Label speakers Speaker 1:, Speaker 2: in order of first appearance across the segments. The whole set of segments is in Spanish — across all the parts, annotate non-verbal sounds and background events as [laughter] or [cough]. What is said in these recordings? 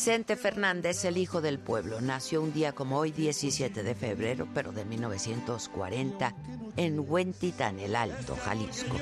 Speaker 1: Vicente Fernández, el hijo del pueblo, nació un día como hoy, 17 de febrero, pero de 1940, en Huentitán, el Alto, Jalisco.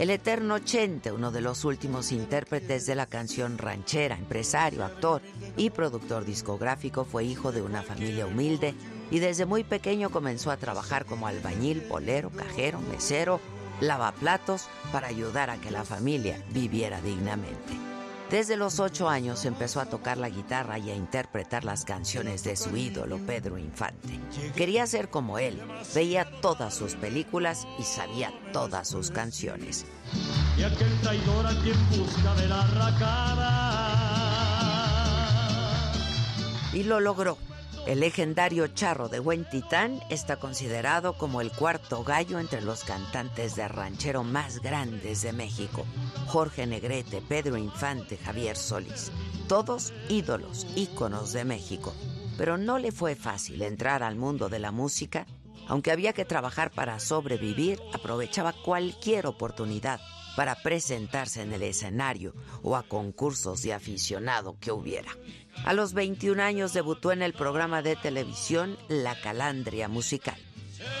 Speaker 1: El eterno Chente, uno de los últimos intérpretes de la canción ranchera, empresario, actor y productor discográfico, fue hijo de una familia humilde y desde muy pequeño comenzó a trabajar como albañil, bolero, cajero, mesero, lavaplatos para ayudar a que la familia viviera dignamente. Desde los ocho años empezó a tocar la guitarra y a interpretar las canciones de su ídolo Pedro Infante. Quería ser como él, veía todas sus películas y sabía todas sus canciones.
Speaker 2: y aquel traidor a quien busca de la racada.
Speaker 1: Y lo logró. El legendario charro de Huentitán está considerado como el cuarto gallo entre los cantantes de ranchero más grandes de México. Jorge Negrete, Pedro Infante, Javier Solís. Todos ídolos, íconos de México. Pero no le fue fácil entrar al mundo de la música. Aunque había que trabajar para sobrevivir, aprovechaba cualquier oportunidad para presentarse en el escenario o a concursos de aficionado que hubiera. A los 21 años debutó en el programa de televisión La Calandria Musical,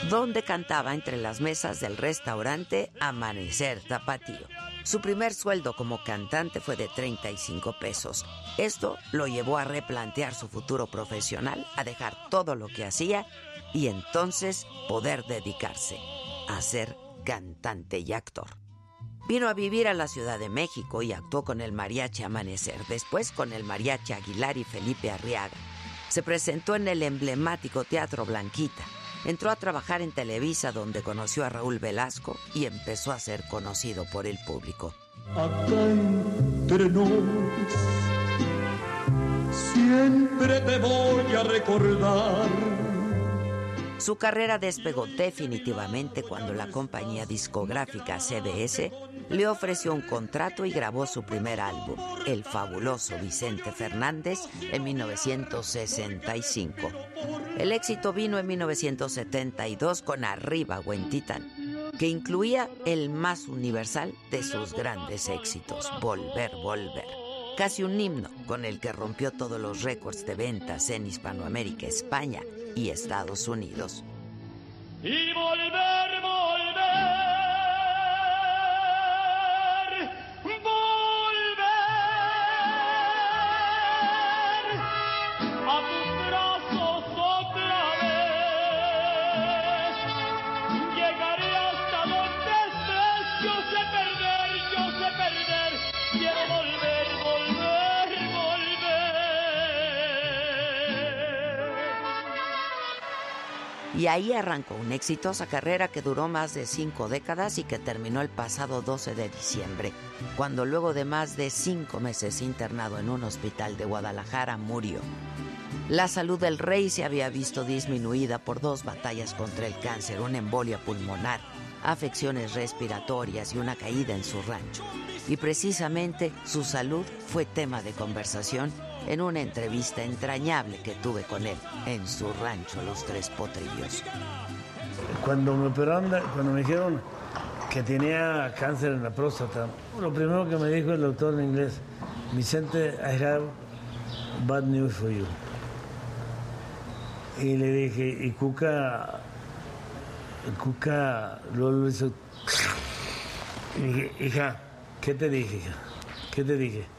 Speaker 1: donde cantaba entre las mesas del restaurante Amanecer Tapatío. Su primer sueldo como cantante fue de 35 pesos. Esto lo llevó a replantear su futuro profesional, a dejar todo lo que hacía y entonces poder dedicarse a ser cantante y actor. Vino a vivir a la Ciudad de México y actuó con el Mariachi Amanecer, después con el Mariachi Aguilar y Felipe Arriaga. Se presentó en el emblemático Teatro Blanquita. Entró a trabajar en Televisa donde conoció a Raúl Velasco y empezó a ser conocido por el público.
Speaker 2: Acá entre siempre te voy a recordar.
Speaker 1: Su carrera despegó definitivamente cuando la compañía discográfica CBS le ofreció un contrato y grabó su primer álbum, El fabuloso Vicente Fernández, en 1965. El éxito vino en 1972 con Arriba Huentitán, que incluía el más universal de sus grandes éxitos, Volver, Volver. Casi un himno con el que rompió todos los récords de ventas en Hispanoamérica, España y Estados Unidos.
Speaker 2: Y volver, volver,
Speaker 1: Y ahí arrancó una exitosa carrera que duró más de cinco décadas y que terminó el pasado 12 de diciembre, cuando luego de más de cinco meses internado en un hospital de Guadalajara murió. La salud del rey se había visto disminuida por dos batallas contra el cáncer, una embolia pulmonar, afecciones respiratorias y una caída en su rancho. y precisamente su salud fue tema de conversación en una entrevista entrañable que tuve con él en su rancho Los Tres Potrillos.
Speaker 3: Cuando me operaron, cuando me dijeron que tenía cáncer en la próstata, lo primero que me dijo el doctor en inglés, Vicente, I have bad news for you. Y le dije, y Cuca, Cuca lo hizo. Y dije, hija, ¿qué te dije, hija? ¿Qué te dije?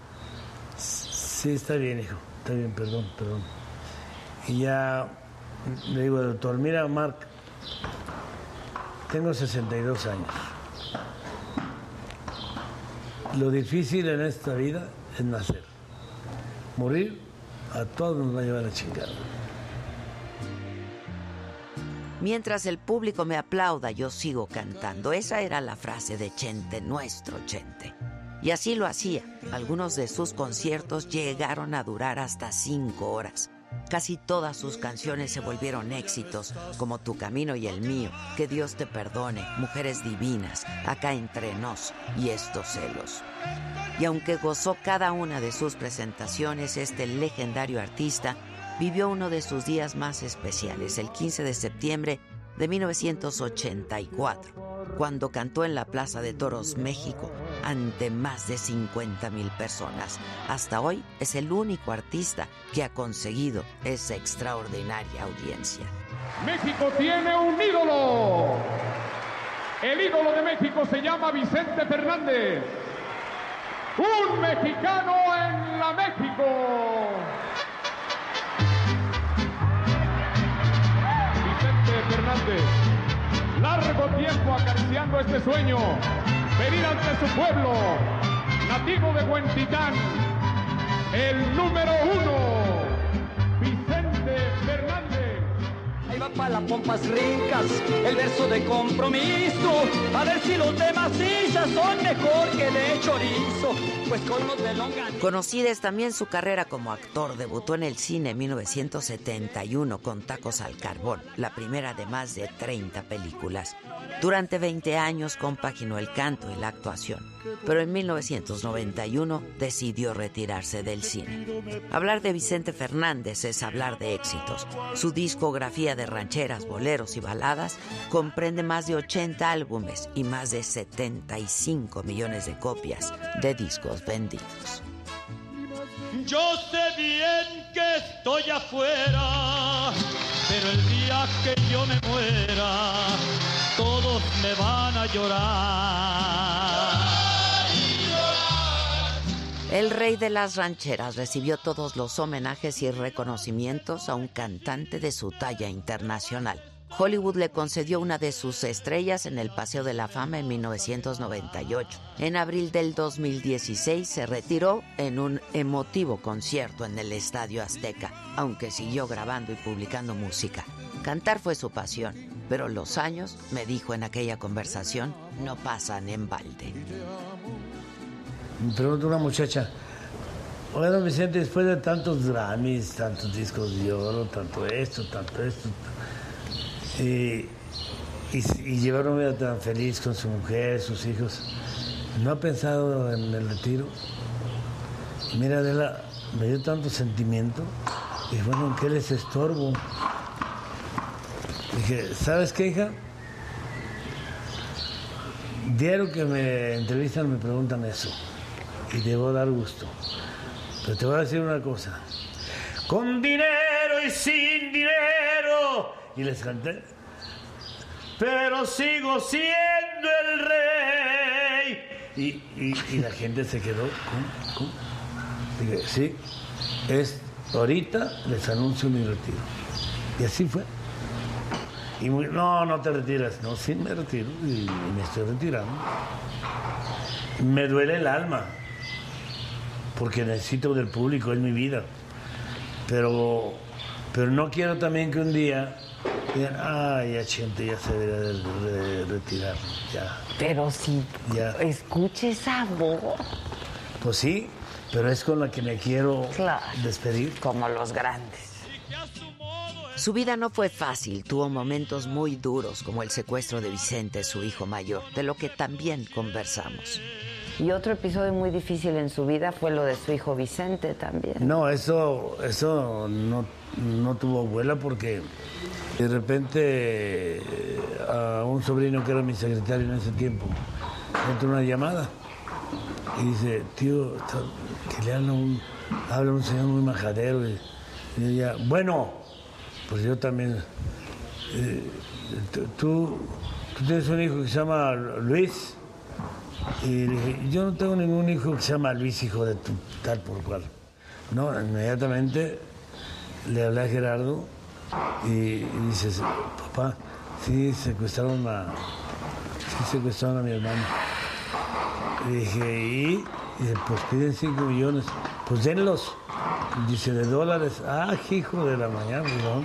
Speaker 3: Sí, está bien, hijo. Está bien, perdón, perdón. Y ya le digo doctor, mira, Mark, tengo 62 años. Lo difícil en esta vida es nacer. Morir a todos nos va a llevar a chingar.
Speaker 1: Mientras el público me aplauda, yo sigo cantando. Esa era la frase de Chente, nuestro Chente. Y así lo hacía. Algunos de sus conciertos llegaron a durar hasta cinco horas. Casi todas sus canciones se volvieron éxitos, como Tu Camino y el Mío, Que Dios te perdone, Mujeres Divinas, Acá entre nos y Estos celos. Y aunque gozó cada una de sus presentaciones, este legendario artista vivió uno de sus días más especiales, el 15 de septiembre de 1984, cuando cantó en la Plaza de Toros, México, ante más de 50 mil personas. Hasta hoy es el único artista que ha conseguido esa extraordinaria audiencia.
Speaker 4: México tiene un ídolo. El ídolo de México se llama Vicente Fernández. Un mexicano en la México. Fernández. Largo tiempo acariciando este sueño. Venir ante su pueblo, nativo de Huentitán, el número uno,
Speaker 5: Ahí. Pues.
Speaker 1: Conocida es también su carrera como actor. Debutó en el cine en 1971 con Tacos al Carbón, la primera de más de 30 películas. Durante 20 años compaginó el canto y la actuación, pero en 1991 decidió retirarse del cine. Hablar de Vicente Fernández es hablar de éxitos. Su discografía de rancheras, boleros y baladas comprende más de 80 álbumes y más de 75 millones de copias de discos vendidos.
Speaker 2: Yo sé bien que estoy afuera, pero el día que yo me muera, todos me van a llorar.
Speaker 1: El rey de las rancheras recibió todos los homenajes y reconocimientos a un cantante de su talla internacional. Hollywood le concedió una de sus estrellas en el Paseo de la Fama en 1998. En abril del 2016 se retiró en un emotivo concierto en el Estadio Azteca, aunque siguió grabando y publicando música. Cantar fue su pasión, pero los años, me dijo en aquella conversación, no pasan en balde.
Speaker 3: Me pregunta una muchacha, bueno Vicente, después de tantos Grammys, tantos discos de oro, tanto esto, tanto esto, y, y, y llevar una vida tan feliz con su mujer, sus hijos, ¿no ha pensado en el retiro? Mira, Adela, me dio tanto sentimiento, y bueno, ¿en qué les estorbo? Dije, ¿sabes qué, hija? Diario que me entrevistan me preguntan eso y debo dar gusto. Pero te voy a decir una cosa. Con dinero y sin dinero. Y les canté. Pero sigo siendo el rey. Y, y- la gente se quedó. ¿Cómo? Dije, sí, es ahorita les anuncio mi retiro. Y así fue. Y no, no te retiras. No, sí me retiro y me estoy retirando. Me duele el alma, porque necesito del público, es mi vida. Pero, pero no quiero también que un día digan, ay, ya Chente ya se debería de, de retirar, ya.
Speaker 6: Pero si
Speaker 3: Ya.
Speaker 6: escuche esa voz,
Speaker 3: Pues sí, pero es con la que me quiero
Speaker 6: Claro.
Speaker 3: despedir.
Speaker 6: como los grandes.
Speaker 1: Su vida no fue fácil, tuvo momentos muy duros como el secuestro de Vicente, su hijo mayor, de lo que también conversamos. Y otro episodio muy difícil en su vida fue lo de su hijo Vicente también.
Speaker 3: No, eso, eso no, no tuvo abuela porque de repente eh, a un sobrino que era mi secretario en ese tiempo entró una llamada y dice, tío, que le habla un, habla un señor muy majadero. Y, y ella, bueno, pues yo también. eh, tú tienes un hijo que se llama Luis. Dije, yo no tengo ningún hijo que se llama Luis, hijo de tu tal por cual. No, inmediatamente le hablé a Gerardo y, y dices, papá, sí secuestraron a, sí secuestraron a mi hermano. Le dije, ¿y? Pues piden 5 millones. Pues denlos. Dice, de dólares. Ah, hijo de la mañana. no,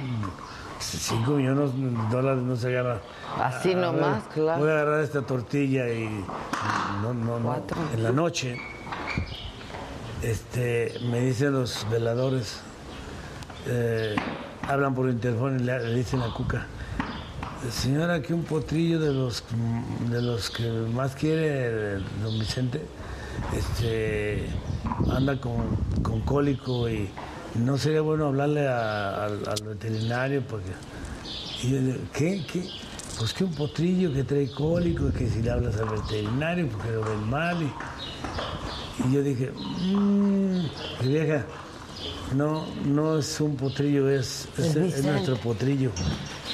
Speaker 3: 5 millones de dólares no se agarra.
Speaker 1: Así nomás, claro.
Speaker 3: Voy a agarrar esta tortilla y no, no, no.
Speaker 1: Cuatro.
Speaker 3: En la noche, este, me dicen los veladores, eh, hablan por interfón y le, le dicen a Cuca, señora, que un potrillo de los, de los que más quiere don Vicente, este, anda con, con cólico y no sería bueno hablarle a- al, al veterinario porque... Y yo digo, ¿qué? ¿Qué? Pues que un potrillo que trae cólico, que si le hablas al veterinario porque lo ven mal. Y, y yo dije, mmm, vieja, no, no es un potrillo, es, es,
Speaker 1: Es
Speaker 3: nuestro potrillo.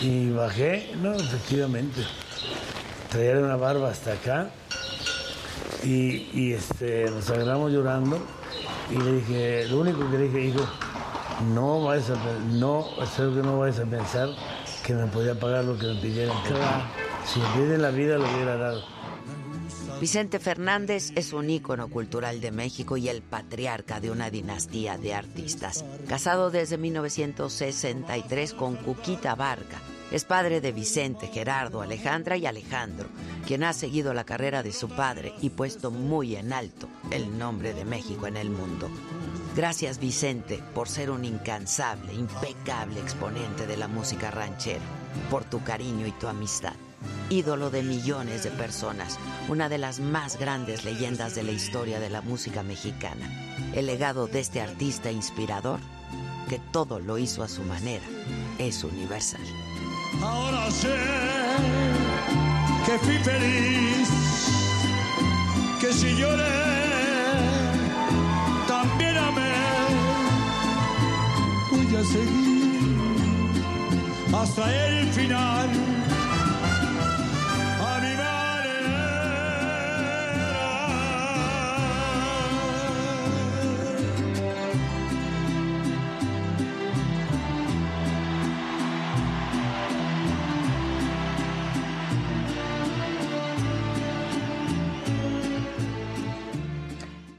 Speaker 3: Y bajé, no, efectivamente. Traía una barba hasta acá y, y, este, nos agarramos llorando y le dije, lo único que le dije, hijo, no vayas a, no, espero que no vayas a pensar que me podía pagar lo que me pidieran. porque Si me piden la vida, lo hubiera dado.
Speaker 1: Vicente Fernández es un ícono cultural de México y el patriarca de una dinastía de artistas. Casado desde 1963 con Cuquita Barca, es padre de Vicente, Gerardo, Alejandra y Alejandro, quien ha seguido la carrera de su padre y puesto muy en alto el nombre de México en el mundo. Gracias Vicente por ser un incansable, impecable exponente de la música ranchera, por tu cariño y tu amistad. Ídolo de millones de personas, una de las más grandes leyendas de la historia de la música mexicana. El legado de este artista inspirador, que todo lo hizo a su manera, es universal.
Speaker 7: Ahora sé que fui feliz, que si lloré, también amé. Voy a seguir hasta el final.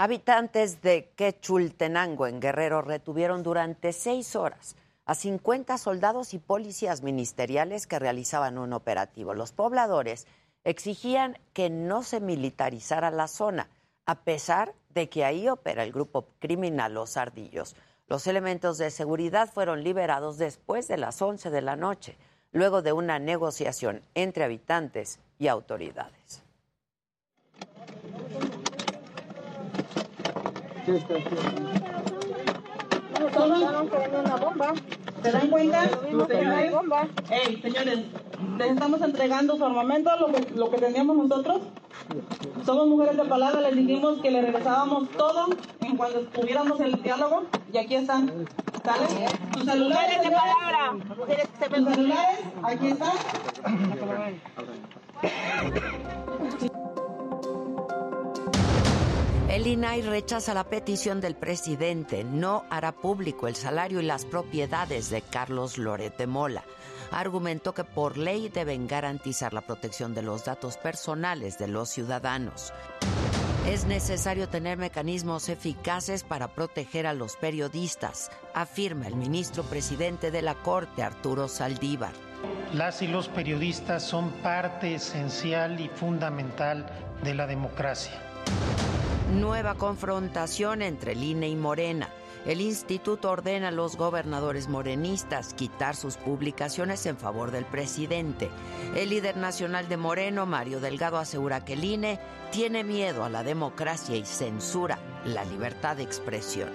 Speaker 1: Habitantes de Quechultenango, en Guerrero, retuvieron durante seis horas a 50 soldados y policías ministeriales que realizaban un operativo. Los pobladores exigían que no se militarizara la zona, a pesar de que ahí opera el grupo criminal Los Ardillos. Los elementos de seguridad fueron liberados después de las 11 de la noche, luego de una negociación entre habitantes y autoridades.
Speaker 8: Estaban poniendo una bomba. ¿Se dan cuenta? Hay bomba. Ey, señores, les estamos entregando su armamento, lo que, lo que teníamos nosotros. Somos mujeres de palabra, les dijimos que le regresábamos todo en cuanto tuviéramos el diálogo y aquí están. ¿Sale? Sus celulares de palabra. Sus celulares, aquí están.
Speaker 1: El INAI rechaza la petición del presidente. No hará público el salario y las propiedades de Carlos Lorete Mola. Argumentó que por ley deben garantizar la protección de los datos personales de los ciudadanos. Es necesario tener mecanismos eficaces para proteger a los periodistas, afirma el ministro presidente de la Corte, Arturo Saldívar.
Speaker 9: Las y los periodistas son parte esencial y fundamental de la democracia.
Speaker 1: Nueva confrontación entre el INE y Morena. El instituto ordena a los gobernadores morenistas quitar sus publicaciones en favor del presidente. El líder nacional de Moreno, Mario Delgado, asegura que el INE tiene miedo a la democracia y censura la libertad de expresión.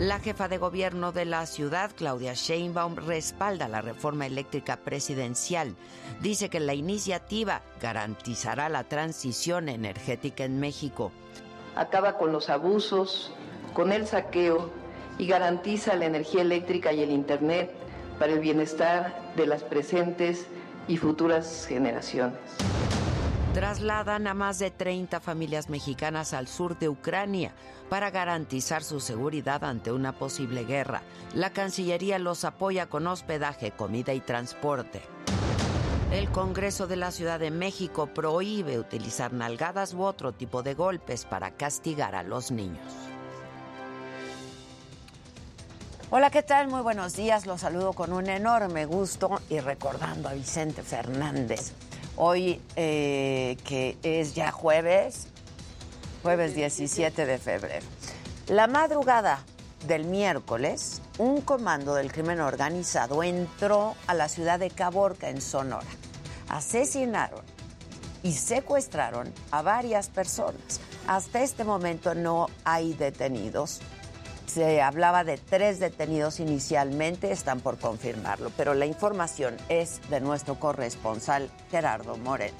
Speaker 1: La jefa de gobierno de la ciudad, Claudia Sheinbaum, respalda la reforma eléctrica presidencial. Dice que la iniciativa garantizará la transición energética en México.
Speaker 10: Acaba con los abusos, con el saqueo y garantiza la energía eléctrica y el Internet para el bienestar de las presentes y futuras generaciones.
Speaker 1: Trasladan a más de 30 familias mexicanas al sur de Ucrania para garantizar su seguridad ante una posible guerra. La Cancillería los apoya con hospedaje, comida y transporte. El Congreso de la Ciudad de México prohíbe utilizar nalgadas u otro tipo de golpes para castigar a los niños. Hola, ¿qué tal? Muy buenos días. Los saludo con un enorme gusto y recordando a Vicente Fernández. Hoy, eh, que es ya jueves, jueves 17 de febrero. La madrugada del miércoles, un comando del crimen organizado entró a la ciudad de Caborca, en Sonora. Asesinaron y secuestraron a varias personas. Hasta este momento no hay detenidos. Se hablaba de tres detenidos inicialmente, están por confirmarlo, pero la información es de nuestro corresponsal Gerardo Moreno.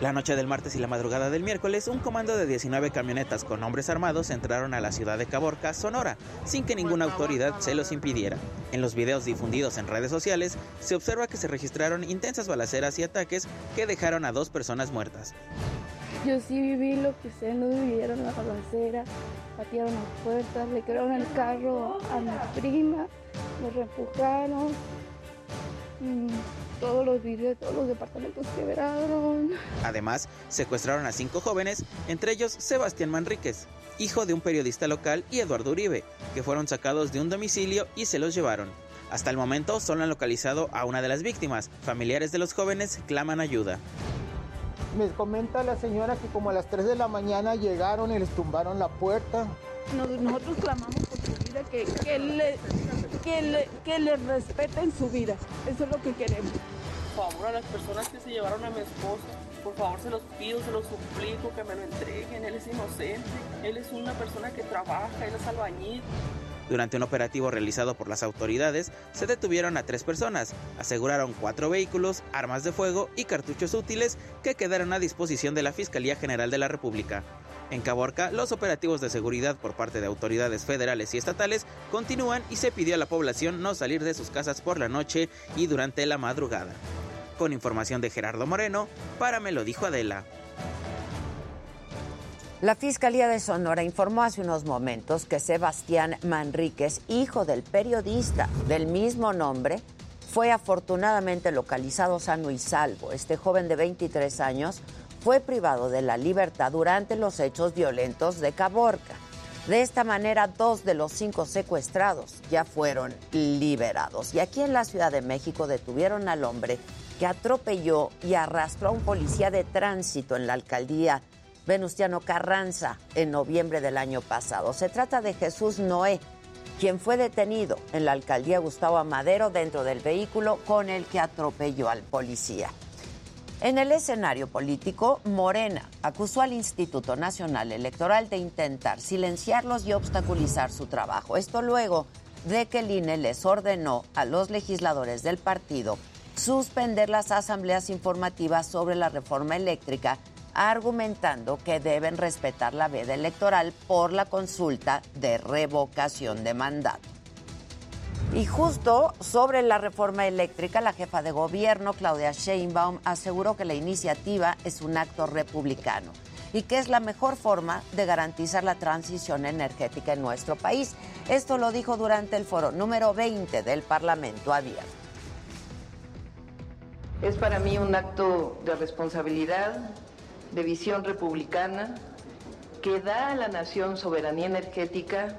Speaker 11: La noche del martes y la madrugada del miércoles, un comando de 19 camionetas con hombres armados entraron a la ciudad de Caborca, Sonora, sin que ninguna autoridad se los impidiera. En los videos difundidos en redes sociales, se observa que se registraron intensas balaceras y ataques que dejaron a dos personas muertas.
Speaker 12: Yo sí viví lo que ustedes no vivieron, la balacera, patearon las puertas, le el carro a mi prima, me reempujaron. Mm, todos los videos, todos los departamentos quebraron.
Speaker 11: Además, secuestraron a cinco jóvenes, entre ellos Sebastián Manríquez, hijo de un periodista local, y Eduardo Uribe, que fueron sacados de un domicilio y se los llevaron. Hasta el momento solo han localizado a una de las víctimas. Familiares de los jóvenes claman ayuda.
Speaker 13: Me comenta la señora que como a las 3 de la mañana llegaron y les tumbaron la puerta.
Speaker 12: Nosotros clamamos por su vida, que, que, le, que, le, que le respeten su vida. Eso es lo que queremos.
Speaker 14: Por favor, a las personas que se llevaron a mi esposo, por favor se los pido, se los suplico que me lo entreguen. Él es inocente, él es una persona que trabaja, él es albañil.
Speaker 11: Durante un operativo realizado por las autoridades, se detuvieron a tres personas, aseguraron cuatro vehículos, armas de fuego y cartuchos útiles que quedaron a disposición de la Fiscalía General de la República. En Caborca, los operativos de seguridad por parte de autoridades federales y estatales continúan y se pidió a la población no salir de sus casas por la noche y durante la madrugada. Con información de Gerardo Moreno, para Me lo dijo Adela.
Speaker 1: La Fiscalía de Sonora informó hace unos momentos que Sebastián Manríquez, hijo del periodista del mismo nombre, fue afortunadamente localizado sano y salvo. Este joven de 23 años fue privado de la libertad durante los hechos violentos de Caborca. De esta manera, dos de los cinco secuestrados ya fueron liberados. Y aquí en la Ciudad de México detuvieron al hombre que atropelló y arrastró a un policía de tránsito en la alcaldía Venustiano Carranza en noviembre del año pasado. Se trata de Jesús Noé, quien fue detenido en la alcaldía Gustavo Amadero dentro del vehículo con el que atropelló al policía. En el escenario político, Morena acusó al Instituto Nacional Electoral de intentar silenciarlos y obstaculizar su trabajo. Esto luego de que el INE les ordenó a los legisladores del partido suspender las asambleas informativas sobre la reforma eléctrica, argumentando que deben respetar la veda electoral por la consulta de revocación de mandato. Y justo sobre la reforma eléctrica, la jefa de gobierno, Claudia Sheinbaum, aseguró que la iniciativa es un acto republicano y que es la mejor forma de garantizar la transición energética en nuestro país. Esto lo dijo durante el foro número 20 del Parlamento Abierto.
Speaker 10: Es para mí un acto de responsabilidad, de visión republicana, que da a la nación soberanía energética,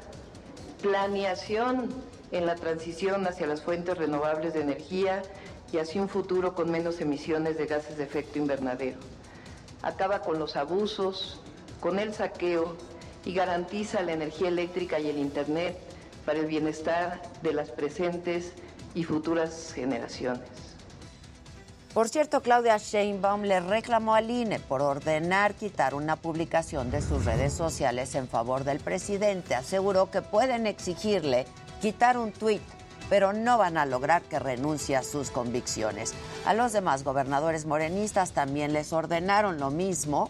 Speaker 10: planeación en la transición hacia las fuentes renovables de energía y hacia un futuro con menos emisiones de gases de efecto invernadero. Acaba con los abusos, con el saqueo y garantiza la energía eléctrica y el Internet para el bienestar de las presentes y futuras generaciones.
Speaker 1: Por cierto, Claudia Sheinbaum le reclamó al INE por ordenar quitar una publicación de sus redes sociales en favor del presidente. Aseguró que pueden exigirle quitar un tuit, pero no van a lograr que renuncie a sus convicciones. A los demás gobernadores morenistas también les ordenaron lo mismo,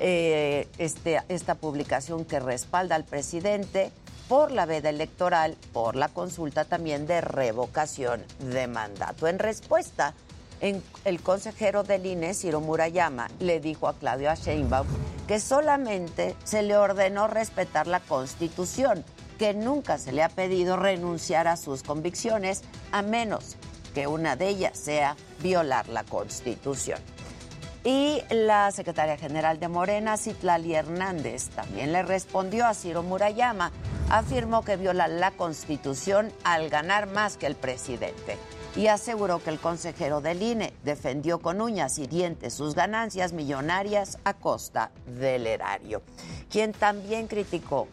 Speaker 1: eh, este, esta publicación que respalda al presidente por la veda electoral, por la consulta también de revocación de mandato. En respuesta, el consejero del INE, Ciro Murayama, le dijo a Claudio Sheinbaum que solamente se le ordenó respetar la Constitución, que nunca se le ha pedido renunciar a sus convicciones, a menos que una de ellas sea violar la Constitución. Y la secretaria general de Morena, Citlali Hernández, también le respondió a Ciro Murayama. Afirmó que viola la Constitución al ganar más que el presidente y aseguró que el consejero del INE defendió con uñas y dientes sus ganancias millonarias a costa del erario, quien también criticó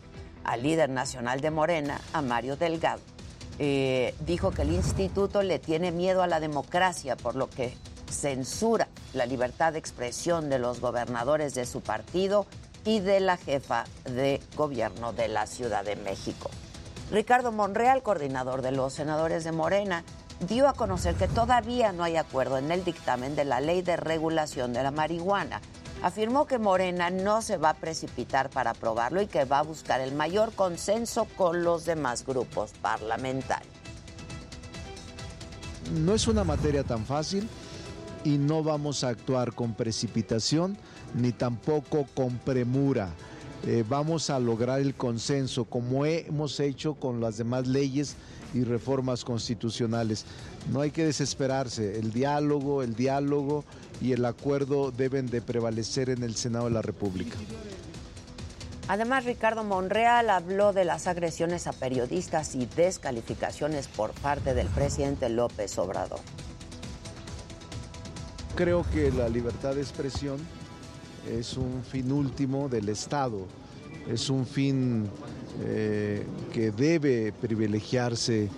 Speaker 1: al líder nacional de Morena, Mario Delgado. Eh, dijo que el instituto le tiene miedo a la democracia, por lo que censura la libertad de expresión de los gobernadores de su partido y de la jefa de gobierno de la Ciudad de México. Ricardo Monreal, coordinador de los senadores de Morena, dio a conocer que todavía no hay acuerdo en el dictamen de la ley de regulación de la marihuana. Afirmó que Morena no se va a precipitar para aprobarlo y que va a buscar el mayor consenso con los demás grupos parlamentarios.
Speaker 15: No es una materia tan fácil y no vamos a actuar con precipitación ni tampoco con premura. Eh, vamos a lograr el consenso como hemos hecho con las demás leyes y reformas constitucionales. No hay que desesperarse, el diálogo, el diálogo y el acuerdo deben de prevalecer en el Senado de la República.
Speaker 1: Además, Ricardo Monreal habló de las agresiones a periodistas y descalificaciones por parte del presidente López Obrador.
Speaker 15: Creo que la libertad de expresión es un fin último del Estado, es un fin eh, que debe privilegiarse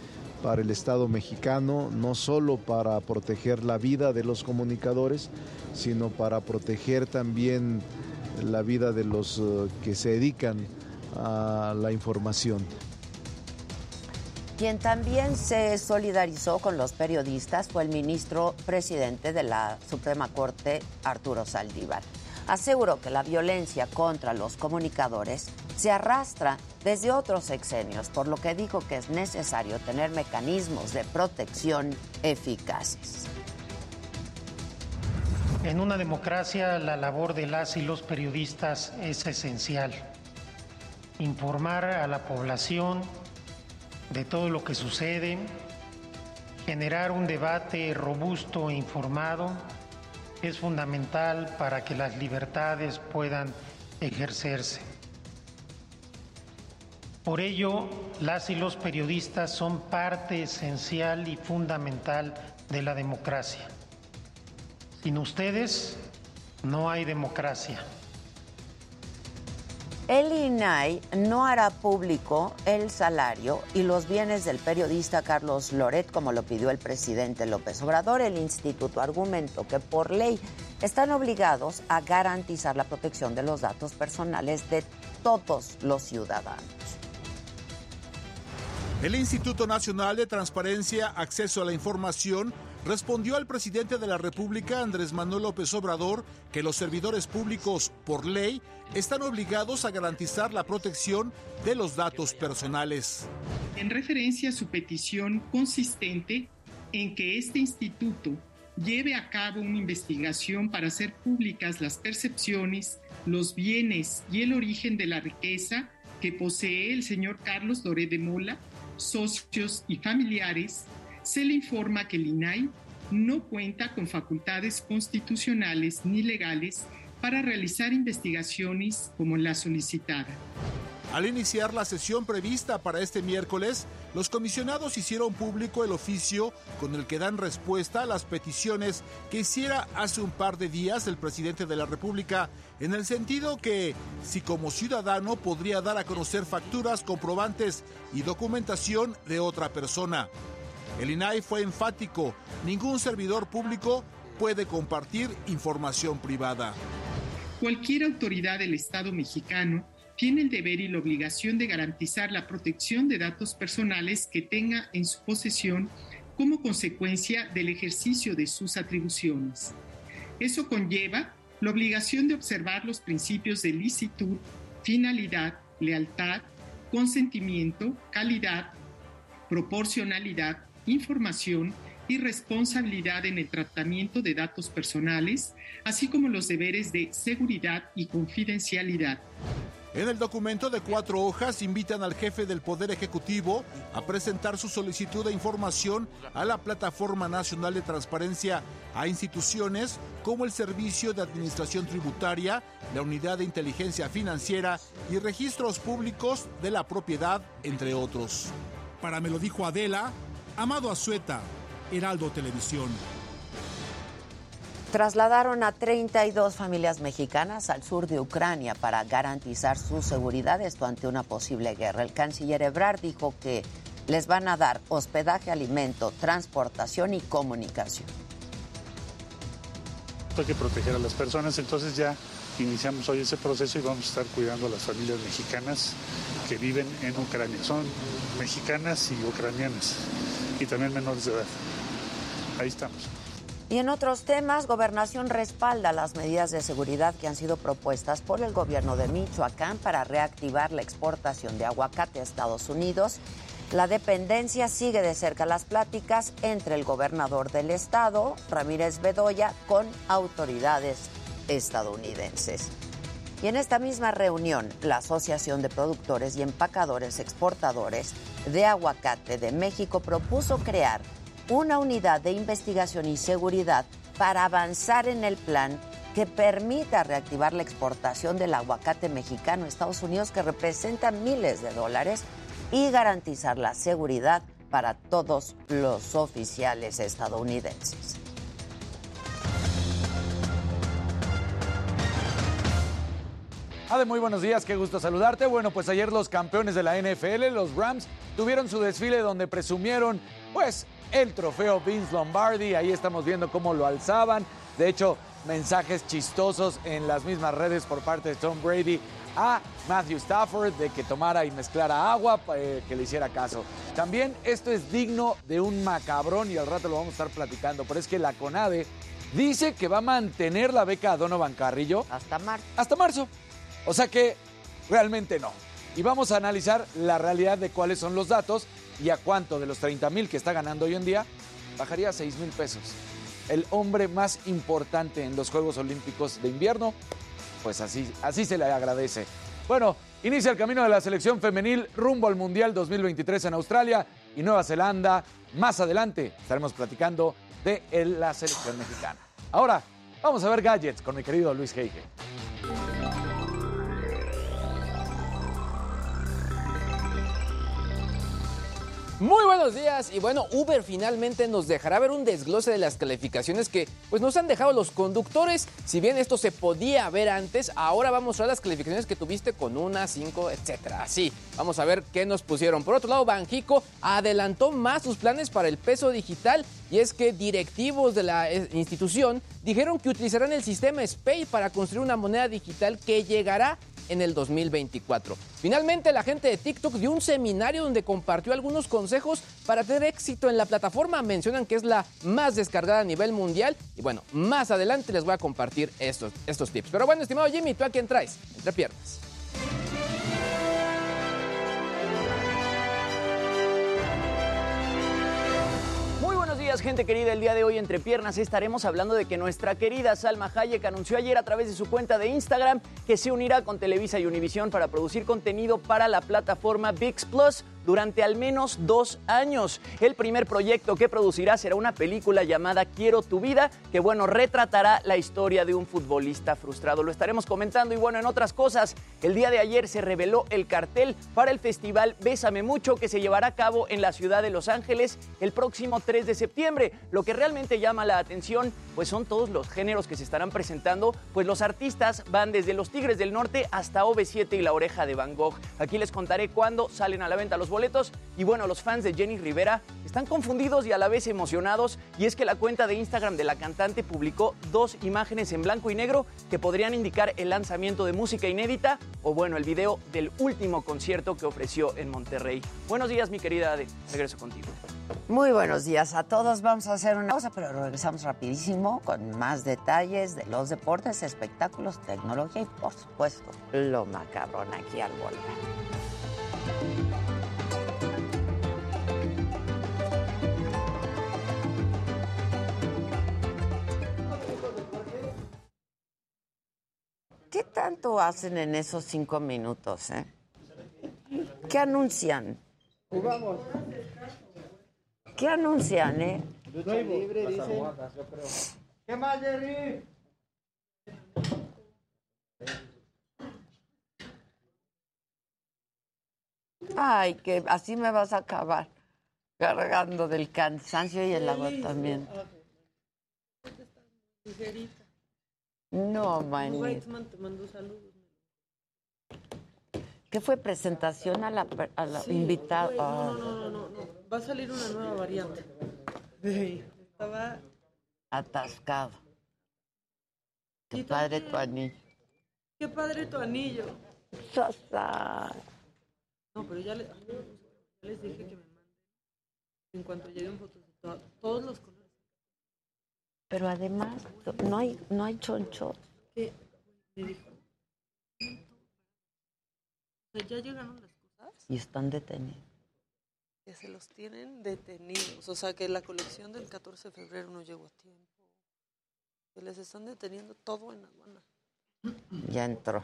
Speaker 15: para el Estado mexicano, no solo para proteger la vida de los comunicadores, sino para proteger también la vida de los eh, que se dedican a la información.
Speaker 1: Quien también se solidarizó con los periodistas fue el ministro presidente de la Suprema Corte, Arturo Saldívar aseguró que la violencia contra los comunicadores se arrastra desde otros sexenios, por lo que dijo que es necesario tener mecanismos de protección eficaces.
Speaker 9: En una democracia la labor de las y los periodistas es esencial. Informar a la población de todo lo que sucede, generar un debate robusto e informado es fundamental para que las libertades puedan ejercerse. Por ello, las y los periodistas son parte esencial y fundamental de la democracia. Sin ustedes no hay democracia.
Speaker 1: El INAI no hará público el salario y los bienes del periodista Carlos Loret, como lo pidió el presidente López Obrador. El instituto argumentó que por ley están obligados a garantizar la protección de los datos personales de todos los ciudadanos.
Speaker 16: El Instituto Nacional de Transparencia, Acceso a la Información, respondió al presidente de la República, Andrés Manuel López Obrador, que los servidores públicos, por ley, están obligados a garantizar la protección de los datos personales.
Speaker 17: En referencia a su petición consistente en que este instituto lleve a cabo una investigación para hacer públicas las percepciones, los bienes y el origen de la riqueza que posee el señor Carlos Doré de Mola, socios y familiares, se le informa que el INAI no cuenta con facultades constitucionales ni legales para realizar investigaciones como la solicitada.
Speaker 16: Al iniciar la sesión prevista para este miércoles, los comisionados hicieron público el oficio con el que dan respuesta a las peticiones que hiciera hace un par de días el presidente de la República, en el sentido que, si como ciudadano podría dar a conocer facturas, comprobantes y documentación de otra persona. El INAI fue enfático, ningún servidor público puede compartir información privada.
Speaker 17: Cualquier autoridad del Estado mexicano tiene el deber y la obligación de garantizar la protección de datos personales que tenga en su posesión como consecuencia del ejercicio de sus atribuciones. Eso conlleva la obligación de observar los principios de licitud, finalidad, lealtad, consentimiento, calidad, proporcionalidad, información y responsabilidad en el tratamiento de datos personales, así como los deberes de seguridad y confidencialidad.
Speaker 16: En el documento de cuatro hojas invitan al jefe del Poder Ejecutivo a presentar su solicitud de información a la Plataforma Nacional de Transparencia a instituciones como el Servicio de Administración Tributaria, la Unidad de Inteligencia Financiera y Registros Públicos de la Propiedad, entre otros. Para me lo dijo Adela, Amado Azueta, Heraldo Televisión.
Speaker 1: Trasladaron a 32 familias mexicanas al sur de Ucrania para garantizar su seguridad esto ante una posible guerra. El canciller Ebrard dijo que les van a dar hospedaje, alimento, transportación y comunicación.
Speaker 18: Hay que proteger a las personas, entonces ya iniciamos hoy ese proceso y vamos a estar cuidando a las familias mexicanas que viven en Ucrania. Son mexicanas y ucranianas y también menores de edad. Ahí estamos.
Speaker 1: Y en otros temas, Gobernación respalda las medidas de seguridad que han sido propuestas por el gobierno de Michoacán para reactivar la exportación de aguacate a Estados Unidos. La dependencia sigue de cerca las pláticas entre el gobernador del estado, Ramírez Bedoya, con autoridades estadounidenses. Y en esta misma reunión, la Asociación de Productores y Empacadores Exportadores de Aguacate de México propuso crear una unidad de investigación y seguridad para avanzar en el plan que permita reactivar la exportación del aguacate mexicano a Estados Unidos, que representa miles de dólares, y garantizar la seguridad para todos los oficiales estadounidenses.
Speaker 19: Ade, muy buenos días, qué gusto saludarte. Bueno, pues ayer los campeones de la NFL, los Rams, tuvieron su desfile donde presumieron, pues, el trofeo Vince Lombardi. Ahí estamos viendo cómo lo alzaban. De hecho, mensajes chistosos en las mismas redes por parte de Tom Brady a Matthew Stafford de que tomara y mezclara agua, eh, que le hiciera caso. También esto es digno de un macabrón y al rato lo vamos a estar platicando, pero es que la CONADE dice que va a mantener la beca a Donovan Carrillo.
Speaker 1: Hasta marzo.
Speaker 19: Hasta marzo. O sea que realmente no. Y vamos a analizar la realidad de cuáles son los datos y a cuánto de los 30 mil que está ganando hoy en día bajaría a 6 mil pesos. El hombre más importante en los Juegos Olímpicos de invierno, pues así, así se le agradece. Bueno, inicia el camino de la selección femenil rumbo al Mundial 2023 en Australia y Nueva Zelanda. Más adelante estaremos platicando de la selección mexicana. Ahora, vamos a ver gadgets con mi querido Luis Heige.
Speaker 20: Muy buenos días y bueno, Uber finalmente nos dejará ver un desglose de las calificaciones que pues nos han dejado los conductores. Si bien esto se podía ver antes, ahora vamos a mostrar las calificaciones que tuviste con una, cinco, etcétera. Así, vamos a ver qué nos pusieron. Por otro lado, Banjico adelantó más sus planes para el peso digital y es que directivos de la eh, institución dijeron que utilizarán el sistema SPAY para construir una moneda digital que llegará en el 2024. Finalmente, la gente de TikTok dio un seminario donde compartió algunos consejos para tener éxito en la plataforma. Mencionan que es la más descargada a nivel mundial. Y bueno, más adelante les voy a compartir estos, estos tips. Pero bueno, estimado Jimmy, ¿tú a quién traes? Entre piernas.
Speaker 21: Días, gente querida. El día de hoy, entre piernas, estaremos hablando de que nuestra querida Salma Hayek anunció ayer a través de su cuenta de Instagram que se unirá con Televisa y Univisión para producir contenido para la plataforma VIX Plus durante al menos dos años. El primer proyecto que producirá será una película llamada Quiero tu vida, que bueno, retratará la historia de un futbolista frustrado. Lo estaremos comentando y bueno, en otras cosas, el día de ayer se reveló el cartel para el festival Bésame Mucho que se llevará a cabo en la ciudad de Los Ángeles el próximo 3 de septiembre. Lo que realmente llama la atención, pues son todos los géneros que se estarán presentando, pues los artistas van desde los Tigres del Norte hasta OV7 y la oreja de Van Gogh. Aquí les contaré cuándo salen a la venta los Y bueno, los fans de Jenny Rivera están confundidos y a la vez emocionados. Y es que la cuenta de Instagram de la cantante publicó dos imágenes en blanco y negro que podrían indicar el lanzamiento de música inédita o bueno, el video del último concierto que ofreció en Monterrey. Buenos días, mi querida Ade. Regreso contigo.
Speaker 1: Muy buenos días a todos. Vamos a hacer una pausa, pero regresamos rapidísimo con más detalles de los deportes, espectáculos, tecnología y, por supuesto, lo macabrón aquí al volver. ¿Qué tanto hacen en esos cinco minutos? Eh? ¿Qué anuncian?
Speaker 22: Jugamos.
Speaker 1: ¿Qué anuncian, eh?
Speaker 22: Lucha libre, dicen. ¿Qué más, Jerry?
Speaker 1: Ay, que así me vas a acabar cargando del cansancio y el agotamiento. No, manito.
Speaker 23: te mandó saludos.
Speaker 1: ¿Qué fue presentación a la, per- a la
Speaker 23: Sí,
Speaker 1: invitada?
Speaker 23: No, no, no, no, no. Va a salir una nueva variante. Estaba.
Speaker 1: Atascado. Qué
Speaker 23: Y
Speaker 1: padre
Speaker 23: también-
Speaker 1: tu anillo.
Speaker 23: Qué padre tu anillo.
Speaker 1: Sosa.
Speaker 23: No, pero ya, le- ya les dije que me manden. En cuanto lleguen fotos de to- todos los.
Speaker 1: Pero además, no hay, no hay chonchos.
Speaker 23: Que me dijo. O sea, ya llegaron las cosas
Speaker 1: Y están detenidos.
Speaker 23: que se los tienen detenidos. O sea, que la colección del 14 de febrero no llegó a tiempo. Que les están deteniendo todo en aduana.
Speaker 1: Ya entró.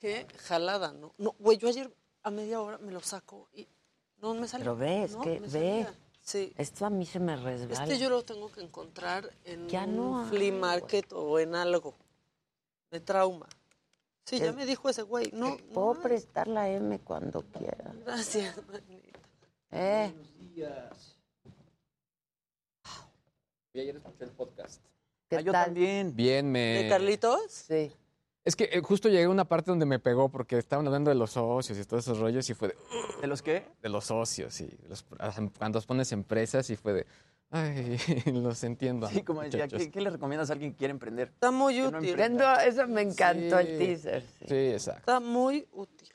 Speaker 23: Qué jalada, ¿no? No, güey, yo ayer a media hora me lo saco y no me sale.
Speaker 1: Pero ves,
Speaker 23: no,
Speaker 1: que
Speaker 23: me
Speaker 1: ve.
Speaker 23: salía. Sí.
Speaker 1: Esto a mí se me resbala.
Speaker 23: Este yo lo tengo que encontrar en
Speaker 1: Ya
Speaker 23: un
Speaker 1: hay,
Speaker 23: flea market o en algo. De trauma. Sí, ya me dijo ese güey. No,
Speaker 1: Puedo prestar la M cuando quieras.
Speaker 23: gracias, manita.
Speaker 1: Eh,
Speaker 20: Y ayer escuché el podcast.
Speaker 1: ¿qué
Speaker 21: Ah, yo
Speaker 1: tal?
Speaker 21: también.
Speaker 20: Bien, me...
Speaker 23: ¿De Carlitos?
Speaker 1: Sí.
Speaker 20: Es que eh, justo llegué a una parte donde me pegó porque estaban hablando de los socios y todos esos rollos y fue de...
Speaker 21: ¿De los qué?
Speaker 20: De los socios y de los- cuando pones empresas y fue de... Ay, [laughs] los entiendo.
Speaker 21: Sí, como decía. ¿qué, qué le recomiendas a alguien que quiere emprender?
Speaker 23: Está muy útil.
Speaker 1: No, eso me encantó el
Speaker 20: Sí.
Speaker 1: teaser. sí.
Speaker 20: Sí, exacto.
Speaker 23: Está muy útil.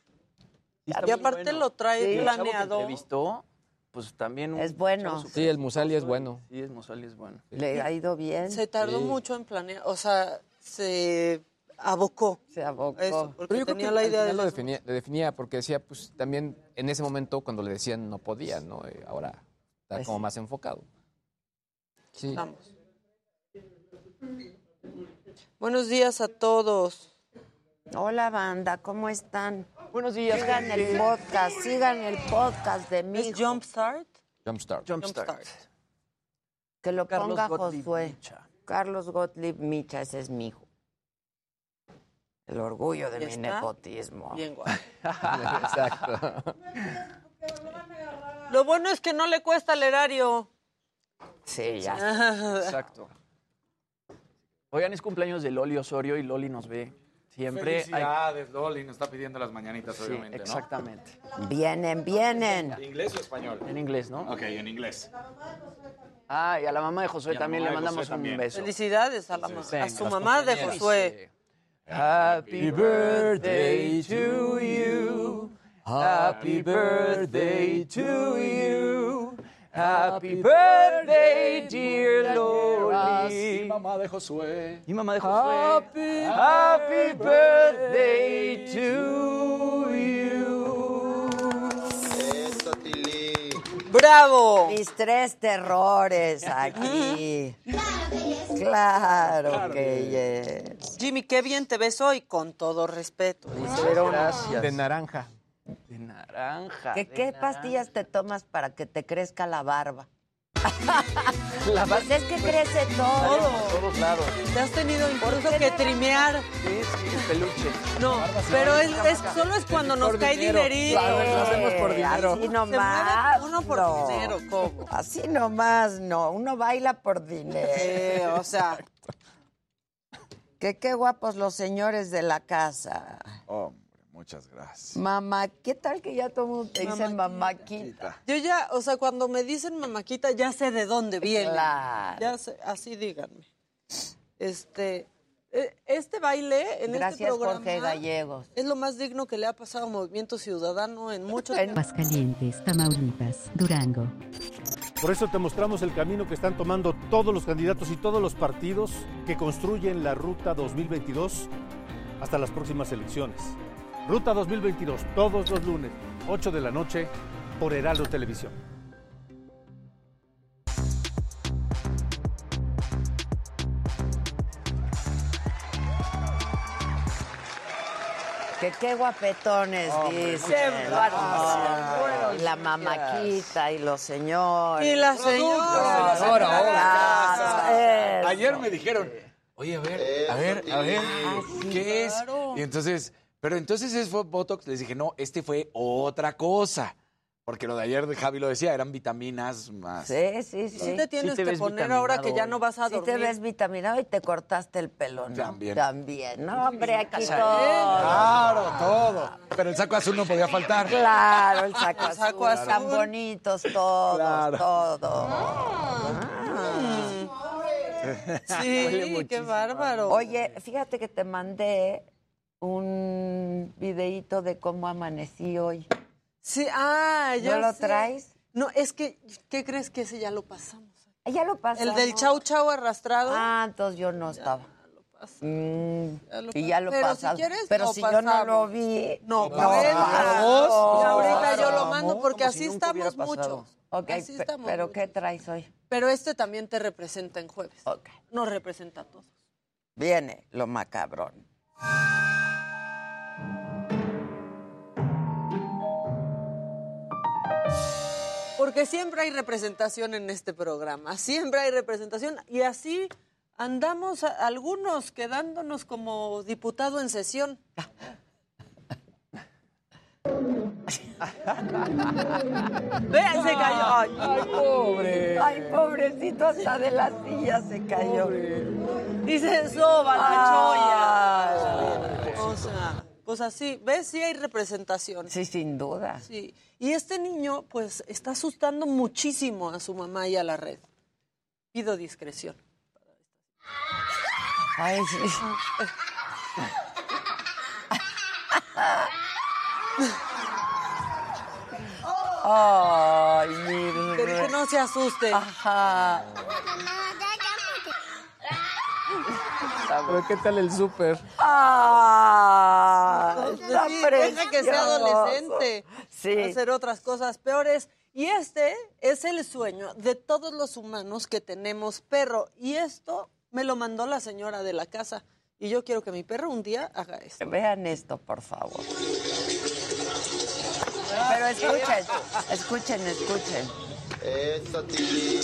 Speaker 21: Sí,
Speaker 23: y aparte
Speaker 21: bueno.
Speaker 23: lo trae
Speaker 21: Y el
Speaker 23: planeado.
Speaker 21: entrevistó, pues también... un
Speaker 1: Es bueno.
Speaker 20: Sí, el Musali es bueno.
Speaker 21: ¿eh? Sí, el Musali es bueno.
Speaker 1: Le ha ido bien.
Speaker 23: Se tardó
Speaker 20: Sí.
Speaker 23: mucho en planear. O sea, se abocó.
Speaker 1: Se abocó.
Speaker 23: Eso, porque
Speaker 20: Pero yo creo
Speaker 23: tenía
Speaker 20: que
Speaker 23: la idea de
Speaker 20: lo definía, lo definía porque decía, pues también en ese momento cuando le decían no podía, ¿no? Eh, ahora está
Speaker 1: Pues
Speaker 20: como
Speaker 1: sí.
Speaker 20: más enfocado. Sí.
Speaker 23: Vamos. Buenos días a todos.
Speaker 1: Hola, banda, ¿cómo están?
Speaker 21: Buenos días,
Speaker 1: Sigan el podcast, sigan el podcast de mi
Speaker 23: ¿Es Jumpstart?
Speaker 20: Jumpstart.
Speaker 21: Jumpstart.
Speaker 23: Jumpstart.
Speaker 1: Que lo
Speaker 21: Carlos
Speaker 1: ponga
Speaker 21: Gottlieb
Speaker 1: Josué.
Speaker 21: Micha.
Speaker 1: Carlos Gottlieb Micha, ese es mi hijo. El orgullo de
Speaker 23: ¿Ya
Speaker 1: mi
Speaker 23: está?
Speaker 1: nepotismo.
Speaker 23: Bien guapo. [laughs]
Speaker 20: Exacto.
Speaker 23: Lo bueno es que no le cuesta el erario.
Speaker 1: Sí, ya. [laughs]
Speaker 21: Exacto. Oigan, es cumpleaños de Loli Osorio y Loli nos ve siempre. Hay-
Speaker 19: Felicidades, Loli. Nos está pidiendo las mañanitas,
Speaker 21: Sí,
Speaker 19: obviamente, ¿no?
Speaker 21: exactamente.
Speaker 1: Vienen, vienen.
Speaker 19: ¿Inglés o español?
Speaker 21: En inglés, ¿no?
Speaker 19: Ok, en inglés.
Speaker 21: Ah, y a la mamá de Josué
Speaker 19: Y a la
Speaker 21: también le
Speaker 19: mamá de
Speaker 21: mandamos
Speaker 19: Josué
Speaker 21: un
Speaker 19: también.
Speaker 21: beso.
Speaker 23: Felicidades a, la ma-
Speaker 21: Venga,
Speaker 23: a su mamá de. Josué.
Speaker 21: Happy birthday to you. Happy birthday to you. Happy birthday, dear Loli.
Speaker 19: Y mamá de Josué.
Speaker 21: Y mamá de Josué. Happy, birthday to you.
Speaker 24: Eso.
Speaker 23: ¡Bravo!
Speaker 1: Mis tres terrores aquí. [laughs] Claro que yes.
Speaker 23: Jimmy, qué bien te ves hoy, con todo respeto.
Speaker 21: Gracias.
Speaker 20: De naranja.
Speaker 21: De naranja.
Speaker 1: ¿Qué,
Speaker 21: de
Speaker 1: qué
Speaker 21: naranja.
Speaker 1: pastillas te tomas para que te crezca la barba? [laughs]
Speaker 21: La
Speaker 1: Pues es que crece todo.
Speaker 21: Por todos lados.
Speaker 23: Te has tenido incluso que trimear.
Speaker 21: Sí, sí, peluche.
Speaker 23: No, pero es, es- solo es cuando nos cae
Speaker 20: dinero.
Speaker 23: dinerito.
Speaker 20: Claro, lo hacemos por dinero.
Speaker 1: Así
Speaker 23: Se
Speaker 1: nomás.
Speaker 23: mueve uno por
Speaker 1: no.
Speaker 23: dinero, ¿cómo?
Speaker 1: Así nomás, no. Uno baila por dinero.
Speaker 23: Eh, o sea,
Speaker 1: Que qué guapos los señores de la casa.
Speaker 19: Hombre, muchas gracias.
Speaker 1: Mamá, ¿qué tal que ya todo el mundo te dice mamaquita?
Speaker 23: yo ya, o sea, cuando me dicen mamaquita, ya sé de dónde viene.
Speaker 1: Claro.
Speaker 23: Ya sé, así díganme. Este, este baile en este
Speaker 1: Gracias,
Speaker 23: programa
Speaker 1: Jorge Gallegos.
Speaker 23: es lo más digno que le ha pasado a Movimiento Ciudadano en mucho tiempo.
Speaker 25: Aguascalientes, Tamaulipas, Durango.
Speaker 26: Por eso te mostramos el camino que están tomando todos los candidatos y todos los partidos que construyen la Ruta 2022 hasta las próximas elecciones. Ruta 2022, todos los lunes, 8 de la noche, por Heraldo Televisión.
Speaker 1: Que qué guapetones
Speaker 21: Hombre,
Speaker 1: dicen. la mamaquita y los señores.
Speaker 23: Y la señora.
Speaker 1: Eso.
Speaker 19: Ayer me dijeron, oye, a ver, a ver, a ver, ¿qué es? Y entonces, pero entonces es fue Botox. Les dije, no, este fue otra cosa. Porque lo de ayer de Javi lo decía, eran vitaminas más.
Speaker 1: Sí, sí, sí.
Speaker 23: Sí te tienes
Speaker 21: te
Speaker 23: que poner ahora que ya no vas a
Speaker 1: Sí
Speaker 23: dormir.
Speaker 1: te ves vitaminado y te cortaste el pelo, ¿no?
Speaker 19: También.
Speaker 1: También. No, hombre, aquí todo.
Speaker 19: Claro, todo. Pero el saco azul no podía faltar.
Speaker 1: Claro, el saco, [laughs]
Speaker 23: El saco
Speaker 1: azul. Tan
Speaker 23: azul.
Speaker 1: bonitos todos,
Speaker 19: Claro.
Speaker 1: todos.
Speaker 23: Sí, [laughs] qué bárbaro.
Speaker 1: Oye, fíjate que te mandé un videíto de cómo amanecí hoy.
Speaker 23: Sí, ah, ya
Speaker 1: ¿No lo
Speaker 23: sé.
Speaker 1: traes?
Speaker 23: No, es que, ¿qué crees que ese ya lo pasamos?
Speaker 1: Ah, Ya lo pasamos.
Speaker 23: El del chau chau arrastrado.
Speaker 1: Ah, entonces yo no estaba. Mm,
Speaker 23: Ya lo
Speaker 1: y ya lo
Speaker 23: Pero si
Speaker 1: pasamos.
Speaker 23: quieres,
Speaker 1: Pero
Speaker 23: lo
Speaker 1: si yo no
Speaker 23: pasamos.
Speaker 1: lo vi.
Speaker 23: No,
Speaker 1: no,
Speaker 23: bueno,
Speaker 1: vamos.
Speaker 23: y ahorita yo lo mando porque
Speaker 21: si
Speaker 23: así estamos muchos.
Speaker 1: Ok,
Speaker 23: Así estamos
Speaker 1: pero
Speaker 23: muchos.
Speaker 1: ¿qué traes hoy?
Speaker 23: Pero este también te representa en jueves.
Speaker 1: Ok.
Speaker 23: Nos representa a todos.
Speaker 1: Viene lo macabrón.
Speaker 23: Porque siempre hay representación en este programa, siempre hay representación y así andamos algunos quedándonos como diputado en sesión. [laughs] Vean, se cayó. Ay,
Speaker 19: pobre.
Speaker 1: Ay, pobrecito, hasta de la silla se cayó.
Speaker 23: Dice soba la cholla. O sea, pues así, ¿ves? Sí hay representación.
Speaker 1: Sí, sin duda.
Speaker 23: Sí. Y este niño, pues, está asustando muchísimo a su mamá y a la red. Pido discreción.
Speaker 1: Ay, sí. Ay, mi [laughs]
Speaker 23: Que no se asuste.
Speaker 1: Ajá.
Speaker 20: Pero ¿qué tal el súper?
Speaker 1: Ah, está
Speaker 23: sí, deja que sea adolescente.
Speaker 1: Sí.
Speaker 23: Hacer otras cosas peores. Y este es el sueño de todos los humanos que tenemos perro. Y esto me lo mandó la señora de la casa. Y yo quiero que mi perro un día haga esto.
Speaker 1: Vean esto, por favor. Pero escuchen, escuchen, escuchen.
Speaker 24: Eso, Tili.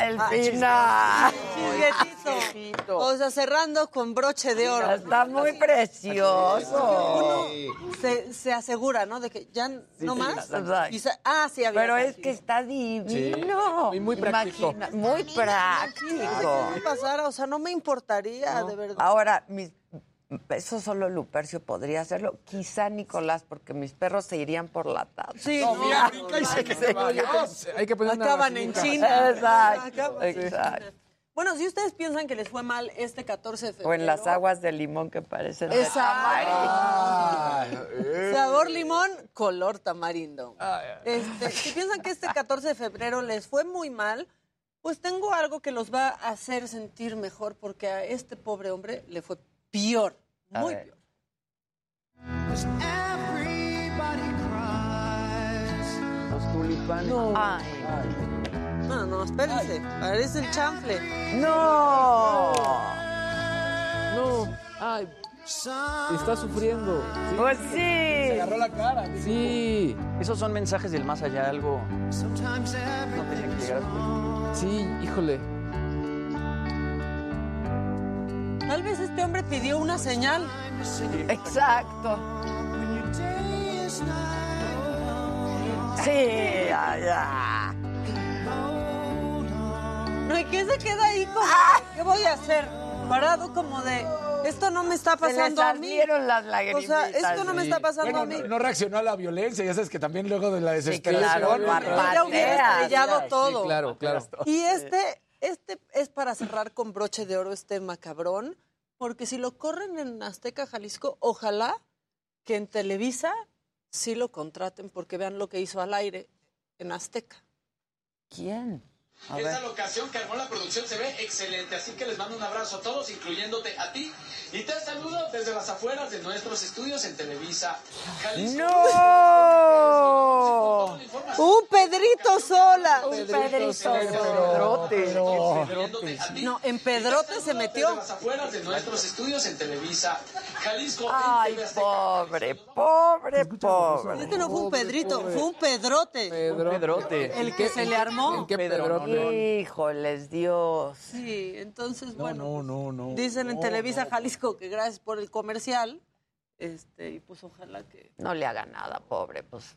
Speaker 1: El
Speaker 23: Ah,
Speaker 1: final.
Speaker 23: Chisguetito.
Speaker 1: Pepito.
Speaker 23: O sea, cerrando con broche de oro.
Speaker 1: Está muy precioso.
Speaker 23: Uno se, se asegura, ¿no? De que ya no
Speaker 1: sí,
Speaker 23: más. ah, sí, había.
Speaker 1: Pero es que está divino.
Speaker 20: Y muy práctico.
Speaker 1: Imagina- muy
Speaker 23: ¿Qué
Speaker 1: práctico.
Speaker 23: me pasara? O sea, no me importaría, de verdad.
Speaker 1: Ahora, mis, eso solo Lupercio podría hacerlo. Quizá Nicolás, porque mis perros se irían por la taza.
Speaker 23: Sí,
Speaker 20: No,
Speaker 23: no,
Speaker 20: mira,
Speaker 23: no,
Speaker 20: brinca y se
Speaker 23: no,
Speaker 20: que se
Speaker 23: no,
Speaker 20: vaya.
Speaker 23: no.
Speaker 20: Hay que poner una
Speaker 23: Acaban en. China.
Speaker 1: Exacto, exacto.
Speaker 23: Bueno, si ustedes piensan que les fue mal este 14 de febrero.
Speaker 1: O en las aguas de limón que parecen de
Speaker 23: Exacto.
Speaker 1: tamarindo.
Speaker 23: Sabor limón, color tamarindo. Este, si piensan que este 14 de febrero les fue muy mal, pues tengo algo que los va a hacer sentir mejor porque a este pobre hombre le fue peor,
Speaker 1: A
Speaker 23: muy
Speaker 1: ver.
Speaker 23: peor.
Speaker 21: Los tulipanes.
Speaker 1: Ay,
Speaker 23: No, no, espérense, parece el chanfle.
Speaker 1: no.
Speaker 20: No. Ay. Está sufriendo. Sí.
Speaker 1: Pues
Speaker 20: Se
Speaker 1: sí.
Speaker 20: agarró la cara. Sí.
Speaker 21: Esos son mensajes del más allá, algo no tenía que llegar a
Speaker 20: Sí, híjole.
Speaker 23: Tal vez este hombre pidió una señal.
Speaker 1: Exacto. Sí, ya, ya.
Speaker 23: No, ¿y qué se queda ahí como, ¿qué voy a hacer? Parado como de, esto no me está
Speaker 1: Se
Speaker 23: pasando a mí.
Speaker 1: las
Speaker 23: O sea, esto no me está pasando
Speaker 19: Bueno,
Speaker 23: a mí.
Speaker 19: no, no reaccionó a la violencia, ya sabes que también luego de la
Speaker 1: Sí,
Speaker 19: desesperación.
Speaker 1: claro,
Speaker 23: Ya hubiera estrellado todo.
Speaker 20: Sí, claro, claro.
Speaker 23: Y este, este es para cerrar con broche de oro este macabrón, porque si lo corren en Azteca, Jalisco, ojalá que en Televisa sí lo contraten, porque vean lo que hizo al aire en Azteca.
Speaker 1: ¿Quién? A
Speaker 27: Esta
Speaker 1: ver.
Speaker 27: locación que armó la producción se ve excelente, así que les mando un abrazo a todos, incluyéndote a ti. Y te saludo desde las afueras de nuestros estudios en Televisa. Jalisco.
Speaker 1: ¡No!
Speaker 23: ¡Un Pedrito Sola!
Speaker 1: Un Pedrito
Speaker 27: Pedrote.
Speaker 23: No, en Pedrote se metió.
Speaker 27: Desde las afueras de nuestros estudios en Televisa. Jalisco. en
Speaker 1: Ay, pobre, pobre, pobre.
Speaker 23: Este no fue un Pedrito, fue un Pedrote.
Speaker 21: Pedrote.
Speaker 23: El que se le armó.
Speaker 20: ¿En qué Pedrote?
Speaker 1: Híjoles, Dios.
Speaker 23: Sí, entonces,
Speaker 19: No,
Speaker 23: bueno,
Speaker 19: no, no, no.
Speaker 23: dicen en
Speaker 19: no,
Speaker 23: Televisa Jalisco que gracias por el comercial. Este, y pues ojalá que.
Speaker 1: No le haga nada, pobre, pues.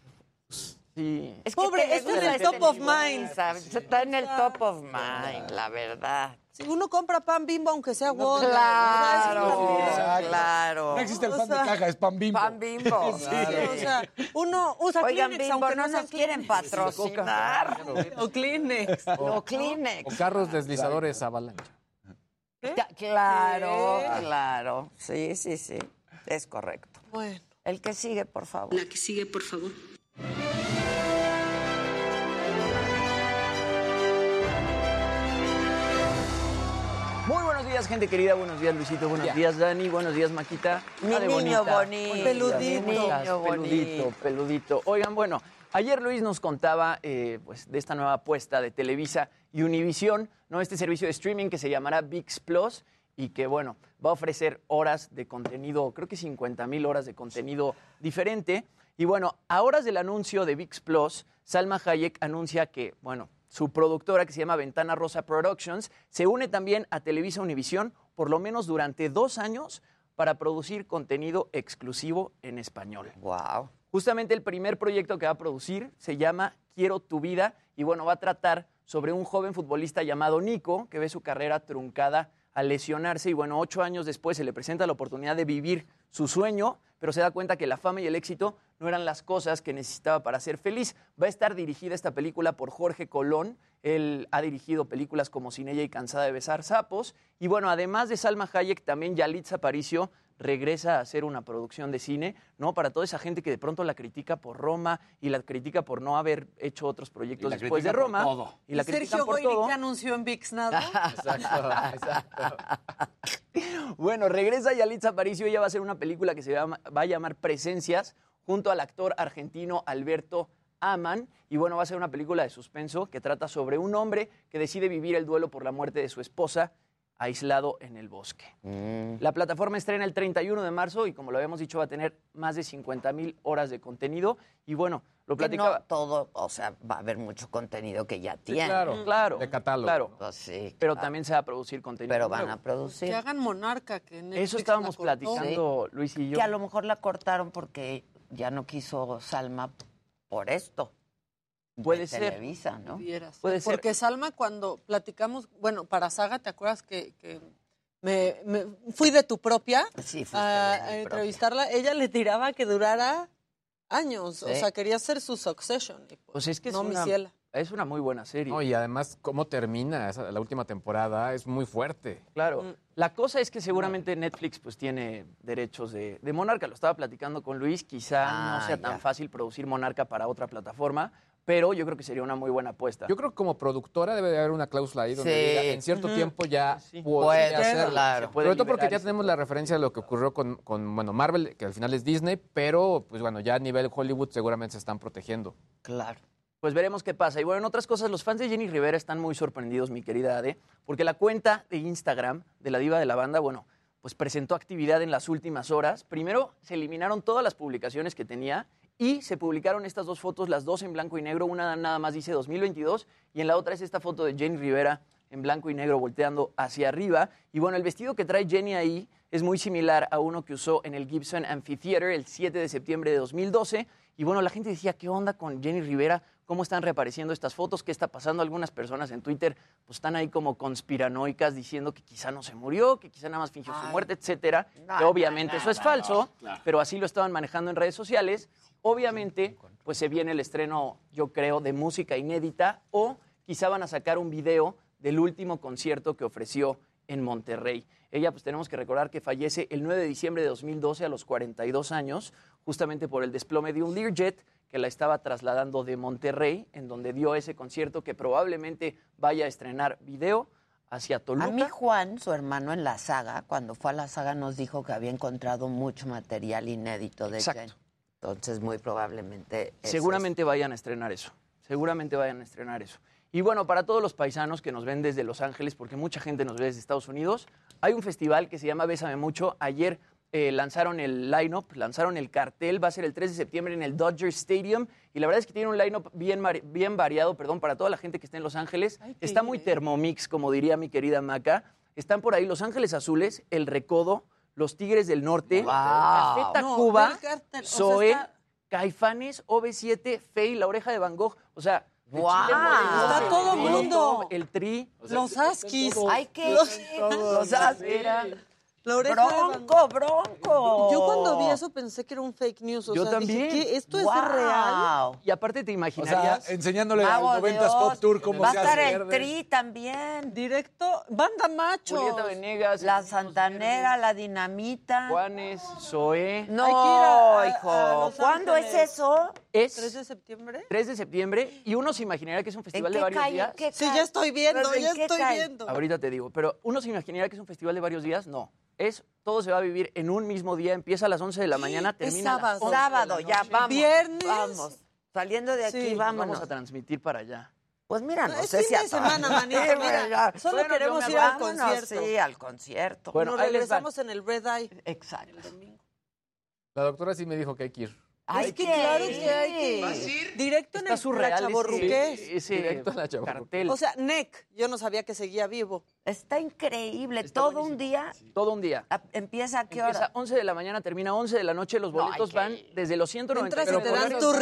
Speaker 21: Sí.
Speaker 1: Es
Speaker 23: Pobre,
Speaker 1: te
Speaker 23: este es
Speaker 1: gusta
Speaker 23: el top of mind.
Speaker 1: Está en el top of mind, la verdad.
Speaker 23: Si uno compra pan bimbo, aunque sea Wonder,
Speaker 1: Claro, claro.
Speaker 19: No existe el
Speaker 23: O
Speaker 19: pan
Speaker 23: sea,
Speaker 19: de caja, es pan bimbo.
Speaker 1: Pan bimbo. [laughs]
Speaker 19: Sí.
Speaker 23: O sea, uno usa
Speaker 1: Oigan,
Speaker 23: Kleenex,
Speaker 1: Bimbo,
Speaker 23: aunque
Speaker 1: no
Speaker 23: no
Speaker 1: nos quieren patrocinar. [laughs]
Speaker 23: O Kleenex.
Speaker 1: O Kleenex.
Speaker 20: O carros deslizadores avalancha.
Speaker 1: Claro,
Speaker 23: ¿Qué?
Speaker 1: claro. Sí, sí, sí. Es correcto.
Speaker 23: Bueno.
Speaker 1: El que sigue, por favor.
Speaker 28: La que sigue, por favor.
Speaker 21: Días, gente querida. Buenos días, Luisito. Buenos
Speaker 20: Ya.
Speaker 21: días, Dani. Buenos días, Maquita.
Speaker 1: Mi
Speaker 21: Ah,
Speaker 1: niño
Speaker 21: bonita.
Speaker 1: bonito.
Speaker 23: Peludito.
Speaker 1: Niño
Speaker 21: peludito,
Speaker 1: bonito.
Speaker 21: peludito. Oigan, bueno, ayer Luis nos contaba eh, pues, de esta nueva apuesta de Televisa y Univisión, ¿no? Este servicio de streaming que se llamará VIX Plus y que, bueno, va a ofrecer horas de contenido, creo que 50 mil horas de contenido diferente. Y bueno, a horas del anuncio de VIX Plus, Salma Hayek anuncia que, bueno, su productora, que se llama Ventana Rosa Productions, se une también a Televisa Univisión por lo menos durante dos años para producir contenido exclusivo en español.
Speaker 1: Wow.
Speaker 21: Justamente el primer proyecto que va a producir se llama Quiero tu vida y bueno, va a tratar sobre un joven futbolista llamado Nico que ve su carrera truncada al lesionarse y bueno, ocho años después se le presenta la oportunidad de vivir su sueño, pero se da cuenta que la fama y el éxito no eran las cosas que necesitaba para ser feliz. Va a estar dirigida esta película por Jorge Colón. Él ha dirigido películas como Sin ella y Cansada de besar sapos. Y bueno, además de Salma Hayek, también Yalitza Aparicio regresa a hacer una producción de cine, ¿no? Para toda esa gente que de pronto la critica por Roma y la critica por no haber hecho otros proyectos
Speaker 19: la
Speaker 21: después de
Speaker 19: por
Speaker 21: Roma.
Speaker 19: todo.
Speaker 21: Y la
Speaker 23: Sergio
Speaker 21: por
Speaker 23: Goyri
Speaker 21: todo.
Speaker 23: que anunció en VIX nada.
Speaker 20: Exacto, exacto. [laughs]
Speaker 21: Bueno, regresa Yalitza Aparicio. Ella va a hacer una película que se va a llamar Presencias junto al actor argentino Alberto Aman. Y bueno, va a ser una película de suspenso que trata sobre un hombre que decide vivir el duelo por la muerte de su esposa aislado en el bosque.
Speaker 1: Mm.
Speaker 21: La plataforma estrena el 31 de marzo y como lo habíamos dicho va a tener más de 50 mil horas de contenido y bueno, lo platicaba...
Speaker 1: no todo, o sea, va a haber mucho contenido que ya tiene.
Speaker 21: claro, claro.
Speaker 20: De catálogo.
Speaker 21: Claro.
Speaker 1: Pues sí,
Speaker 21: Pero
Speaker 1: claro.
Speaker 21: también se va a producir contenido.
Speaker 1: Pero van
Speaker 21: nuevo.
Speaker 1: a producir.
Speaker 23: Que hagan Monarca, que Netflix
Speaker 21: Eso estábamos platicando Luis y yo.
Speaker 1: Que a lo mejor la cortaron porque ya no quiso Salma por esto. de
Speaker 21: Puede ser.
Speaker 1: Televisa, ¿no?
Speaker 21: Puede ser.
Speaker 23: Porque Salma, cuando platicamos, bueno, para Saga, ¿te acuerdas que, que me, me- fui de tu propia
Speaker 1: Sí,
Speaker 23: a,
Speaker 1: propia.
Speaker 23: entrevistarla? Ella le tiraba que durara años. O sea, quería hacer su Succession. y pues,
Speaker 21: Pues es que es
Speaker 23: no, mi ciela.
Speaker 21: Es una muy buena serie.
Speaker 20: No, y además, cómo termina esa- la última temporada es muy fuerte.
Speaker 21: Claro.
Speaker 23: Mm.
Speaker 21: La cosa es que seguramente Netflix pues tiene derechos de, de Monarca. Lo estaba platicando con Luis. Quizá
Speaker 1: Ah,
Speaker 21: no sea tan fácil producir Monarca para otra plataforma, pero yo creo que sería una muy buena apuesta.
Speaker 20: Yo creo que como productora debe de haber una cláusula ahí donde
Speaker 1: Sí.
Speaker 20: diga, en cierto
Speaker 23: Ujú.
Speaker 20: tiempo ya
Speaker 21: Sí.
Speaker 1: Puede,
Speaker 20: hacerlo.
Speaker 1: claro.
Speaker 21: Se puede
Speaker 20: Sobre todo porque ya tenemos la referencia de lo que ocurrió con, con, bueno, Marvel, que al final es Disney, pero pues bueno, ya a nivel Hollywood seguramente se están protegiendo.
Speaker 1: Claro.
Speaker 21: Pues veremos qué pasa. Y bueno, en otras cosas, los fans de Jenny Rivera están muy sorprendidos, mi querida Ade, porque la cuenta de Instagram de la diva de la banda, bueno, pues presentó actividad en las últimas horas. Primero se eliminaron todas las publicaciones que tenía y se publicaron estas dos fotos, las dos en blanco y negro. Una nada más dice 2022 y en la otra es esta foto de Jenny Rivera en blanco y negro volteando hacia arriba. Y bueno, el vestido que trae Jenny ahí es muy similar a uno que usó en el Gibson Amphitheater el 7 de septiembre de 2012. Y bueno, la gente decía, ¿qué onda con Jenny Rivera? ¿Cómo están reapareciendo estas fotos? ¿Qué está pasando? Algunas personas en Twitter pues, están ahí como conspiranoicas diciendo que quizá no se murió, que quizá nada más fingió su muerte, etcétera.
Speaker 1: No,
Speaker 21: que obviamente
Speaker 1: no,
Speaker 21: eso es falso, pero así lo estaban manejando en redes sociales. Obviamente, pues se viene el estreno, yo creo, de música inédita o quizá van a sacar un video del último concierto que ofreció en Monterrey. Ella, pues tenemos que recordar que fallece el 9 de diciembre de 2012 a los 42 años, justamente por el desplome de un Learjet que la estaba trasladando de Monterrey, en donde dio ese concierto que probablemente vaya a estrenar video hacia Toluca.
Speaker 1: A mí Juan, su hermano en la saga, cuando fue a la saga nos dijo que había encontrado mucho material inédito de
Speaker 21: Exacto.
Speaker 1: Entonces, muy probablemente... es
Speaker 21: Seguramente vayan a estrenar eso. Seguramente vayan a estrenar eso. Y bueno, para todos los paisanos que nos ven desde Los Ángeles, porque mucha gente nos ve desde Estados Unidos, hay un festival que se llama Bésame Mucho. Ayer eh, lanzaron el line-up, lanzaron el cartel, va a ser el 3 de septiembre en el Dodger Stadium. Y la verdad es que tiene un line-up bien, bien variado, perdón, para toda la gente que está en Los Ángeles.
Speaker 23: Ay,
Speaker 21: Está muy termomix, como diría mi querida Maca. Están por ahí Los Ángeles Azules, El Recodo, Los Tigres del Norte,
Speaker 1: Wow.
Speaker 23: No, ve el cartel, o sea,
Speaker 21: Zoe,
Speaker 23: está-
Speaker 21: Caifanes, OV7, Fey, La Oreja de Van Gogh. O sea, Moreno,
Speaker 23: Está todo
Speaker 21: Molotov,
Speaker 23: mundo.
Speaker 21: El Tri.
Speaker 23: Los Huskies.
Speaker 1: Hay que
Speaker 23: Los-
Speaker 1: ir. Los.
Speaker 23: La oreja de Van
Speaker 1: Bronco, bronco.
Speaker 23: Yo cuando vi eso pensé que era un fake news. O
Speaker 21: Yo
Speaker 23: sea, dije,
Speaker 21: también.
Speaker 23: ¿qué? ¿Esto es real?
Speaker 21: Y aparte te
Speaker 19: O sea,
Speaker 21: imaginarías.
Speaker 19: enseñándole al
Speaker 1: de
Speaker 19: 90s Pop. Tour cómo
Speaker 1: Va a
Speaker 19: se
Speaker 1: estar
Speaker 19: hace
Speaker 1: el
Speaker 19: verde.
Speaker 1: Tri también.
Speaker 23: Directo, banda macho.
Speaker 21: Julieta Venegas,
Speaker 1: La Santanera, la Dinamita.
Speaker 21: Juanes, Zoé.
Speaker 1: No,
Speaker 23: Hay que ir a- a-
Speaker 1: hijo.
Speaker 23: a Los
Speaker 1: ¿Cuándo es eso?
Speaker 21: Es
Speaker 23: 3 de septiembre.
Speaker 21: 3 de septiembre y uno se imaginaría que es un
Speaker 1: ¿En
Speaker 21: festival de varios
Speaker 1: cae?
Speaker 21: días.
Speaker 1: ¿En qué
Speaker 23: Sí, ya estoy viendo,
Speaker 1: ¿Pero en
Speaker 23: ya estoy
Speaker 1: cae?
Speaker 23: viendo.
Speaker 21: Ahorita te digo, pero uno se imaginaría que es un festival de varios días. No. Es, todo se va a vivir en un mismo día. Empieza a las 11 de la mañana, termina a las
Speaker 23: sábado.
Speaker 21: 11 de la
Speaker 1: Sábado, ya, vamos.
Speaker 23: Viernes.
Speaker 1: Vamos. Saliendo de aquí,
Speaker 23: Sí,
Speaker 1: vámonos.
Speaker 21: Vamos a transmitir para allá.
Speaker 1: Pues mira, no,
Speaker 23: Es
Speaker 1: sé si a
Speaker 23: de semana, manita,
Speaker 1: Sí,
Speaker 23: mira.
Speaker 1: ya.
Speaker 23: Solo
Speaker 1: Bueno,
Speaker 23: queremos ir al concierto.
Speaker 1: Sí, al concierto.
Speaker 21: Bueno,
Speaker 23: Nos
Speaker 21: ahí les va.
Speaker 23: regresamos en el Red Eye.
Speaker 1: Exacto.
Speaker 20: La doctora sí me dijo que hay que ir.
Speaker 1: Hay
Speaker 23: es que
Speaker 1: que
Speaker 23: claro que hay que ir. Directo en el
Speaker 21: surreal
Speaker 23: la
Speaker 21: ese,
Speaker 23: Chavorruqués.
Speaker 21: ese
Speaker 20: Directo a la
Speaker 21: cartel.
Speaker 23: O sea, NEC. Yo no sabía que seguía vivo.
Speaker 1: Está increíble.
Speaker 21: Está
Speaker 1: Todo
Speaker 21: buenísimo.
Speaker 1: un día.
Speaker 21: todo un día.
Speaker 1: a- ¿Empieza a qué
Speaker 21: Empieza
Speaker 1: hora?
Speaker 21: 11 de la mañana, termina 11 de la noche. Los
Speaker 1: No,
Speaker 21: boletos
Speaker 1: que
Speaker 21: van
Speaker 1: ir.
Speaker 21: desde los 190
Speaker 23: Entras y te dan tu
Speaker 1: todo,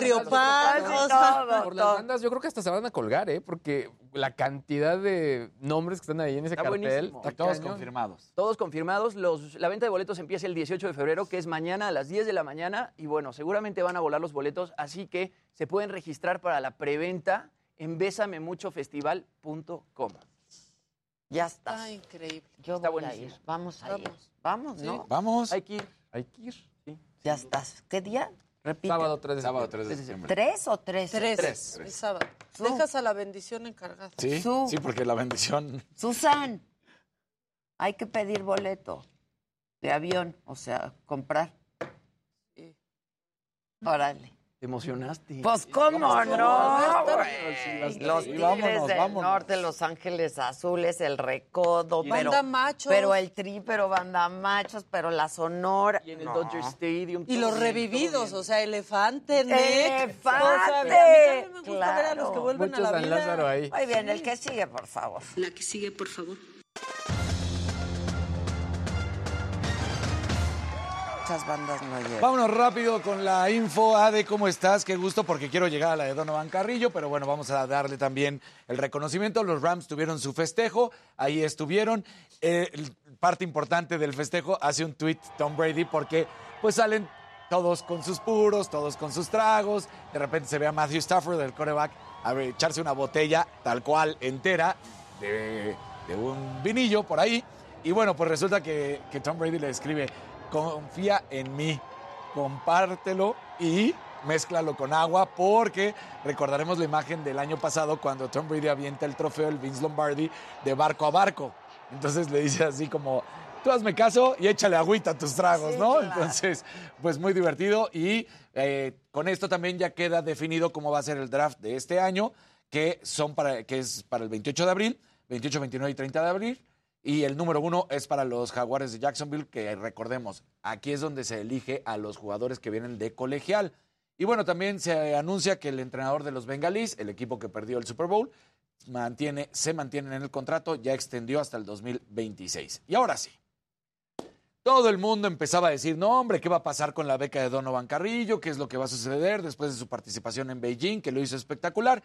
Speaker 20: Por las bandas, yo creo que hasta se van a colgar, ¿eh? Porque la cantidad de nombres que están ahí en ese
Speaker 21: Está
Speaker 20: cartel.
Speaker 21: buenísimo.
Speaker 20: está
Speaker 19: Todos
Speaker 20: cañón.
Speaker 19: confirmados.
Speaker 21: Todos confirmados. Los, la venta de boletos empieza el 18 de febrero, que es mañana a las 10 de la mañana. Y bueno, seguramente van a volar los boletos, así que se pueden registrar para la preventa en besamemuchofestival.com.
Speaker 1: Ya está.
Speaker 23: Está increíble.
Speaker 1: Yo
Speaker 21: Está
Speaker 1: voy a
Speaker 21: buenísimo.
Speaker 1: ir. Vamos a ir.
Speaker 23: Vamos.
Speaker 1: Vamos,
Speaker 23: Sí.
Speaker 1: ¿no?
Speaker 19: Vamos.
Speaker 21: Hay que ir.
Speaker 20: Hay que ir.
Speaker 1: Ya estás. ¿Qué día? Repite.
Speaker 20: Sábado 3 de
Speaker 19: Sábado
Speaker 20: septiembre.
Speaker 19: 3 de septiembre.
Speaker 1: ¿Tres o tres?
Speaker 23: Tres.
Speaker 20: Tres.
Speaker 23: El sábado.
Speaker 1: Su.
Speaker 23: Dejas a la bendición encargada.
Speaker 19: Sí,
Speaker 1: Su-
Speaker 19: sí, porque la bendición.
Speaker 1: Susan, hay que pedir boleto de avión, o sea, comprar.
Speaker 23: Sí.
Speaker 1: Órale.
Speaker 21: Te emocionaste.
Speaker 1: Pues cómo
Speaker 21: ¿Cómo
Speaker 1: no, güey. Los Tigres
Speaker 21: vámonos,
Speaker 1: del
Speaker 21: vámonos.
Speaker 1: Norte, Los Ángeles Azules, el Recodo,
Speaker 21: Y
Speaker 1: pero,
Speaker 23: Banda Machos.
Speaker 1: pero el Tri, pero Banda Machos, pero la Sonora.
Speaker 21: Y en el
Speaker 1: No.
Speaker 21: Dodger Stadium.
Speaker 23: Y los revividos, o sea, elefante, Nick.
Speaker 1: ¡Elefante!
Speaker 23: O sea, a mí también me gusta ver a los que
Speaker 1: Claro.
Speaker 23: vuelven a la vida.
Speaker 1: Muy bien, el que sigue, por favor.
Speaker 28: La que sigue, por favor.
Speaker 1: Muchas bandas.
Speaker 19: Vámonos rápido con la info. Ade, ¿cómo estás? Qué gusto porque quiero llegar a la de Donovan Carrillo, pero bueno, vamos a darle también el reconocimiento. Los Rams tuvieron su festejo, ahí estuvieron. Eh, parte importante del festejo hace un tweet Tom Brady porque pues salen todos con sus puros, todos con sus tragos. De repente se ve a Matthew Stafford, el coreback, a echarse una botella tal cual entera de, de un vinillo por ahí. Y bueno, pues resulta que, que Tom Brady le escribe, confía en mí, compártelo y mézclalo con agua porque recordaremos la imagen del año pasado cuando Tom Brady avienta el trofeo, el Vince Lombardi, de barco a barco. Entonces le dice así como, tú hazme caso y échale agüita a tus tragos,
Speaker 1: Sí,
Speaker 19: ¿no?
Speaker 1: claro.
Speaker 19: Entonces, pues muy divertido y eh, con esto también ya queda definido cómo va a ser el draft de este año, que, son para, que es para el 28 de abril, 28, 29 y 30 de abril. Y el número uno es para los Jaguares de Jacksonville, que recordemos, aquí es donde se elige a los jugadores que vienen de colegial. Y bueno, también se anuncia que el entrenador de los Bengalís, el equipo que perdió el Super Bowl, mantiene, se mantiene en el contrato, ya extendió hasta el 2026. Y ahora sí. Todo el mundo empezaba a decir, no, hombre, ¿qué va a pasar con la beca de Donovan Carrillo? ¿Qué es lo que va a suceder después de su participación en Beijing, que lo hizo espectacular?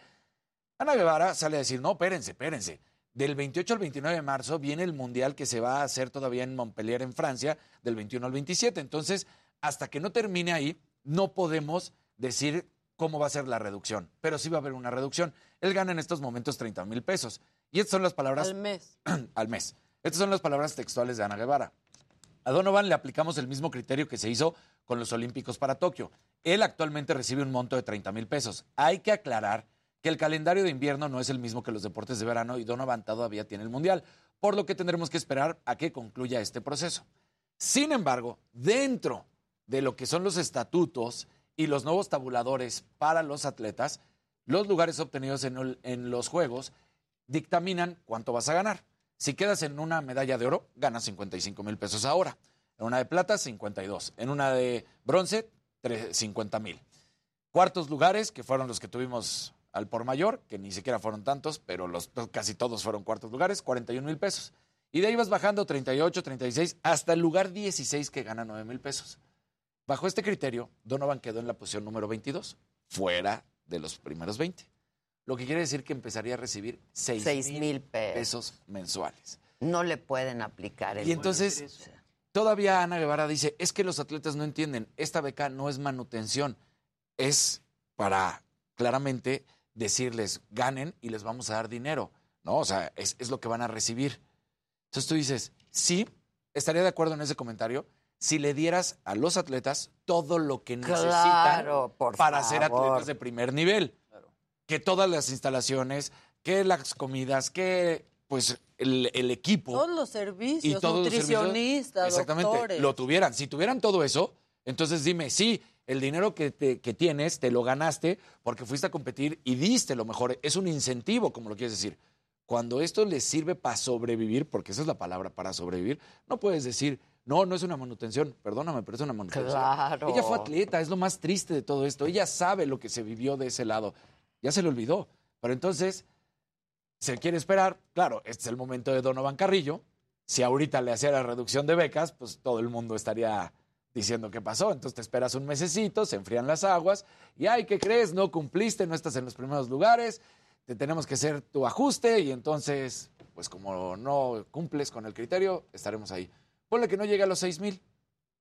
Speaker 19: Ana Guevara sale a decir, no, espérense, espérense. Del 28 al 29 de marzo viene el Mundial que se va a hacer todavía en Montpellier, en Francia, del 21 al 27. Entonces, hasta que no termine ahí, no podemos decir cómo va a ser la reducción. Pero sí va a haber una reducción. Él gana en estos momentos 30 mil pesos. Y estas son las palabras...
Speaker 23: Al mes. [clears throat]
Speaker 19: al mes. Estas son las palabras textuales de Ana Guevara. A Donovan le aplicamos el mismo criterio que se hizo con los Olímpicos para Tokio. Él actualmente recibe un monto de 30 mil pesos. Hay que aclarar que el calendario de invierno no es el mismo que los deportes de verano y Donovan todavía tiene el Mundial, por lo que tendremos que esperar a que concluya este proceso. Sin embargo, dentro de lo que son los estatutos y los nuevos tabuladores para los atletas, los lugares obtenidos en, en los Juegos dictaminan cuánto vas a ganar. Si quedas en una medalla de oro, ganas 55 mil pesos ahora. En una de plata, 52. En una de bronce, tre- 50 mil. Cuartos lugares, que fueron los que tuvimos al por mayor, que ni siquiera fueron tantos, pero los, casi todos fueron cuartos lugares, 41 mil pesos. Y de ahí vas bajando 38, 36, hasta el lugar 16 que gana 9 mil pesos. Bajo este criterio, Donovan quedó en la posición número 22, fuera de los primeros 20. Lo que quiere decir que empezaría a recibir 6
Speaker 1: Seis
Speaker 19: mil
Speaker 1: pesos
Speaker 19: mensuales.
Speaker 1: No le pueden aplicar el
Speaker 19: Y entonces, todavía Ana Guevara dice, es que los atletas no entienden, esta beca no es manutención, es para claramente decirles, ganen y les vamos a dar dinero, ¿no? O sea, es, es lo que van a recibir. Entonces tú dices, sí, estaría de acuerdo en ese comentario si le dieras a los atletas todo lo que necesitan
Speaker 1: Claro, por
Speaker 19: para ser atletas de primer nivel. Que todas las instalaciones, que las comidas, que pues el, el equipo
Speaker 23: Todos los servicios,
Speaker 19: y todos los servicios,
Speaker 23: nutricionistas,
Speaker 19: exactamente,
Speaker 23: doctores.
Speaker 19: lo tuvieran. Si tuvieran todo eso, entonces dime, sí, el dinero que, te- que tienes te lo ganaste porque fuiste a competir y diste lo mejor. Es un incentivo, como lo quieres decir. Cuando esto les sirve para sobrevivir, porque esa es la palabra, para sobrevivir, no puedes decir, no, no es una manutención, perdóname, pero es una manutención.
Speaker 1: Claro.
Speaker 19: Ella fue atleta, es lo más triste de todo esto. Ella sabe lo que se vivió de ese lado. Ya se le olvidó. Pero entonces, se quiere esperar, claro, este es el momento de Donovan Carrillo. Si ahorita le hacía la reducción de becas, pues todo el mundo estaría diciendo qué pasó. Entonces te esperas un mesecito, se enfrían las aguas y, ay, ¿qué crees? No cumpliste, no estás en los primeros lugares, te tenemos que hacer tu ajuste y entonces, pues como no cumples con el criterio, estaremos ahí. Ponle que no llegue a los 6 mil,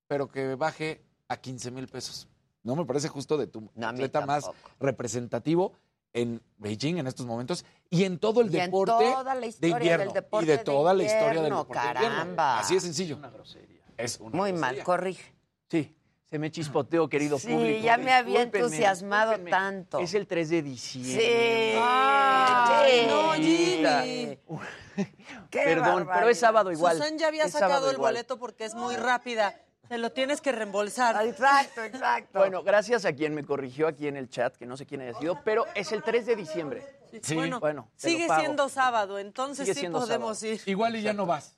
Speaker 19: pero que baje a 15 mil pesos. No me parece justo de tu
Speaker 1: No,
Speaker 19: atleta más representativo en Beijing en estos momentos y en todo el
Speaker 1: Y en
Speaker 19: deporte
Speaker 1: toda la
Speaker 19: de invierno
Speaker 1: del deporte
Speaker 19: y de
Speaker 1: de
Speaker 19: toda la historia del deporte de invierno.
Speaker 1: caramba.
Speaker 19: Así de sencillo. Es una
Speaker 1: Muy mal,
Speaker 19: grosería.
Speaker 1: corrige.
Speaker 21: Sí, se me chispoteo, querido
Speaker 1: Sí,
Speaker 21: público.
Speaker 1: ya me había entusiasmado
Speaker 21: discúlpenme.
Speaker 1: tanto.
Speaker 21: Es el 3 de diciembre.
Speaker 1: Sí.
Speaker 23: Ay, no. Jimmy.
Speaker 1: Qué
Speaker 21: Perdón, pero es sábado igual.
Speaker 23: Susan ya había
Speaker 21: Es
Speaker 23: sacado el
Speaker 21: igual.
Speaker 23: boleto porque es muy rápida. Te lo tienes que reembolsar.
Speaker 1: Exacto, exacto.
Speaker 21: Bueno, gracias a quien me corrigió aquí en el chat, que no sé quién haya sido, pero es el 3 de diciembre.
Speaker 23: Sí. Bueno,
Speaker 21: lo
Speaker 23: sigue siendo sábado, entonces
Speaker 21: Sigue
Speaker 23: sí
Speaker 21: siendo
Speaker 23: podemos
Speaker 21: sábado.
Speaker 23: ir.
Speaker 19: Igual y ya no vas.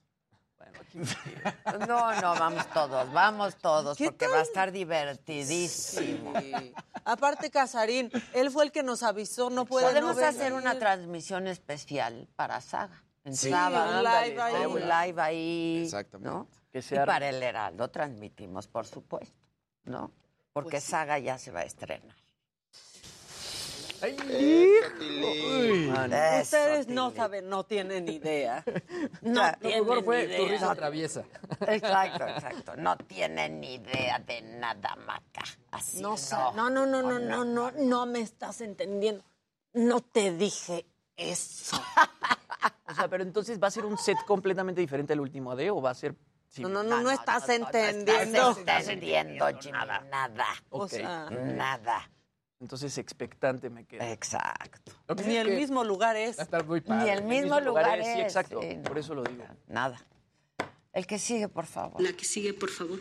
Speaker 1: No, no, vamos todos, vamos todos,
Speaker 23: ¿Qué
Speaker 1: porque va a estar divertidísimo.
Speaker 23: Aparte, Casarín, él fue el que nos avisó, no puede
Speaker 1: Podemos
Speaker 23: no
Speaker 1: hacer una transmisión especial para Saga. En
Speaker 23: Sí,
Speaker 1: sábado.
Speaker 23: un live ahí.
Speaker 1: Un live ahí.
Speaker 20: Exactamente.
Speaker 1: ¿no?
Speaker 21: Que
Speaker 1: Y para el Heraldo transmitimos, por supuesto. ¿No? Porque
Speaker 23: Pues
Speaker 1: Saga ya se va a estrenar.
Speaker 23: Ustedes no saben, no tienen idea. [laughs] No
Speaker 1: Lo
Speaker 23: tienen
Speaker 20: mejor fue
Speaker 23: idea.
Speaker 20: tu risa traviesa.
Speaker 1: Exacto, exacto. [laughs] No tienen ni idea de nada, Maca. Así
Speaker 23: No, sé. no, no, no, no, no, no, no me estás entendiendo. No te dije eso. [laughs]
Speaker 21: O sea, pero entonces va a ser un set completamente diferente al último AD o va a ser. sí.
Speaker 23: No, no, no, no estás
Speaker 1: No
Speaker 23: entendiendo.
Speaker 1: estás entendiendo, Jimmy, nada.
Speaker 21: Ok.
Speaker 23: sea,
Speaker 1: Nada.
Speaker 21: Entonces expectante me quedo.
Speaker 1: Exacto.
Speaker 20: Lo que sí
Speaker 23: Ni el
Speaker 20: que
Speaker 23: mismo lugar es.
Speaker 20: Va a estar muy
Speaker 1: Ni el mismo lugar es.
Speaker 21: Sí, exacto.
Speaker 1: sí, no.
Speaker 21: Por eso lo digo.
Speaker 1: Nada. El que sigue, por favor.
Speaker 28: La que sigue, por favor.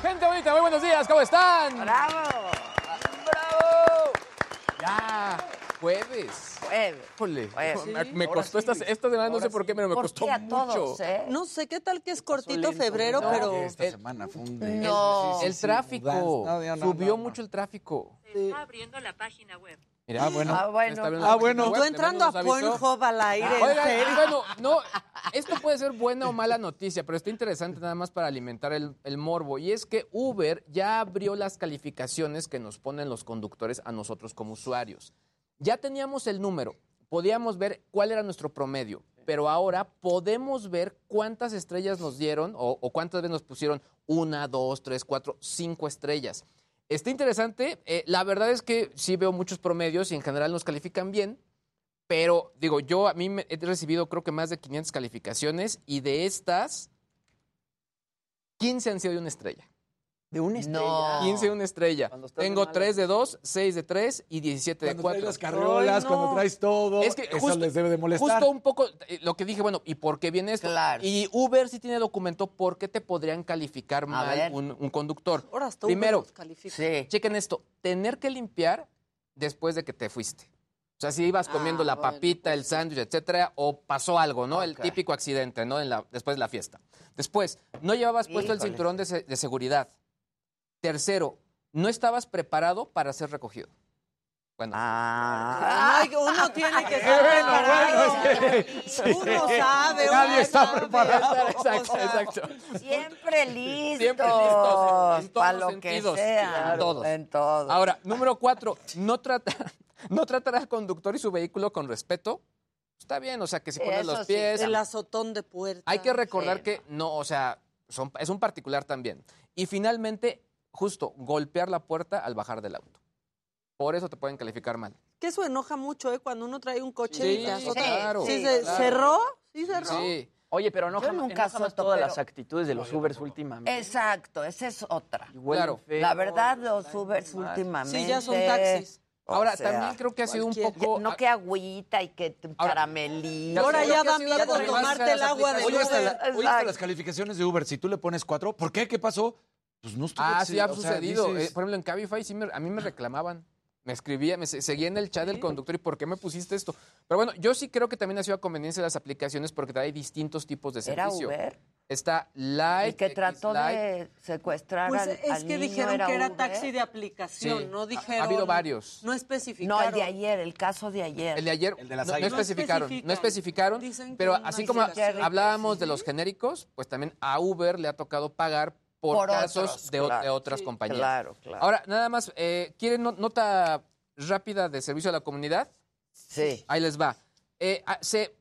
Speaker 20: Gente bonita, muy buenos días, ¿cómo están?
Speaker 1: ¡Bravo!
Speaker 20: Ya, jueves.
Speaker 1: Jueves.
Speaker 20: Híjole,
Speaker 1: Jueves.
Speaker 20: me, costó esta,
Speaker 21: sí.
Speaker 20: esta semana, no sé por qué, pero me
Speaker 1: ¿Por
Speaker 20: costó
Speaker 1: qué a
Speaker 20: mucho.
Speaker 1: todos, eh?
Speaker 23: No sé qué tal que es cortito
Speaker 21: lento,
Speaker 23: febrero,
Speaker 21: ¿no?
Speaker 23: pero.
Speaker 19: Esta
Speaker 20: el-
Speaker 19: semana fue un
Speaker 1: No.
Speaker 20: El tráfico.
Speaker 19: No, no, no,
Speaker 20: Subió
Speaker 19: no, no.
Speaker 20: mucho el tráfico.
Speaker 28: Está abriendo la página web.
Speaker 20: Mira,
Speaker 19: Ah, bueno.
Speaker 1: Ah, bueno.
Speaker 19: Ah, bueno.
Speaker 23: Tú entrando a. Pornhub al aire, ¿en
Speaker 20: Oigan,
Speaker 23: serio?
Speaker 20: bueno, no, esto puede ser buena o mala noticia, pero está interesante nada más para alimentar el, el morbo. Y es que Uber ya abrió las calificaciones que nos ponen los conductores a nosotros como usuarios. Ya teníamos el número, podíamos ver cuál era nuestro promedio, pero ahora podemos ver cuántas estrellas nos dieron o, cuántas veces nos pusieron una, dos, tres, cuatro, cinco estrellas. Está interesante. eh, la verdad es que sí veo muchos promedios y en general nos califican bien. Pero digo, yo a mí me- he recibido creo que más de 500 calificaciones y de estas, 15 han sido de una estrella.
Speaker 21: De una estrella.
Speaker 1: No.
Speaker 20: 15 de una estrella.
Speaker 21: Cuando
Speaker 20: Tengo
Speaker 21: malas.
Speaker 20: 3 de 2, 6 de 3 y 17 de
Speaker 19: Cuando
Speaker 20: 4.
Speaker 19: traes las carriolas,
Speaker 23: Ay, no.
Speaker 19: cuando traes todo,
Speaker 20: Es que
Speaker 19: eso
Speaker 20: justo-
Speaker 19: les debe de molestar.
Speaker 20: Justo un poco eh, lo que dije, bueno, ¿y por qué viene esto?
Speaker 1: Claro.
Speaker 20: Y Uber sí tiene documento por qué te podrían calificar mal un, un conductor.
Speaker 23: Ahora hasta Uber
Speaker 20: Primero,
Speaker 23: nos califica.
Speaker 1: Sí.
Speaker 20: chequen esto, tener que limpiar después de que te fuiste. O sea, si ibas comiendo
Speaker 23: Ah,
Speaker 20: la
Speaker 23: bueno,
Speaker 20: papita, el sándwich, etcétera, o pasó algo, ¿no? El típico accidente, ¿no? En la, después de la fiesta. Después, no llevabas puesto el cinturón de, se- de seguridad. Tercero, no estabas preparado para ser recogido. Bueno,
Speaker 1: Ah.
Speaker 23: Ay, uno tiene que [laughs] estar
Speaker 19: bueno,
Speaker 23: preparado.
Speaker 19: bueno, es que- sí.
Speaker 23: Uno sabe, uno
Speaker 19: Nadie está
Speaker 23: sabe.
Speaker 19: preparado.
Speaker 20: exacto, exacto.
Speaker 1: Siempre listos.
Speaker 20: Siempre listos, en todos
Speaker 1: Para
Speaker 20: los
Speaker 1: lo que
Speaker 20: sentidos.
Speaker 1: sea.
Speaker 20: En todos.
Speaker 1: En todo.
Speaker 20: Ahora, número cuatro, no, trata, [laughs] no tratar al conductor y su vehículo con respeto. Está bien, o sea, que si pones
Speaker 1: Eso
Speaker 20: los
Speaker 1: sí.
Speaker 20: pies.
Speaker 23: El azotón de puerta.
Speaker 20: Hay que recordar
Speaker 1: Sí,
Speaker 20: que no, o sea, son- es un particular también. Y finalmente, justo, golpear la puerta al bajar del auto. Por eso te pueden calificar mal.
Speaker 23: Que eso enoja mucho, ¿eh? Cuando uno trae un coche
Speaker 20: Sí,
Speaker 23: y te azota.
Speaker 20: claro,
Speaker 23: Sí,
Speaker 20: sí,
Speaker 23: se-
Speaker 20: claro.
Speaker 23: ¿Cerró? ¿Sí cerró?
Speaker 20: Sí.
Speaker 21: Oye, pero no
Speaker 1: nunca azoto,
Speaker 21: todas
Speaker 1: pero-
Speaker 21: las actitudes de los Ubers últimamente.
Speaker 1: Exacto, esa es otra.
Speaker 20: Claro.
Speaker 21: feo.
Speaker 1: La verdad, los Ubers últimamente.
Speaker 23: Sí, ya son taxis.
Speaker 1: o
Speaker 20: Ahora,
Speaker 1: sea,
Speaker 20: también creo que ha sido un poco...
Speaker 1: No que agüita y que
Speaker 20: Ahora-
Speaker 1: caramelito.
Speaker 23: Ahora ya da miedo tomarte el agua de
Speaker 19: Oye, hasta,
Speaker 23: Uber.
Speaker 19: la- oye, hasta las calificaciones de Uber, si tú le pones cuatro, ¿por qué? ¿Qué pasó? Pues no estuvo
Speaker 20: Ah, sí, ha
Speaker 19: o sea,
Speaker 20: sucedido.
Speaker 19: dices-
Speaker 20: Eh, por ejemplo, en Cabify sí me- a mí me reclamaban. Me escribía, me se- seguía en el chat del conductor y ¿por qué me pusiste esto? Pero bueno, yo sí creo que también ha sido a conveniencia de las aplicaciones porque hay distintos tipos de
Speaker 1: ¿Era
Speaker 20: servicio.
Speaker 1: Uber?
Speaker 20: Está Live,
Speaker 1: El que trató de secuestrar
Speaker 23: Pues
Speaker 1: al,
Speaker 23: es
Speaker 1: al
Speaker 23: que
Speaker 1: niño
Speaker 23: dijeron que era
Speaker 1: Uber.
Speaker 23: taxi de aplicación,
Speaker 20: Sí.
Speaker 23: no dijeron.
Speaker 20: ha habido varios.
Speaker 23: No
Speaker 1: No,
Speaker 23: especificaron.
Speaker 1: el de ayer, el caso de ayer.
Speaker 20: El de ayer
Speaker 19: El de las
Speaker 20: no, no
Speaker 19: águilas.
Speaker 23: No
Speaker 20: especificaron, no especificaron,
Speaker 23: Dicen que
Speaker 20: pero así como hablábamos de los genéricos, pues también a Uber le ha tocado pagar por,
Speaker 1: Por
Speaker 20: casos
Speaker 1: otros,
Speaker 20: de, o-
Speaker 1: claro.
Speaker 20: de otras
Speaker 23: Sí,
Speaker 20: compañías.
Speaker 1: Claro, claro.
Speaker 20: Ahora, nada más, eh, ¿quieren no- nota rápida de servicio a la comunidad?
Speaker 1: sí.
Speaker 20: Ahí les va. Eh, ah, se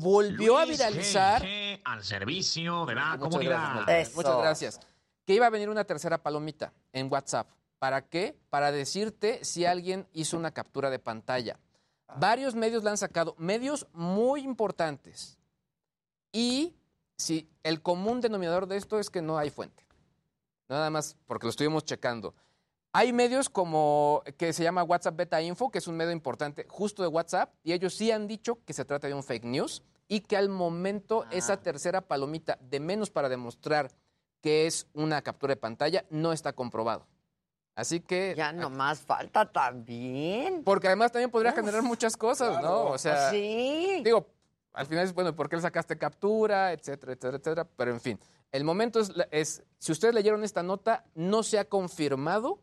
Speaker 20: volvió a viralizar.
Speaker 29: al servicio de la
Speaker 20: Muchas
Speaker 29: comunidad.
Speaker 20: gracias. Muchas gracias. Que iba a venir una tercera palomita en WhatsApp. ¿Para qué? Para decirte si alguien hizo una captura de pantalla. Varios medios la han sacado, medios muy importantes. Y si el común denominador de esto es que no hay fuente. Nada más porque lo estuvimos checando. Hay medios como que se llama WhatsApp Beta Info, que es un medio importante justo de WhatsApp, y ellos sí han dicho que se trata de un fake news y que al momento
Speaker 1: Ah.
Speaker 20: esa tercera palomita de menos para demostrar que es una captura de pantalla no está comprobado. Así que...
Speaker 1: Ya nomás falta también.
Speaker 20: Porque además también podría generar muchas cosas, ¿no? O sea,
Speaker 1: sí.
Speaker 20: digo, al final es, bueno, ¿por qué le sacaste captura? Etcétera, etcétera, etcétera. Pero en fin, el momento es, la- es, si ustedes leyeron esta nota, no se ha confirmado,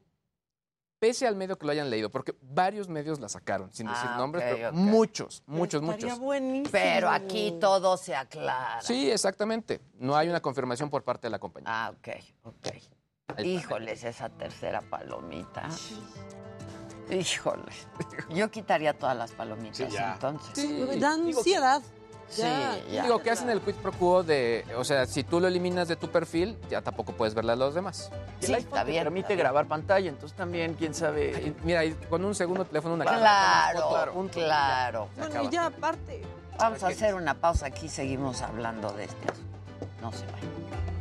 Speaker 20: pese al medio que lo hayan leído, porque varios medios la sacaron, sin decir
Speaker 1: Ah,
Speaker 20: nombres, pero
Speaker 1: ok.
Speaker 20: muchos, muchos,
Speaker 23: Estaría
Speaker 20: muchos.
Speaker 23: buenísimo.
Speaker 1: Pero aquí todo se aclara.
Speaker 20: Sí, exactamente. No hay una confirmación por parte de la compañía.
Speaker 1: Ah, ok, ok. Híjoles, esa tercera palomita. Híjoles. [laughs] Yo quitaría todas las palomitas entonces.
Speaker 23: Me da ansiedad.
Speaker 1: Sí,
Speaker 23: Ya.
Speaker 20: Digo, que hacen el quid pro quo de, o sea, si tú lo eliminas de tu perfil, ya tampoco puedes verla a los demás.
Speaker 21: Y el iPhone te permite grabar pantalla, entonces también, quién sabe.
Speaker 20: Y Mira, y con un segundo teléfono, una
Speaker 1: Claro,
Speaker 20: cámara, una foto,
Speaker 1: claro.
Speaker 23: Bueno, y ya aparte.
Speaker 1: Vamos a hacer una pausa aquí, seguimos hablando de este asunto. No se vayan.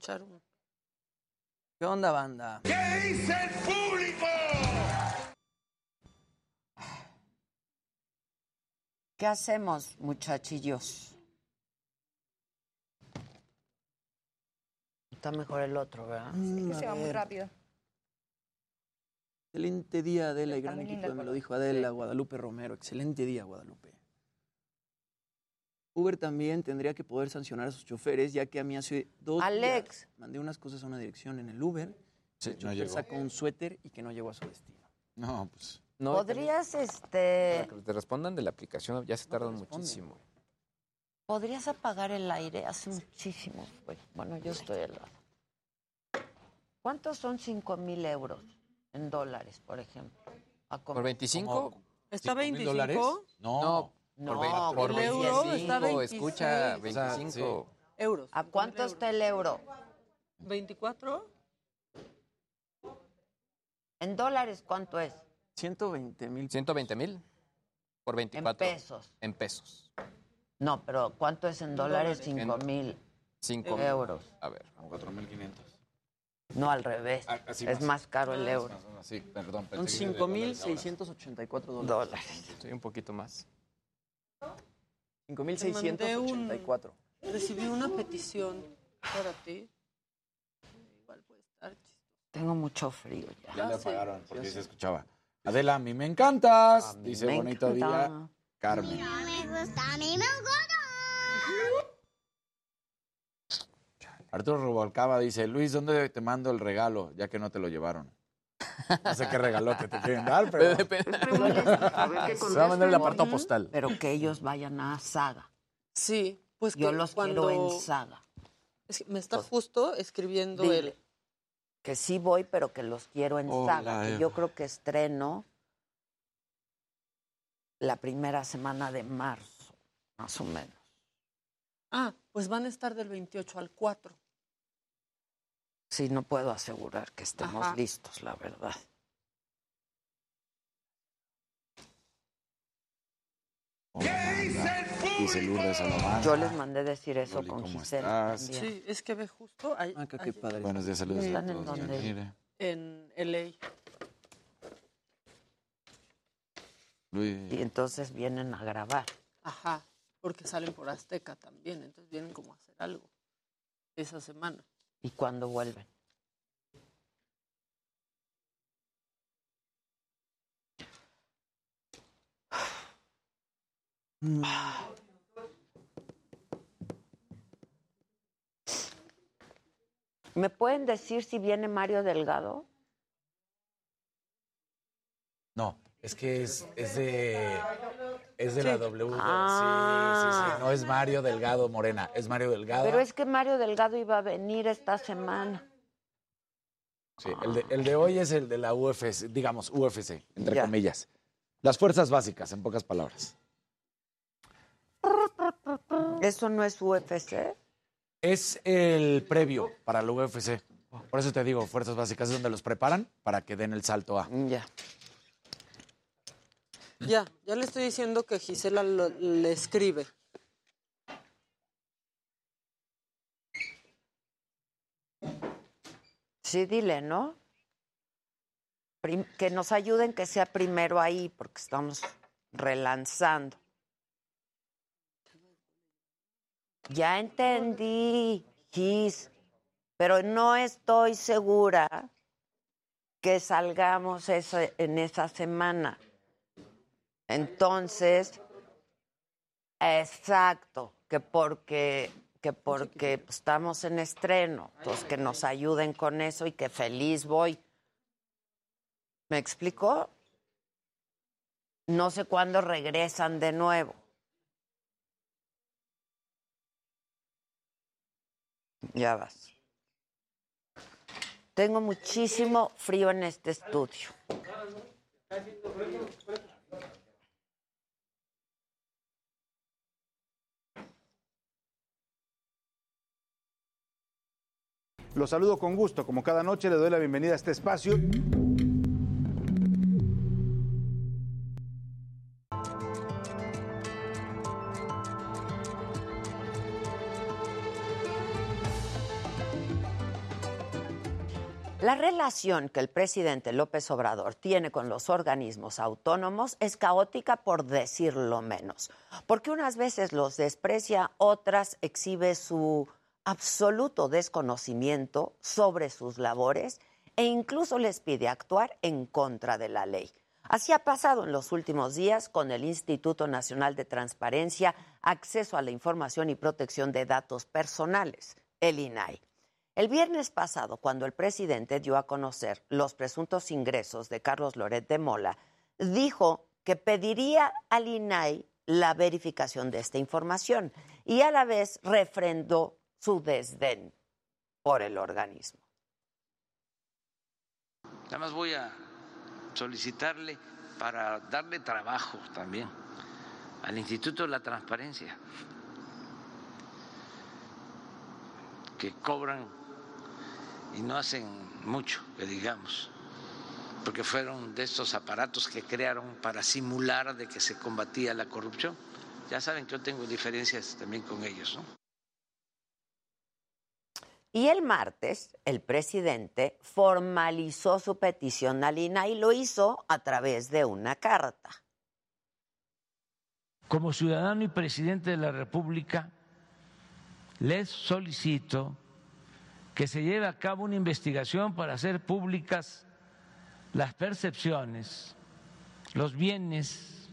Speaker 23: Escuchar un.
Speaker 21: ¿Qué onda, banda?
Speaker 30: ¿Qué dice el público?
Speaker 1: ¿Qué hacemos, muchachillos? Está mejor el otro, ¿verdad?
Speaker 21: Mm,
Speaker 31: se va muy rápido.
Speaker 21: Excelente día, Adela, y gran equipo Me lo dijo Adela, Guadalupe Romero. Excelente día, Guadalupe. Uber también tendría que poder sancionar a sus choferes, ya que a mí hace dos
Speaker 1: Alex.
Speaker 21: días mandé unas cosas a una dirección en el Uber.
Speaker 19: Sí,
Speaker 21: el
Speaker 19: no
Speaker 21: chofer
Speaker 19: llegó.
Speaker 21: sacó un suéter y que no llegó a su destino.
Speaker 19: No, pues.
Speaker 20: No,
Speaker 1: ¿Podrías, este,
Speaker 20: Para que te respondan de la aplicación ya se tardan muchísimo.
Speaker 1: podrías apagar el aire? Hace muchísimo. Bueno, yo estoy al lado. ¿Cuántos son 5 mil euros en dólares, por ejemplo? A
Speaker 20: ¿Por
Speaker 1: com-
Speaker 20: 25?
Speaker 23: ¿Está
Speaker 19: ¿Cinco mil
Speaker 23: 25?
Speaker 19: dólares? No.
Speaker 1: No,
Speaker 20: por, vein- por
Speaker 23: el euro
Speaker 20: 25,
Speaker 23: está 26.
Speaker 20: escucha,
Speaker 19: O sea,
Speaker 20: 25.
Speaker 23: Euros.
Speaker 1: ¿A cuánto está el euro?
Speaker 23: ¿24?
Speaker 1: En dólares, ¿cuánto es?
Speaker 21: 120 mil.
Speaker 20: 120 mil por 24.
Speaker 1: En pesos.
Speaker 20: En pesos.
Speaker 1: No, pero ¿cuánto es en dólares? 5 mil
Speaker 20: 5
Speaker 1: euros.
Speaker 20: A ver.
Speaker 19: 4.500.
Speaker 1: No, al revés.
Speaker 19: Ah,
Speaker 1: es
Speaker 19: más.
Speaker 1: más caro el euro.
Speaker 19: Sí, perdón.
Speaker 21: Son
Speaker 19: pensé que era de dólares ahora.
Speaker 21: 5.684 dólares.
Speaker 1: Dólares.
Speaker 20: Sí, un poquito más.
Speaker 21: 5.684.
Speaker 23: Recibí una petición para ti. Igual puede estar chistoso.
Speaker 1: Tengo mucho frío ya.
Speaker 19: Ya le apagaron porque se escuchaba. Adela, a mí me encantas.
Speaker 1: mí
Speaker 19: Dice
Speaker 1: me
Speaker 19: bonito
Speaker 1: encanta.
Speaker 19: día. Carmen. Arturo Rubalcaba dice, Luis, ¿dónde te mando el regalo? Ya que no te lo llevaron. No sé qué regalote te quieren dar, [laughs] pero...
Speaker 20: Depende.
Speaker 1: Se
Speaker 20: Se va a mandar el apartado postal.
Speaker 1: Pero que ellos vayan a Saga.
Speaker 23: Sí, pues
Speaker 1: Yo
Speaker 23: que
Speaker 1: los
Speaker 23: cuando...
Speaker 1: quiero en Saga.
Speaker 23: Es que me está justo escribiendo
Speaker 1: Dile.
Speaker 23: él.
Speaker 1: Que sí voy, pero que los quiero en
Speaker 19: Hola,
Speaker 1: Saga. que yo creo que estreno la primera semana de marzo, más o menos.
Speaker 23: Ah, pues van a estar del 28 al 4.
Speaker 1: Sí, no puedo asegurar que estemos
Speaker 23: Ajá.
Speaker 1: listos, la verdad.
Speaker 19: Dice Lourdes Salamanca.
Speaker 1: Yo les mandé decir eso
Speaker 19: Loli,
Speaker 1: con
Speaker 19: ¿cómo
Speaker 1: Gisela
Speaker 19: estás?
Speaker 1: también.
Speaker 23: Sí, es que ve justo ahí,
Speaker 21: Ah, qué
Speaker 23: ahí
Speaker 21: padre.
Speaker 19: Buenos días, saludos
Speaker 1: ¿Están
Speaker 19: a
Speaker 1: en
Speaker 19: todos.
Speaker 1: dónde?
Speaker 23: En LA.
Speaker 19: Luis.
Speaker 1: Y entonces vienen a grabar.
Speaker 23: Ajá, porque salen por Azteca también, entonces vienen como a hacer algo esa semana.
Speaker 1: ¿Y cuándo vuelven? ¿Me pueden decir si viene Mario Delgado?
Speaker 19: No, es que es, es de, es de la W.
Speaker 1: Ah.
Speaker 19: Sí, sí, sí. No es Mario Delgado Morena, es Mario Delgado.
Speaker 1: Pero es que Mario Delgado iba a venir esta semana.
Speaker 19: Sí, el de, el de hoy es el de la UFC, digamos, UFC, entre
Speaker 1: Ya.
Speaker 19: comillas. Las fuerzas básicas, en pocas palabras.
Speaker 1: ¿Eso no es UFC?
Speaker 19: Es el previo para la UFC. Por eso te digo, fuerzas básicas es donde los preparan para que den el salto a.
Speaker 1: Ya.
Speaker 23: Ya, ya le estoy diciendo que Gisela lo- le escribe.
Speaker 1: Sí, dile, ¿no? Que nos ayuden que sea primero ahí, porque estamos relanzando. Ya entendí, Gis, pero no estoy segura que salgamos en esa semana. Entonces, exacto, que porque que porque pues, estamos en estreno, pues que nos ayuden con eso y que feliz voy. ¿Me explicó? No sé cuándo regresan de nuevo. Ya vas. Tengo muchísimo frío en este estudio.
Speaker 32: Los saludo con gusto. Como cada noche le doy la bienvenida a este espacio.
Speaker 1: La relación que el presidente López Obrador tiene con los organismos autónomos es caótica por decirlo menos, porque unas veces los desprecia, otras exhibe su absoluto desconocimiento sobre sus labores e incluso les pide actuar en contra de la ley. Así ha pasado en los últimos días con el Instituto Nacional de Transparencia, Acceso a la Información y Protección de Datos Personales, el INAI. El viernes pasado, cuando el presidente dio a conocer los presuntos ingresos de Carlos Loret de Mola, dijo que pediría al INAI la verificación de esta información y a la vez refrendó su desdén por el organismo.
Speaker 33: Nada más voy a solicitarle para darle trabajo también al Instituto de la Transparencia, que cobran y no hacen mucho, que digamos, porque fueron de estos aparatos que crearon para simular de que se combatía la corrupción. Ya saben que yo tengo diferencias también con ellos, ¿no?
Speaker 1: Y el martes, el presidente formalizó su petición al INAI y lo hizo a través de una carta.
Speaker 34: Como ciudadano y presidente de la República, les solicito que se lleve a cabo una investigación para hacer públicas las percepciones, los bienes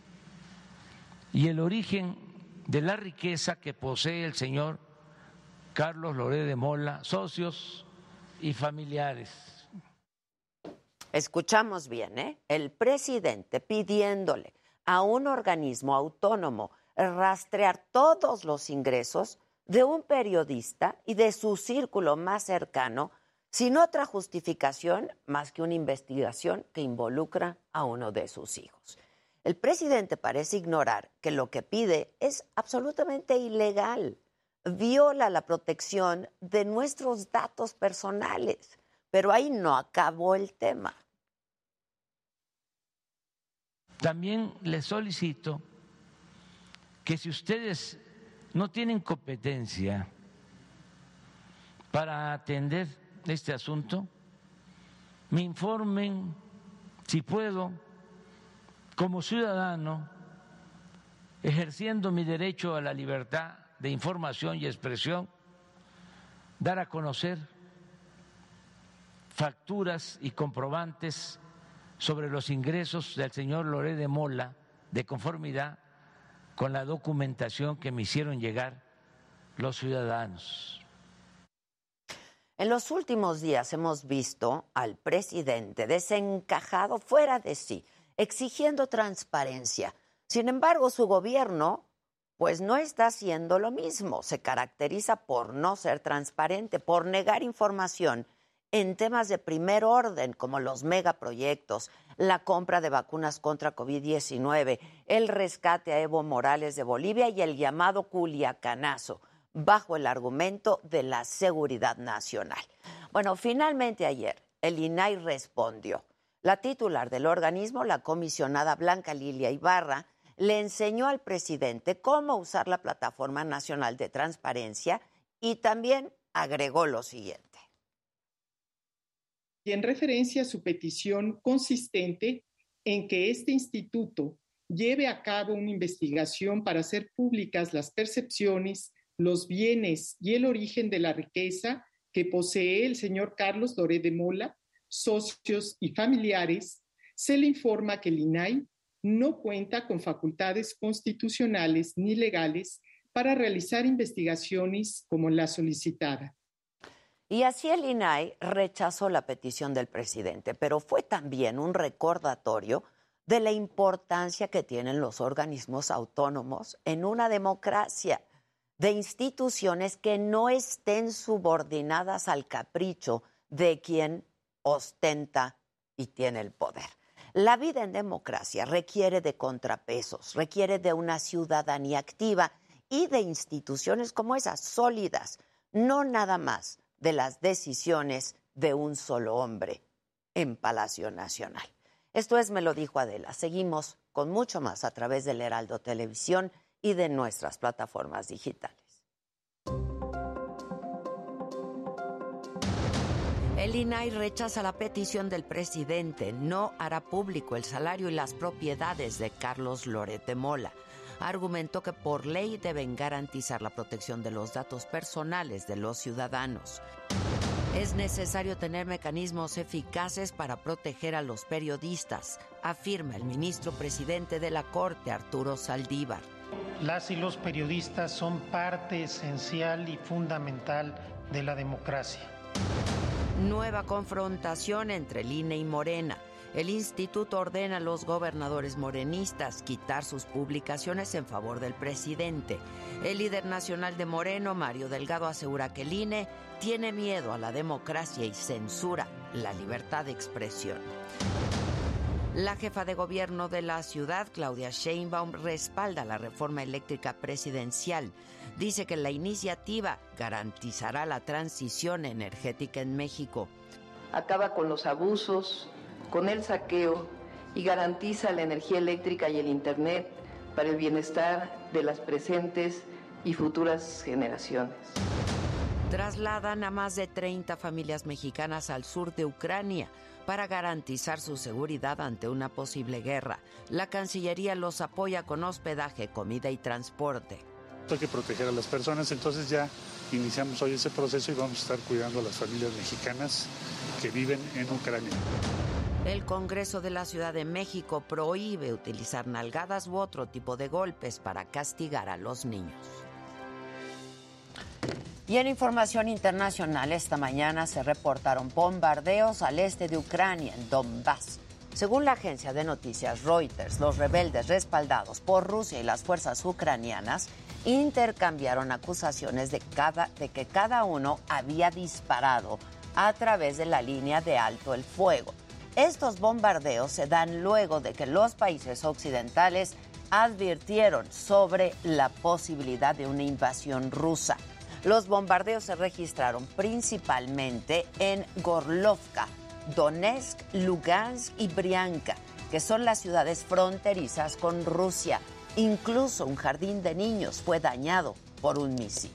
Speaker 34: y el origen de la riqueza que posee el señor Carlos Loré de Mola, socios y familiares.
Speaker 1: Escuchamos bien, ¿eh? El presidente pidiéndole a un organismo autónomo rastrear todos los ingresos de un periodista y de su círculo más cercano sin otra justificación más que una investigación que involucra a uno de sus hijos. El presidente parece ignorar que lo que pide es absolutamente ilegal, viola la protección de nuestros datos personales, pero ahí no acabó el tema.
Speaker 34: También les solicito que si ustedes no tienen competencia para atender este asunto, me informen si puedo, como ciudadano, ejerciendo mi derecho a la libertad de información y expresión, dar a conocer facturas y comprobantes sobre los ingresos del señor Loré de Mola de conformidad con la documentación que me hicieron llegar los ciudadanos.
Speaker 1: En los últimos días hemos visto al presidente desencajado fuera de sí, exigiendo transparencia. Sin embargo, su gobierno pues no está haciendo lo mismo. Se caracteriza por no ser transparente, por negar información en temas de primer orden, como los megaproyectos, la compra de vacunas contra COVID-19, el rescate a Evo Morales de Bolivia y el llamado Culiacanazo, bajo el argumento de la seguridad nacional. Bueno, finalmente ayer el INAI respondió. La titular del organismo, la comisionada Blanca Lilia Ibarra, le enseñó al presidente cómo usar la Plataforma Nacional de Transparencia y también agregó lo siguiente.
Speaker 17: Y en referencia a su petición consistente en que este instituto lleve a cabo una investigación para hacer públicas las percepciones, los bienes y el origen de la riqueza que posee el señor Carlos Doré de Mola, socios y familiares, se le informa que el INAI no cuenta con facultades constitucionales ni legales para realizar investigaciones como la solicitada.
Speaker 1: Y así el INAI rechazó la petición del presidente, pero fue también un recordatorio de la importancia que tienen los organismos autónomos en una democracia, de instituciones que no estén subordinadas al capricho de quien ostenta y tiene el poder. La vida en democracia requiere de contrapesos, requiere de una ciudadanía activa y de instituciones como esas, sólidas, no nada más de las decisiones de un solo hombre en Palacio Nacional. Esto es Me lo dijo Adela. Seguimos con mucho más a través del Heraldo Televisión y de nuestras plataformas digitales. El INAI rechaza la petición del presidente. No hará público el salario y las propiedades de Carlos Lorete Mola. Argumentó que por ley deben garantizar la protección de los datos personales de los ciudadanos. Es necesario tener mecanismos eficaces para proteger a los periodistas, afirma el ministro presidente de la Corte, Arturo Saldívar.
Speaker 9: Las y los periodistas son parte esencial y fundamental de la democracia.
Speaker 1: Nueva confrontación entre el INE y Morena. El instituto ordena a los gobernadores morenistas quitar sus publicaciones en favor del presidente. El líder nacional de Moreno, Mario Delgado, asegura que el INE tiene miedo a la democracia y censura la libertad de expresión. La jefa de gobierno de la ciudad, Claudia Sheinbaum, respalda la reforma eléctrica presidencial. Dice que la iniciativa garantizará la transición energética en México.
Speaker 35: Acaba con los abusos, con el saqueo y garantiza la energía eléctrica y el Internet para el bienestar de las presentes y futuras generaciones.
Speaker 1: Trasladan a más de 30 familias mexicanas al sur de Ucrania para garantizar su seguridad ante una posible guerra. La Cancillería los apoya con hospedaje, comida y transporte.
Speaker 18: Hay que proteger a las personas, entonces ya iniciamos hoy ese proceso y vamos a estar cuidando a las familias mexicanas que viven en Ucrania.
Speaker 1: El Congreso de la Ciudad de México prohíbe utilizar nalgadas u otro tipo de golpes para castigar a los niños. Y en información internacional, esta mañana se reportaron bombardeos al este de Ucrania, en Donbass. Según la agencia de noticias Reuters, los rebeldes respaldados por Rusia y las fuerzas ucranianas intercambiaron acusaciones de, que cada uno había disparado a través de la línea de alto el fuego. Estos bombardeos se dan luego de que los países occidentales advirtieron sobre la posibilidad de una invasión rusa. Los bombardeos se registraron principalmente en Gorlovka, Donetsk, Lugansk y Brianka, que son las ciudades fronterizas con Rusia. Incluso un jardín de niños fue dañado por un misil.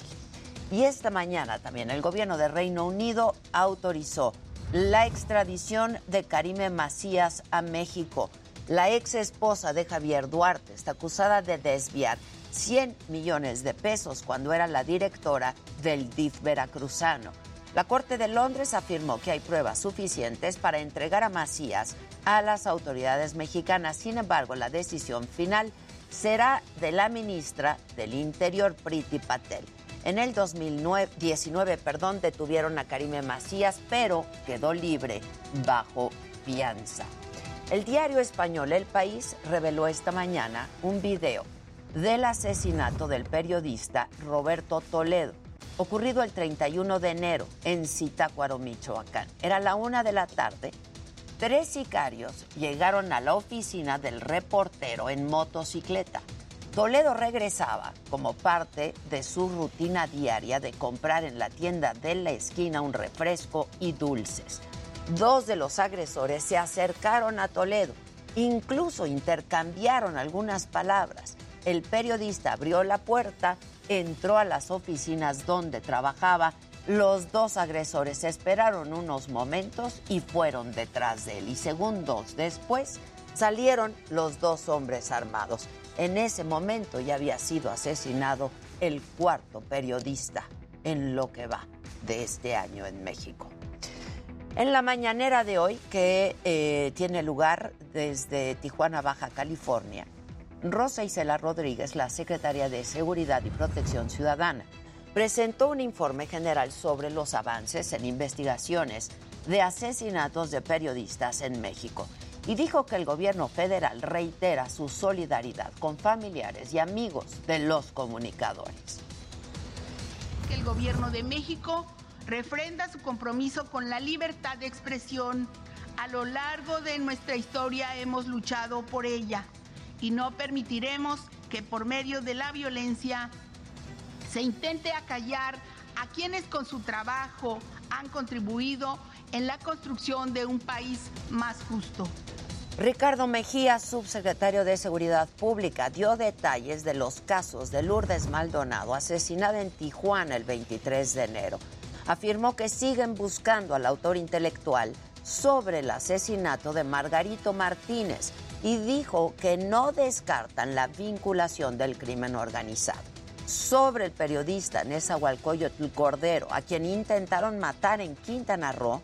Speaker 1: Y esta mañana también el gobierno de Reino Unido autorizó la extradición de Karime Macías a México. La ex esposa de Javier Duarte está acusada de desviar 100 millones de pesos cuando era la directora del DIF veracruzano. La Corte de Londres afirmó que hay pruebas suficientes para entregar a Macías a las autoridades mexicanas. Sin embargo, la decisión final será de la ministra del Interior, Priti Patel. En el 2019 perdón, detuvieron a Karime Macías, pero quedó libre bajo fianza. El diario español El País reveló esta mañana un video del asesinato del periodista Roberto Toledo, ocurrido el 31 de enero en Zitácuaro, Michoacán. Era la una de la tarde. Tres sicarios llegaron a la oficina del reportero en motocicleta. Toledo regresaba como parte de su rutina diaria de comprar en la tienda de la esquina un refresco y dulces. Dos de los agresores se acercaron a Toledo, incluso intercambiaron algunas palabras. El periodista abrió la puerta, entró a las oficinas donde trabajaba. Los dos agresores esperaron unos momentos y fueron detrás de él. Y segundos después salieron los dos hombres armados. En ese momento ya había sido asesinado el cuarto periodista en lo que va de este año en México. En la mañanera de hoy, que eh, tiene lugar desde Tijuana, Baja California, Rosa Isela Rodríguez, la secretaria de Seguridad y Protección Ciudadana, presentó un informe general sobre los avances en investigaciones de asesinatos de periodistas en México y dijo que el gobierno federal reitera su solidaridad con familiares y amigos de los comunicadores.
Speaker 36: Que el gobierno de México refrenda su compromiso con la libertad de expresión. A lo largo de nuestra historia hemos luchado por ella y no permitiremos que por medio de la violencia se intente acallar a quienes con su trabajo han contribuido en la construcción de un país más justo.
Speaker 1: Ricardo Mejía, subsecretario de Seguridad Pública, dio detalles de los casos de Lourdes Maldonado, asesinada en Tijuana el 23 de enero. Afirmó que siguen buscando al autor intelectual sobre el asesinato de Margarito Martínez y dijo que no descartan la vinculación del crimen organizado. Sobre el periodista Nezahualcóyotl Cordero, a quien intentaron matar en Quintana Roo,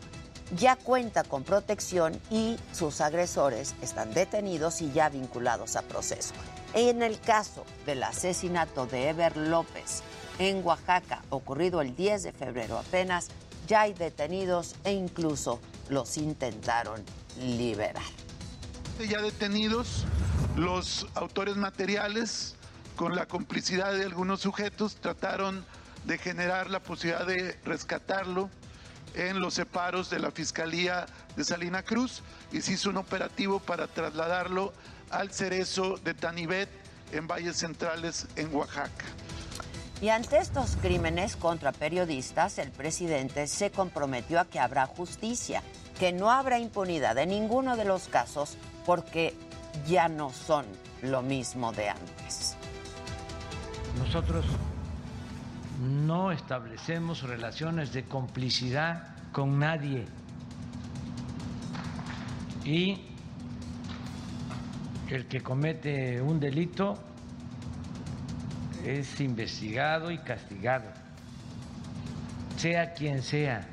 Speaker 1: ya cuenta con protección y sus agresores están detenidos y ya vinculados a proceso. En el caso del asesinato de Ever López en Oaxaca, ocurrido el 10 de febrero apenas, ya hay detenidos e incluso los intentaron liberar.
Speaker 37: Ya detenidos los autores materiales con la complicidad de algunos sujetos trataron de generar la posibilidad de rescatarlo en los separos de la Fiscalía de Salina Cruz y se hizo un operativo para trasladarlo al cerezo de Tanibet en Valles Centrales en Oaxaca.
Speaker 1: Y ante estos crímenes contra periodistas, el presidente se comprometió a que habrá justicia, que no habrá impunidad en ninguno de los casos porque ya no son lo mismo de antes.
Speaker 34: Nosotros no establecemos relaciones de complicidad con nadie. Y el que comete un delito es investigado y castigado, sea quien sea.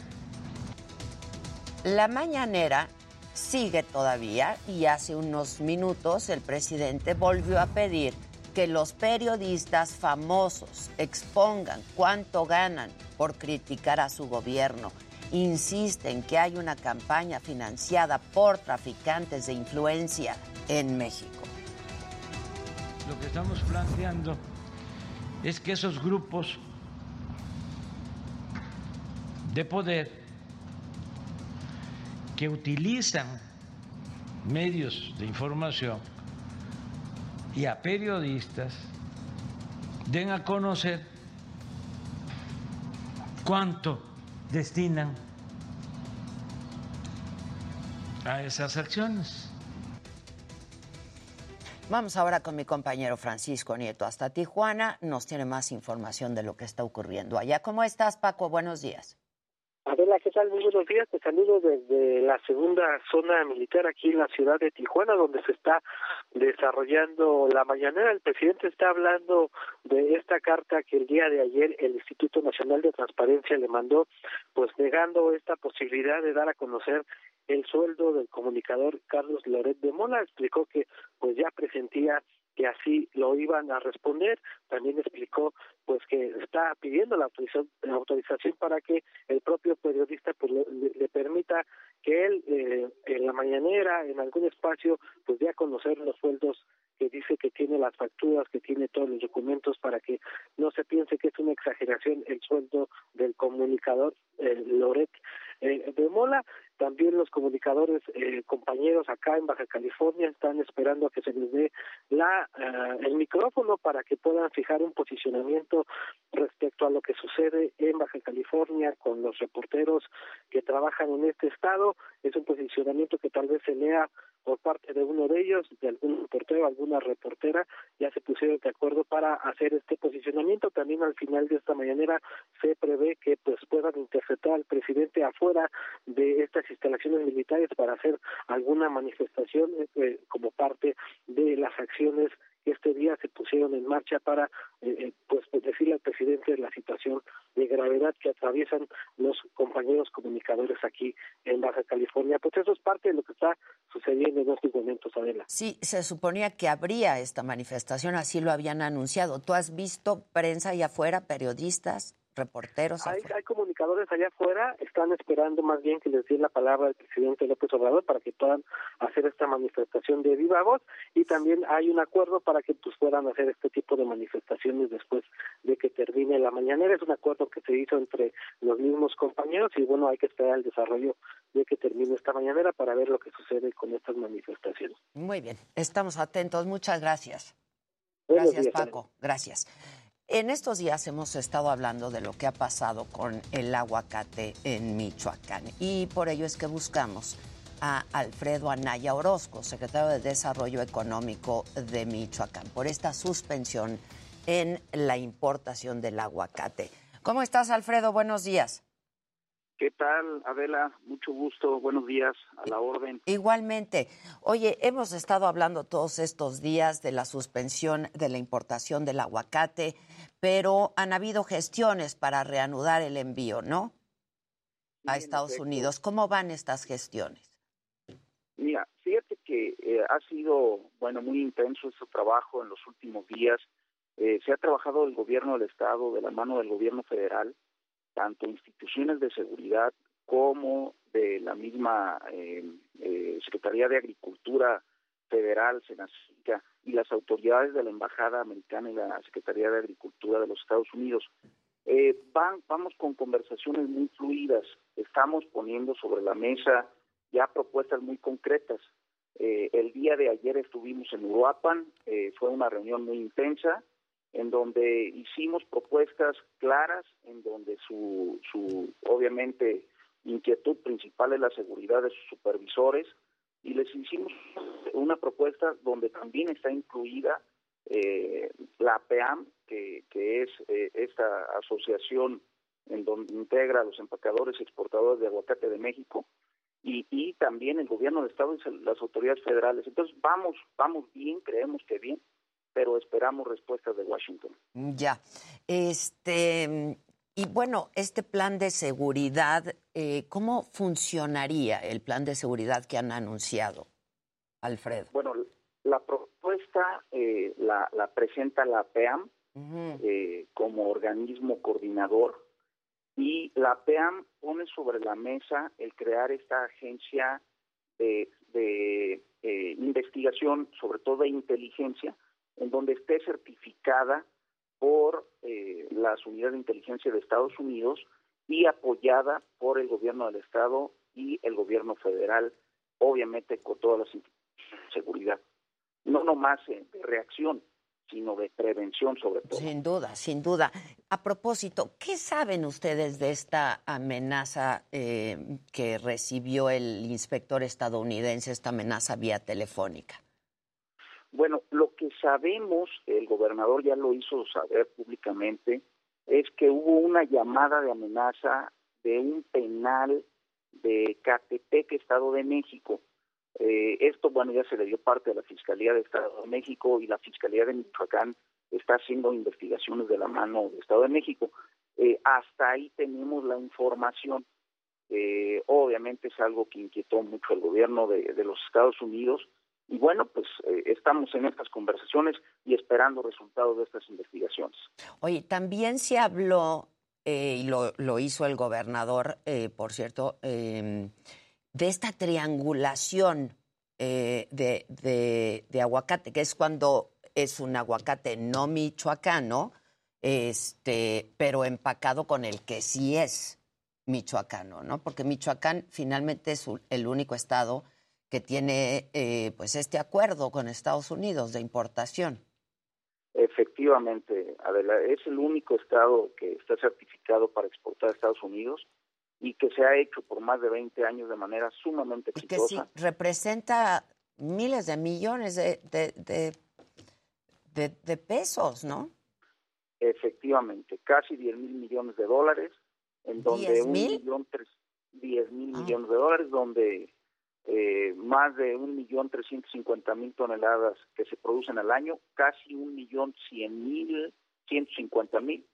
Speaker 1: La mañanera sigue todavía y hace unos minutos el presidente volvió a pedir que los periodistas famosos expongan cuánto ganan por criticar a su gobierno. Insisten que hay una campaña financiada por traficantes de influencia en México.
Speaker 34: Lo que estamos planteando es que esos grupos de poder que utilizan medios de información y a periodistas den a conocer cuánto destinan a esas acciones.
Speaker 1: Vamos ahora con mi compañero Francisco Nieto hasta Tijuana. Nos tiene más información de lo que está ocurriendo allá. ¿Cómo estás, Paco? Buenos días.
Speaker 38: Adela, ¿qué tal? Muy buenos días. Te saludo desde la segunda zona militar aquí en la ciudad de Tijuana, donde se está desarrollando la mañanera. El presidente está hablando de esta carta que el día de ayer el Instituto Nacional de Transparencia le mandó, pues negando esta posibilidad de dar a conocer el sueldo del comunicador Carlos Loret de Mola. Explicó que pues ya presentía que así lo iban a responder. También explicó pues que está pidiendo la autorización, para que el propio periodista pues le, permita que él eh, en la mañanera en algún espacio pues dé a conocer los sueldos que dice que tiene las facturas, que tiene todos los documentos para que no se piense que es una exageración el sueldo del comunicador Loret eh, de Mola. También los comunicadores eh, compañeros acá en Baja California están esperando a que se les dé la eh, el micrófono para que puedan fijar un posicionamiento respecto a lo que sucede en Baja California con los reporteros que trabajan en este estado. Es un posicionamiento que tal vez se lea por parte de uno de ellos, de algún reportero, alguna reportera, ya se pusieron de acuerdo para hacer este posicionamiento. También al final de esta mañanera se prevé que pues puedan interceptar al presidente afuera de estas instalaciones militares para hacer alguna manifestación eh, como parte de las acciones este día se pusieron en marcha para eh, eh, pues decirle al presidente la situación de gravedad que atraviesan los compañeros comunicadores aquí en Baja California. Pues eso es parte de lo que está sucediendo en estos momentos, Adela.
Speaker 1: Sí, se suponía que habría esta manifestación, así lo habían anunciado. ¿Tú has visto prensa allá afuera, periodistas? Reporteros.
Speaker 38: Hay, hay, comunicadores allá afuera, están esperando más bien que les dé la palabra al presidente López Obrador para que puedan hacer esta manifestación de viva voz y también hay un acuerdo para que pues puedan hacer este tipo de manifestaciones después de que termine la mañanera. Es un acuerdo que se hizo entre los mismos compañeros y bueno, hay que esperar el desarrollo de que termine esta mañanera para ver lo que sucede con estas manifestaciones.
Speaker 1: Muy bien, estamos atentos. Muchas gracias. Gracias, Paco. Gracias. En estos días hemos estado hablando de lo que ha pasado con el aguacate en Michoacán y por ello es que buscamos a Alfredo Anaya Orozco, secretario de Desarrollo Económico de Michoacán, por esta suspensión en la importación del aguacate. ¿Cómo estás, Alfredo? Buenos días.
Speaker 39: ¿Qué tal, Adela? Mucho gusto, buenos días, a la orden.
Speaker 1: Igualmente. Oye, hemos estado hablando todos estos días de la suspensión de la importación del aguacate, pero han habido gestiones para reanudar el envío, ¿no? A Estados Unidos. ¿Cómo van estas gestiones?
Speaker 39: Mira, fíjate que eh, ha sido, bueno, muy intenso este trabajo en los últimos días. Eh, se ha trabajado el gobierno del Estado de la mano del gobierno federal tanto instituciones de seguridad como de la misma eh, Secretaría de Agricultura Federal, Senacica, y las autoridades de la Embajada Americana y la Secretaría de Agricultura de los Estados Unidos. Eh, van, vamos con conversaciones muy fluidas, estamos poniendo sobre la mesa ya propuestas muy concretas. el día de ayer estuvimos en Uruapan, fue una reunión muy intensa, en donde hicimos propuestas claras, en donde su, su obviamente inquietud principal es la seguridad de sus supervisores y les hicimos una propuesta donde también está incluida eh, la PEAM, que, que es eh, esta asociación en donde integra a los empacadores y exportadores de aguacate de México, y, y también el gobierno del Estado y las autoridades federales. Entonces, vamos, vamos bien, creemos que bien, pero esperamos respuestas de Washington.
Speaker 1: Ya. Este. Y bueno, este plan de seguridad, eh, ¿cómo funcionaría el plan de seguridad que han anunciado, Alfredo?
Speaker 39: Bueno, la propuesta eh, la, presenta la PEAM eh, como organismo coordinador y la PEAM pone sobre la mesa el crear esta agencia de, de investigación, sobre todo de inteligencia, en donde esté certificada por eh, las unidades de inteligencia de Estados Unidos y apoyada por el gobierno del Estado y el gobierno federal, obviamente con todas las instituciones de seguridad. No nomás de reacción, sino de prevención sobre todo.
Speaker 1: Sin duda, sin duda. A propósito, ¿qué saben ustedes de esta amenaza eh, que recibió el inspector estadounidense, esta amenaza vía telefónica?
Speaker 39: Bueno, lo que sabemos, el gobernador ya lo hizo saber públicamente, es que hubo una llamada de amenaza de un penal de Catepec, Estado de México. Eh, esto, bueno, ya se le dio parte a la Fiscalía de Estado de México y la Fiscalía de Michoacán está haciendo investigaciones de la mano del Estado de México. Eh, hasta ahí tenemos la información. Eh, obviamente es algo que inquietó mucho al gobierno de, de los Estados Unidos y bueno, pues eh, estamos en estas conversaciones y esperando resultados de estas investigaciones.
Speaker 1: Oye, también se habló, eh, y lo, lo, hizo el gobernador, eh, por cierto, em, de esta triangulación de, de, de, aguacate, que es cuando es un aguacate no michoacano, este, pero empacado con el que sí es michoacano, ¿no? Porque Michoacán finalmente es el único estado que tiene eh, pues este acuerdo con Estados Unidos de importación.
Speaker 39: Efectivamente, Adela, es el único estado que está certificado para exportar a Estados Unidos y que se ha hecho por más de 20 años de manera sumamente
Speaker 1: Que sí,
Speaker 39: exitosa.
Speaker 1: representa miles de millones de, de, de, de- de pesos, ¿no?
Speaker 39: Efectivamente, casi 10 mil millones de dólares, en donde
Speaker 1: ¿Diez
Speaker 39: un
Speaker 1: mil?
Speaker 39: millón tres, 10 mil
Speaker 1: Ah.
Speaker 39: millones de dólares, donde eh, más de un millón trescientos cincuenta mil toneladas que se producen al año, casi un millón cien mil, ciento cincuenta mil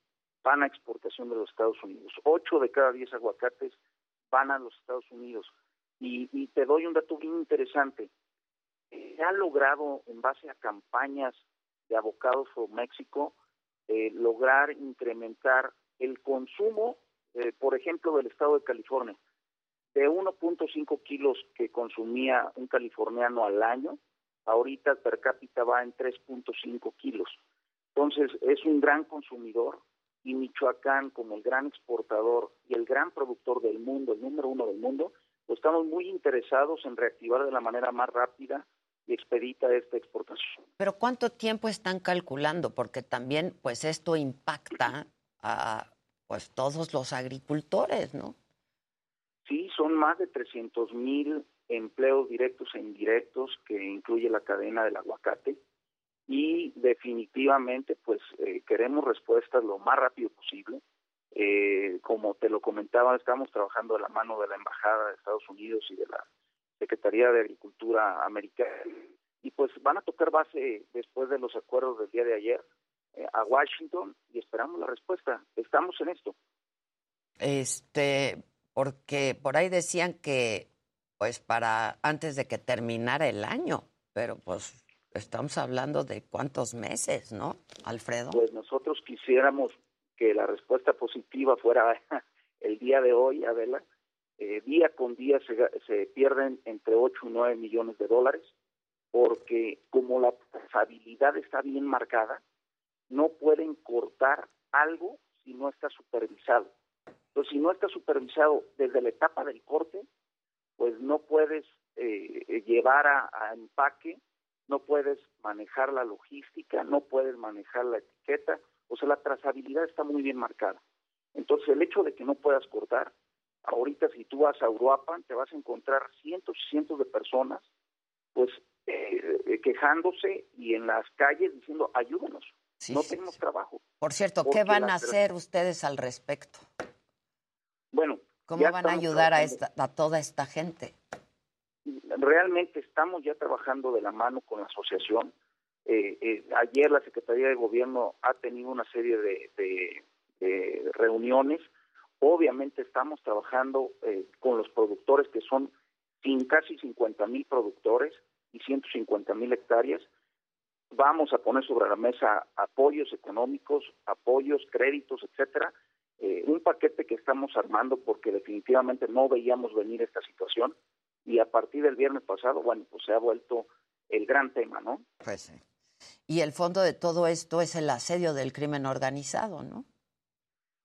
Speaker 39: van a exportación de los Estados Unidos. Ocho de cada diez aguacates van a los Estados Unidos. Y, te doy un dato bien interesante. Se ha logrado, en base a campañas de Avocados for México, eh, lograr incrementar el consumo, eh, por ejemplo, del estado de California, de 1.5 kilos que consumía un californiano al año, ahorita per cápita va en 3.5 kilos. Entonces, es un gran consumidor y Michoacán, como el gran exportador y el gran productor del mundo, el número uno del mundo, pues estamos muy interesados en reactivar de la manera más rápida y expedita esta exportación.
Speaker 1: Pero ¿cuánto tiempo están calculando? Porque también, pues esto impacta a pues todos los agricultores, ¿no?
Speaker 39: Sí, son más de 300 mil empleos directos e indirectos que incluye la cadena del aguacate y definitivamente pues eh, queremos respuestas lo más rápido posible. Eh, como te lo comentaba, estamos trabajando de la mano de la Embajada de Estados Unidos y de la Secretaría de Agricultura americana y pues van a tocar base después de los acuerdos del día de ayer eh, a Washington y esperamos la respuesta. Estamos en esto.
Speaker 1: Este, porque por ahí decían que pues para antes de que terminara el año, pero pues estamos hablando de cuántos meses, ¿no, Alfredo?
Speaker 39: Pues nosotros quisiéramos que la respuesta positiva fuera [laughs] el día de hoy, Adela. Eh, día con día se, pierden entre 8 y 9 millones de dólares, porque como la trazabilidad está bien marcada, no pueden cortar algo si no está supervisado. Entonces, si no está supervisado desde la etapa del corte, pues no puedes eh, llevar a, a empaque, no puedes manejar la logística, no puedes manejar la etiqueta, o sea, la trazabilidad está muy bien marcada. Entonces, el hecho de que no puedas cortar, ahorita si tú vas a Uruapan, te vas a encontrar cientos y cientos de personas, pues, eh, quejándose y en las calles diciendo, ayúdanos,
Speaker 1: Sí,
Speaker 39: no
Speaker 1: sí,
Speaker 39: tenemos trabajo.
Speaker 1: Por cierto, ¿qué van a hacer ustedes al respecto?
Speaker 39: Bueno,
Speaker 1: ¿Cómo van a ayudar a, esta, a toda esta gente?
Speaker 39: realmente estamos ya trabajando de la mano con la asociación. Eh, eh, ayer la Secretaría de Gobierno ha tenido una serie de, de- de reuniones. Obviamente estamos trabajando eh, con los productores que son sin casi 50 mil productores y 150 mil hectáreas. Vamos a poner sobre la mesa apoyos económicos, apoyos, créditos, etcétera. Eh, un paquete que estamos armando porque definitivamente no veíamos venir esta situación y a partir del viernes pasado, bueno, pues se ha vuelto el gran tema, ¿no?
Speaker 1: Pues sí. Y el fondo de todo esto es el asedio del crimen organizado, ¿no?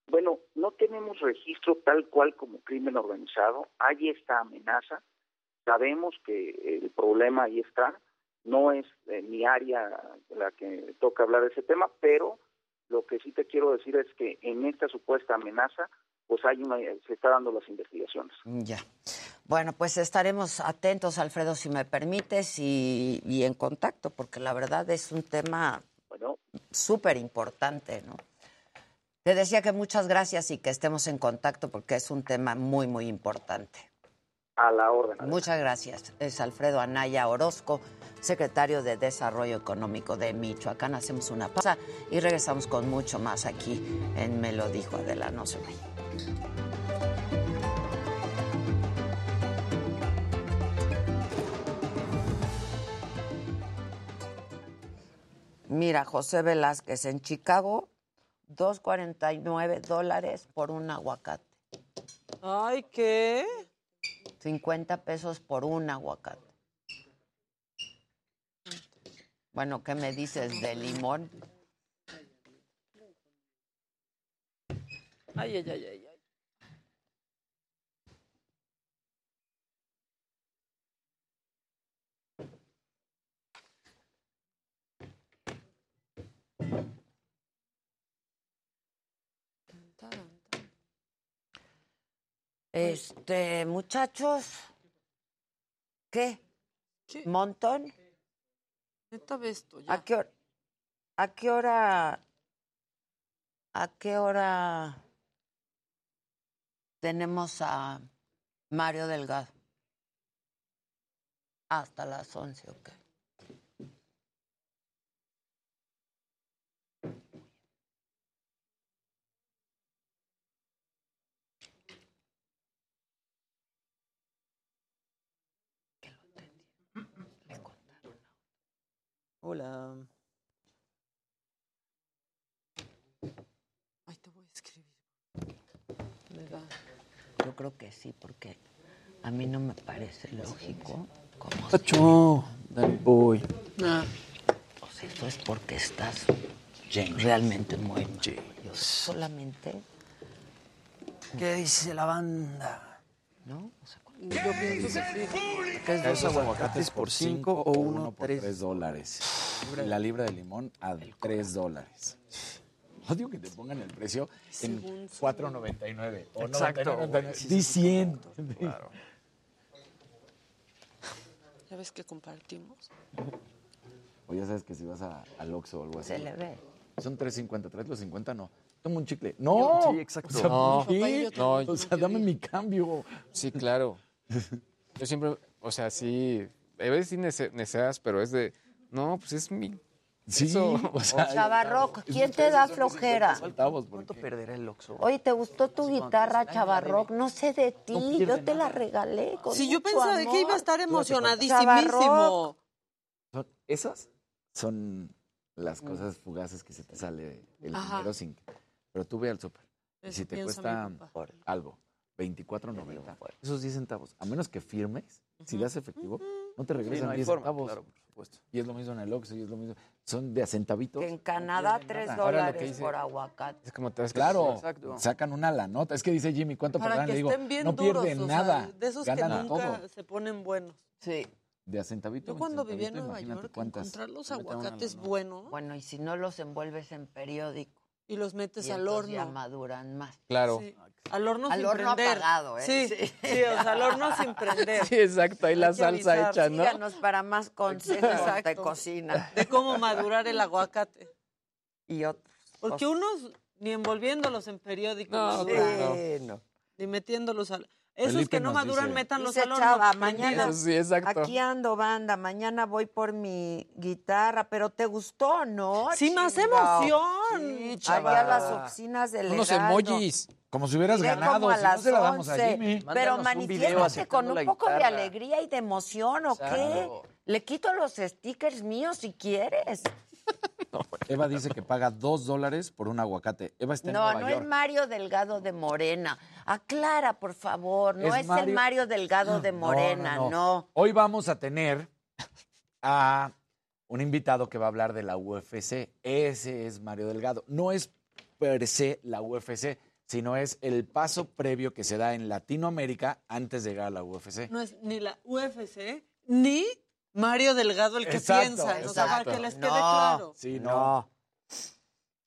Speaker 39: Bueno, no tenemos registro tal cual como crimen organizado. Hay esta amenaza. Sabemos que el problema ahí está. No es eh, mi área la que toca hablar de ese tema, pero lo que sí te quiero decir es que en esta supuesta amenaza, pues hay una, se está dando las investigaciones.
Speaker 1: Ya. Bueno, pues estaremos atentos, Alfredo, si me permites, y, y en contacto, porque la verdad es un tema
Speaker 39: Bueno,
Speaker 1: súper importante, ¿no? Te decía que muchas gracias y que estemos en contacto porque es un tema muy, muy importante.
Speaker 39: A la orden.
Speaker 1: Muchas gracias. Es Alfredo Anaya Orozco, secretario de Desarrollo Económico de Michoacán. Hacemos una pausa y regresamos con mucho más aquí en Me lo dijo Adela, no se vayan. Mira, José Velázquez en Chicago, 2.49 dólares por un aguacate.
Speaker 23: Ay, ¿qué?
Speaker 1: 50 pesos por un aguacate. Bueno, ¿qué me dices de limón?
Speaker 23: Ay, ay, ay, ay.
Speaker 1: Este, muchachos, ¿qué? ¿Montón?
Speaker 23: Esto, ya.
Speaker 1: ¿A qué hora? ¿A qué hora? ¿A qué hora tenemos a Mario Delgado? Hasta las 11, ok.
Speaker 21: Hola.
Speaker 23: Ay, te voy a escribir. Me da.
Speaker 1: Yo creo que sí, porque a mí no me parece lógico cómo
Speaker 21: Pacho, Danny Boy.
Speaker 23: Ah.
Speaker 1: O sea, eso es porque estás realmente muy mal. Yo solamente,
Speaker 21: ¿Qué dice la banda?
Speaker 1: ¿no? O sea,
Speaker 23: Yo pienso que sí.
Speaker 21: ¿Qué es dos
Speaker 19: Esos
Speaker 21: aguacates por cinco o uno
Speaker 19: por
Speaker 21: tres?
Speaker 19: 3 dólares. Y la libra de limón a 3 dólares. Odio que te pongan el precio en 4.99. o
Speaker 21: Exacto.
Speaker 19: 99.99. Di 100.
Speaker 21: Claro.
Speaker 23: ¿Ya ves que compartimos?
Speaker 19: O ya sabes que si vas a, al Oxxo o algo así.
Speaker 1: se le ve.
Speaker 19: Son 3.50. ¿Traes los 50? No. Toma un chicle. ¡No!
Speaker 21: Sí, exacto.
Speaker 19: O sea,
Speaker 20: No. No,
Speaker 19: O sea, dame mi cambio.
Speaker 20: Sí, claro. Yo siempre, o sea, sí, a veces sí nece- neceas, pero es de, no, pues es mi...
Speaker 19: Sí,
Speaker 20: eso. [laughs]
Speaker 19: o sea,
Speaker 1: Chavarroc, ¿quién te da flojera?
Speaker 21: ¿Cuánto perderá el Oxxo?
Speaker 1: Oye, ¿te gustó tu guitarra, Chavarroc? No sé de ti, yo te la regalé con
Speaker 23: Sí, yo pensaba que iba a estar
Speaker 19: son- esas son las cosas fugaces que se te sale el dinero sin... Pero tú ve al súper. Y si te cuesta algo, 24.90, esos 10 centavos, a menos que firmes, si das efectivo, no te
Speaker 21: Sí,
Speaker 19: regresan
Speaker 21: no hay
Speaker 19: 10
Speaker 21: forma,
Speaker 19: centavos.
Speaker 21: claro, por supuesto.
Speaker 19: Y es lo mismo en el Oxxo, y es lo mismo. Son de a centavitos.
Speaker 1: Que en Canadá,
Speaker 19: pierden
Speaker 1: tres
Speaker 19: nada.
Speaker 1: Dólares
Speaker 20: dice-
Speaker 1: por aguacate.
Speaker 20: Es como das
Speaker 19: Claro,
Speaker 21: Exacto.
Speaker 19: sacan una la nota. Es que dice Jimmy, ¿cuánto
Speaker 23: Para que
Speaker 19: Le digo,
Speaker 23: bien
Speaker 19: no
Speaker 23: duros,
Speaker 19: pierden
Speaker 23: o sea,
Speaker 19: nada.
Speaker 23: de esos
Speaker 19: ganan
Speaker 23: que nunca
Speaker 19: todo.
Speaker 23: se ponen buenos.
Speaker 1: Sí.
Speaker 19: De a centavito.
Speaker 23: Yo cuando vivía en Nueva York,
Speaker 19: cuántas.
Speaker 23: encontrar los aguacates buenos
Speaker 1: Bueno, y si no los envuelves en periódico,
Speaker 23: y los metes
Speaker 1: y
Speaker 23: al
Speaker 1: entonces ya
Speaker 23: horno.
Speaker 1: maduran más.
Speaker 20: Claro.
Speaker 23: Sí. Al horno
Speaker 1: Al
Speaker 23: sin
Speaker 1: horno
Speaker 23: prender.
Speaker 1: apagado, ¿eh?
Speaker 23: Sí,
Speaker 1: Sí.
Speaker 23: sí, o sea, al horno sin prender.
Speaker 20: Sí, exacto, ahí la salsa
Speaker 23: avisar.
Speaker 20: hecha, ¿no?
Speaker 1: Síganos para más consejos de
Speaker 23: Exacto.
Speaker 1: cocina.
Speaker 23: De cómo madurar el aguacate.
Speaker 1: Y otros.
Speaker 23: Porque unos ni envolviéndolos en periódico,
Speaker 20: No, claro.
Speaker 1: Sí, no.
Speaker 23: ni metiéndolos al... Esos
Speaker 19: Felipe
Speaker 23: que no maduran, al horno.
Speaker 1: Chava, mañana-
Speaker 20: sí, exacto.
Speaker 1: Aquí ando, banda. Mañana voy por mi guitarra, pero ¿te gustó, no?
Speaker 23: Sí, más emoción.
Speaker 21: Chava.
Speaker 1: a las oficinas del
Speaker 20: Unos
Speaker 1: Heraldo.
Speaker 20: emojis.
Speaker 19: Como si hubieras
Speaker 1: Iré
Speaker 19: ganado, si no
Speaker 1: las
Speaker 19: se la damos a
Speaker 1: 11.
Speaker 19: Jimmy.
Speaker 1: Pero manifiéstate con un poco de alegría y de emoción, ¿o qué? Le quito los stickers míos si quieres. [laughs]
Speaker 19: Eva dice que paga dos dólares por un aguacate. Eva está en
Speaker 1: No,
Speaker 19: Nueva
Speaker 1: no
Speaker 19: York.
Speaker 1: es Mario Delgado de Morena. Aclara, por favor. No
Speaker 19: Es
Speaker 1: es,
Speaker 19: Mario-
Speaker 1: el Mario Delgado de
Speaker 19: No,
Speaker 1: Morena,
Speaker 19: no,
Speaker 1: no.
Speaker 19: no. Hoy vamos a tener a un invitado que va a hablar de la UFC. Ese es Mario Delgado. No es per se la UFC, sino es el paso previo que se da en Latinoamérica antes de llegar a la UFC.
Speaker 23: No es ni la UFC, ni Mario Delgado el que
Speaker 19: Exacto,
Speaker 23: piensa. O sea, para
Speaker 19: exacto.
Speaker 23: que les quede
Speaker 1: No.
Speaker 23: claro.
Speaker 19: Sí, no.
Speaker 1: No.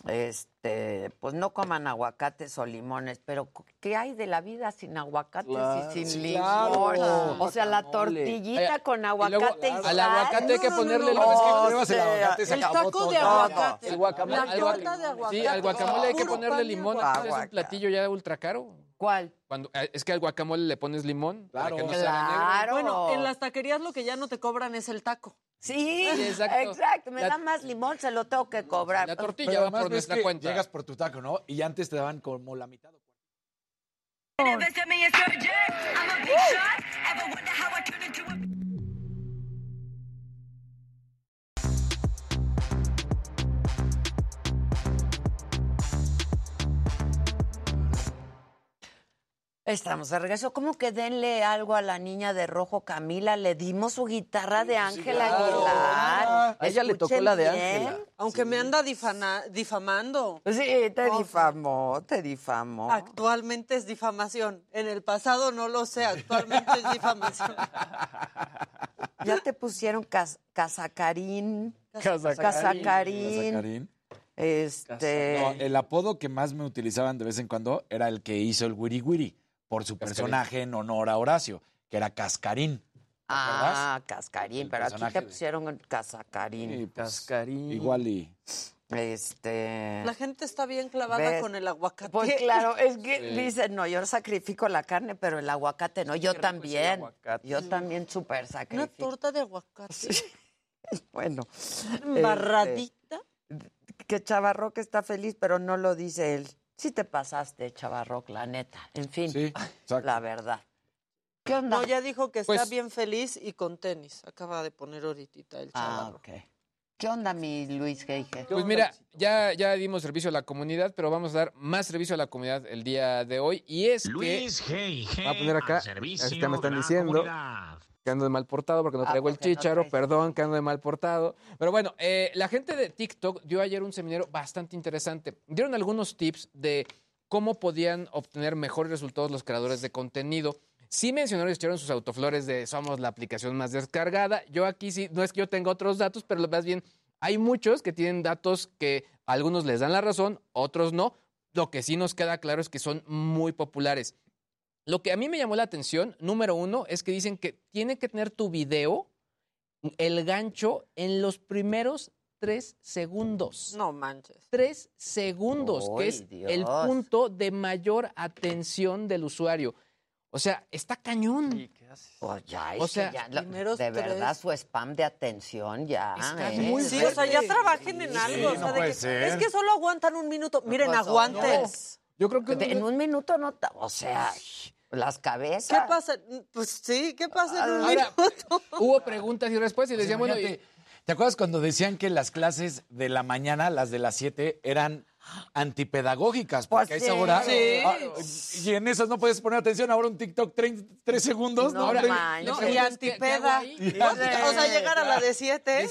Speaker 1: Este, pues no coman aguacates o limones, pero ¿qué hay de la vida sin aguacates
Speaker 21: Claro.
Speaker 1: y sin
Speaker 19: Sí,
Speaker 1: limón?
Speaker 19: claro.
Speaker 1: O sea, la tortillita
Speaker 20: Ay,
Speaker 1: con
Speaker 20: y luego,
Speaker 1: aguacate y,
Speaker 20: al
Speaker 1: sal.
Speaker 20: aguacate hay que
Speaker 23: No, no, no,
Speaker 20: ponerle
Speaker 23: no,
Speaker 20: limón.
Speaker 19: Es que el
Speaker 1: sea,
Speaker 19: aguacate, se
Speaker 23: El
Speaker 19: acabó
Speaker 23: taco de aguacate.
Speaker 20: El guacamole.
Speaker 23: La torta de aguacate.
Speaker 20: Sí, al guacamole hay que ponerle limón.
Speaker 23: aguacate.
Speaker 20: Es un platillo ya ultra caro.
Speaker 1: ¿Cuál?
Speaker 20: Cuando, eh, es que al guacamole le pones limón
Speaker 19: Claro.
Speaker 20: para que no se haga negro.
Speaker 1: Claro.
Speaker 23: Bueno, en las taquerías lo que ya no te cobran es el taco.
Speaker 1: Sí,
Speaker 20: Sí,
Speaker 1: exacto.
Speaker 20: exacto.
Speaker 1: Me
Speaker 20: La-
Speaker 1: da más limón, se lo tengo que cobrar.
Speaker 20: La
Speaker 19: Pero
Speaker 20: tortilla va
Speaker 19: además
Speaker 20: por nuestra
Speaker 19: que
Speaker 20: cuenta.
Speaker 19: llegas por tu taco, ¿no? Y antes te daban como la mitad.
Speaker 1: Estamos de regreso. ¿Cómo que denle algo a la niña de rojo Camila? Le dimos su guitarra de Ángela
Speaker 21: claro.
Speaker 1: Aguilar.
Speaker 21: A ella le tocó la de. Ángela.
Speaker 23: Aunque me anda difana- difamando.
Speaker 1: Sí, te difamó, te difamó.
Speaker 23: Actualmente es difamación. En el pasado no lo sé. Actualmente es difamación. [laughs]
Speaker 1: Ya te pusieron cas casacarín.
Speaker 20: Casacarín.
Speaker 1: Casacarín.
Speaker 19: Sacarín.
Speaker 1: Este.
Speaker 19: No, el apodo que más me utilizaban de vez en cuando era el que hizo el wiri wiri, por su personaje en honor a Horacio, que era Cascarín.
Speaker 1: Ah, cascarín, pero aquí te
Speaker 19: de-
Speaker 1: pusieron casacarín.
Speaker 19: Sí, pues,
Speaker 21: Cascarín.
Speaker 19: Igual y.
Speaker 1: Este.
Speaker 23: La gente está bien clavada
Speaker 1: ¿Ves?
Speaker 23: con el aguacate.
Speaker 1: Pues claro, es que
Speaker 19: Sí.
Speaker 1: dicen, no, yo sacrifico la carne, pero el aguacate no. Yo también.
Speaker 21: aguacate.
Speaker 1: Yo también súper
Speaker 23: Una
Speaker 1: sacrifico.
Speaker 23: torta de aguacate. [laughs]
Speaker 1: Bueno.
Speaker 23: Embarradita.
Speaker 1: este, que Chavarroc está feliz, pero no lo dice él. Sí te pasaste, Chavarroc, la neta. En fin,
Speaker 19: Sí,
Speaker 1: la verdad. ¿Qué onda?
Speaker 23: No, ya dijo que está
Speaker 20: Pues-
Speaker 23: bien feliz y con tenis. Acaba de poner ahorita el
Speaker 1: Ah,
Speaker 23: chaval.
Speaker 1: ok. ¿Qué onda, mi Luis Geige?
Speaker 20: Pues mira, ya, ya dimos servicio a la comunidad, pero vamos a dar más servicio a la comunidad el día de hoy. Y es
Speaker 29: Luis
Speaker 20: que... Voy a poner acá,
Speaker 29: servicio
Speaker 20: así que me están diciendo
Speaker 29: comunidad.
Speaker 20: Que ando de mal portado porque no
Speaker 1: Ah,
Speaker 20: traigo el
Speaker 1: no traes.
Speaker 20: perdón, que ando de mal portado. Pero bueno, eh, la gente de TikTok dio ayer un seminario bastante interesante. Dieron algunos tips de cómo podían obtener mejores resultados los creadores de contenido. Sí mencionaron echaron sus autoflores de somos la aplicación más descargada. Yo aquí sí, no es que yo tenga otros datos, pero más bien hay muchos que tienen datos que algunos les dan la razón, otros no. Lo que sí nos queda claro es que son muy populares. Lo que a mí me llamó la atención, número uno, es que dicen que tiene que tener tu video, el gancho, en los primeros tres segundos.
Speaker 23: No manches.
Speaker 20: Tres segundos, que
Speaker 1: ¡Ay,
Speaker 20: es el punto de mayor atención del usuario. O sea, está cañón.
Speaker 21: ¿Y qué haces?
Speaker 1: Pues ya,
Speaker 20: O
Speaker 1: que
Speaker 20: sea,
Speaker 1: ya lo-
Speaker 23: primeros
Speaker 1: de verdad su spam de atención ya.
Speaker 20: Está
Speaker 1: ¿eh?
Speaker 20: muy
Speaker 23: Sí, o sea, ya trabajen en algo. o sea,
Speaker 19: no
Speaker 23: de
Speaker 19: puede
Speaker 23: que-
Speaker 19: ser.
Speaker 23: Es que solo aguantan un minuto. Miren,
Speaker 1: pues,
Speaker 23: aguantes.
Speaker 20: Yo creo que
Speaker 1: en un minuto no, o sea, las cabezas.
Speaker 23: ¿Qué pasa? Pues sí, ¿qué pasa en un
Speaker 20: Ahora,
Speaker 23: minuto? [laughs]
Speaker 20: hubo preguntas y respuestas y
Speaker 19: Pues
Speaker 20: decían, bueno, y-
Speaker 19: ¿Te acuerdas cuando decían que las clases de la mañana, las de las 7, eran antipedagógicas? Porque
Speaker 1: Pues
Speaker 19: a esa
Speaker 1: sí.
Speaker 19: hora.
Speaker 23: Sí.
Speaker 19: ah, y en esas no puedes poner atención. Ahora un TikTok 3 segundos.
Speaker 1: No.
Speaker 23: No, y
Speaker 20: preguntas, ¿qué- qué hago
Speaker 23: antipeda. O sea, llegar a la de siete.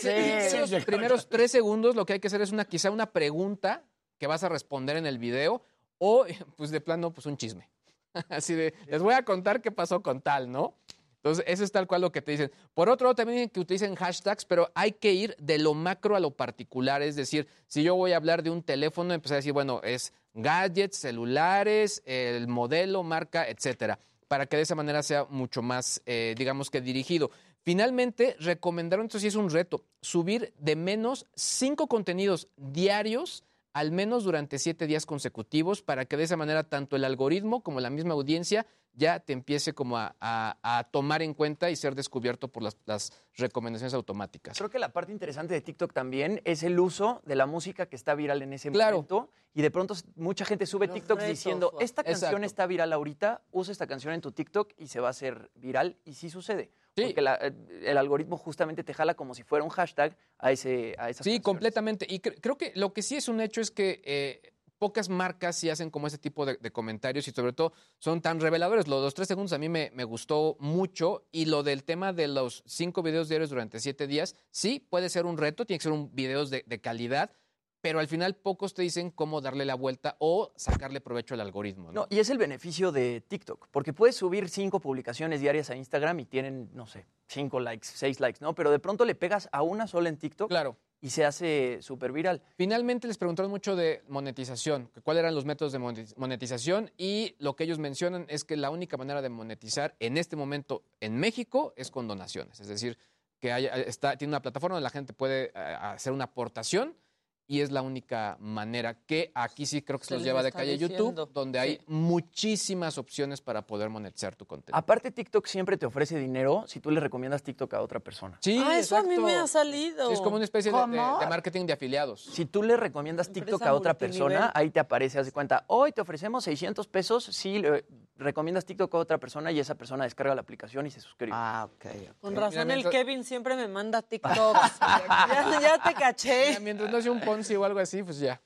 Speaker 20: En los primeros tres segundos lo que hay que hacer es una quizá una pregunta que vas a responder en el video o pues de plano pues un chisme. [laughs] Así de, les voy a contar qué pasó con tal, ¿no? Entonces, eso es tal cual lo que te dicen. Por otro lado, también que utilicen hashtags, pero hay que ir de lo macro a lo particular. Es decir, si yo voy a hablar de un teléfono, empezar a decir, bueno, es gadgets, celulares, el modelo, marca, etcétera, para que de esa manera sea mucho más, eh, digamos que dirigido. Finalmente, recomendaron, esto sí es un reto, subir de menos cinco contenidos diarios al menos durante siete días consecutivos para que de esa manera tanto el algoritmo como la misma audiencia ya te empiece como a, a- a tomar en cuenta y ser descubierto por las, las recomendaciones automáticas.
Speaker 21: Creo que la parte interesante de TikTok también es el uso de la música que está viral en ese
Speaker 20: Claro.
Speaker 21: momento. Y de pronto mucha gente sube
Speaker 23: Los
Speaker 21: TikToks
Speaker 23: retos,
Speaker 21: diciendo, esta canción
Speaker 20: Exacto.
Speaker 21: está viral ahorita, usa esta canción en tu TikTok y se va a hacer viral. Y sí sucede.
Speaker 20: Sí.
Speaker 21: Porque la- eh, el algoritmo justamente te jala como si fuera un hashtag a, ese, a esas
Speaker 20: Sí,
Speaker 21: canciones.
Speaker 20: completamente. Y cre- creo que lo que sí es un hecho es que eh, pocas marcas sí hacen como ese tipo de, de comentarios y sobre todo son tan reveladores. Lo de los tres segundos a mí me, me gustó mucho y lo del tema de los cinco videos diarios durante siete días, sí puede ser un reto, tiene que ser un videos de, de calidad, pero al final pocos te dicen cómo darle la vuelta o sacarle provecho al algoritmo. ¿no?
Speaker 21: No, y es el beneficio de TikTok, porque puedes subir cinco publicaciones diarias a Instagram y tienen, no sé, cinco likes, seis likes, ¿no? Pero de pronto le pegas a una sola en TikTok
Speaker 20: Claro.
Speaker 21: Y se hace súper viral.
Speaker 20: Finalmente les preguntaron mucho de monetización, cuáles eran los métodos de monetiz- monetización y lo que ellos mencionan es que la única manera de monetizar en este momento en México es con donaciones, es decir, que haya- está, tiene una plataforma donde la gente puede eh, hacer una aportación y es la única manera que aquí sí creo que se
Speaker 23: Se
Speaker 20: los lleva de calle
Speaker 23: diciendo.
Speaker 20: YouTube, donde hay muchísimas opciones para poder monetizar tu contenido.
Speaker 21: Aparte, TikTok siempre te ofrece dinero si tú le recomiendas TikTok a otra persona.
Speaker 20: Sí,
Speaker 23: Ah, eso a mí me ha salido.
Speaker 20: Sí, es como una especie de, de-
Speaker 1: ¿Cómo?
Speaker 20: de marketing de afiliados.
Speaker 21: Si tú le recomiendas
Speaker 23: Empresa
Speaker 21: TikTok a otra persona, ahí te aparece, haz de cuenta, hoy te ofrecemos 600 pesos si le recomiendas TikTok a otra persona y esa persona descarga la aplicación y se suscribe.
Speaker 1: Ah, ok.
Speaker 23: Con
Speaker 20: Mira,
Speaker 23: razón el
Speaker 20: mientras-
Speaker 23: Kevin siempre me manda [laughs] TikToks. ya, ya te caché.
Speaker 20: Mira, Mientras no sea un Ponzi o algo así, pues ya.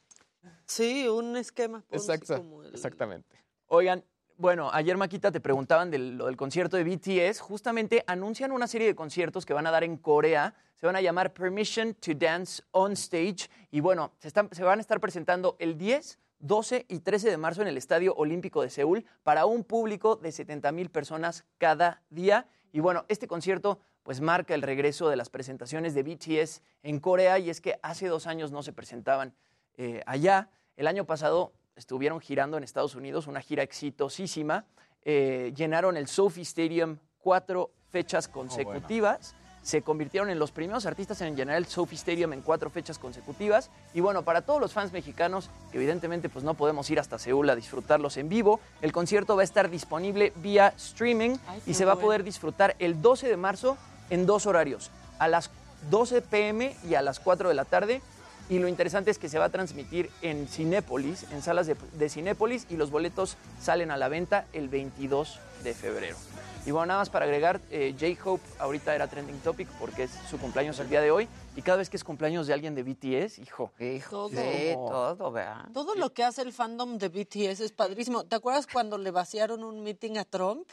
Speaker 23: Sí, un esquema Ponzi
Speaker 20: Exacto,
Speaker 23: como el-
Speaker 20: exactamente.
Speaker 21: Oigan, bueno, ayer Maquita te preguntaban de lo del concierto de BTS. Justamente anuncian una serie de conciertos que van a dar en Corea. Se van a llamar Permission to Dance on Stage. Y bueno, se, están- se van a estar presentando el 10, 12 y 13 de marzo en el Estadio Olímpico de Seúl para un público de 70 mil personas cada día. Y bueno, este concierto pues marca el regreso de las presentaciones de BTS en Corea y es que hace dos años no se presentaban eh, allá. El año pasado estuvieron girando en Estados Unidos, una gira exitosísima. Eh, llenaron el Sophie Stadium cuatro fechas consecutivas. Se convirtieron en los primeros artistas en llenar el Sophie Stadium en cuatro fechas consecutivas. Y bueno, para todos los fans mexicanos, que evidentemente pues no podemos ir hasta Seúl a disfrutarlos en vivo, el concierto va a estar disponible vía streaming y se va a poder disfrutar el 12 de marzo en dos horarios, a las 12 pm y a las 4 de la tarde. Y lo interesante es que se va a transmitir en Cinépolis, en salas de, de Cinépolis, y los boletos salen a la venta el 22 de febrero. Y bueno, nada más para agregar, eh, J-Hope ahorita era trending topic porque es su cumpleaños el día de hoy. Y cada vez que es cumpleaños de alguien de BTS, hijo.
Speaker 23: Todo.
Speaker 1: Sí, todo, ¿verdad?
Speaker 23: Todo lo que hace el fandom de BTS es padrísimo. ¿Te acuerdas cuando le vaciaron un meeting a Trump?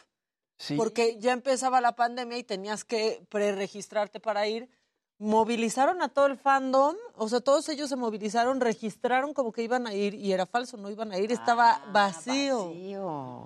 Speaker 21: Sí.
Speaker 23: Porque ya empezaba la pandemia y tenías que preregistrarte para ir. Movilizaron a todo el fandom, o sea, todos ellos se movilizaron, registraron como que iban a ir y era falso, no iban a ir, estaba
Speaker 1: Ah,
Speaker 23: vacío.
Speaker 20: Y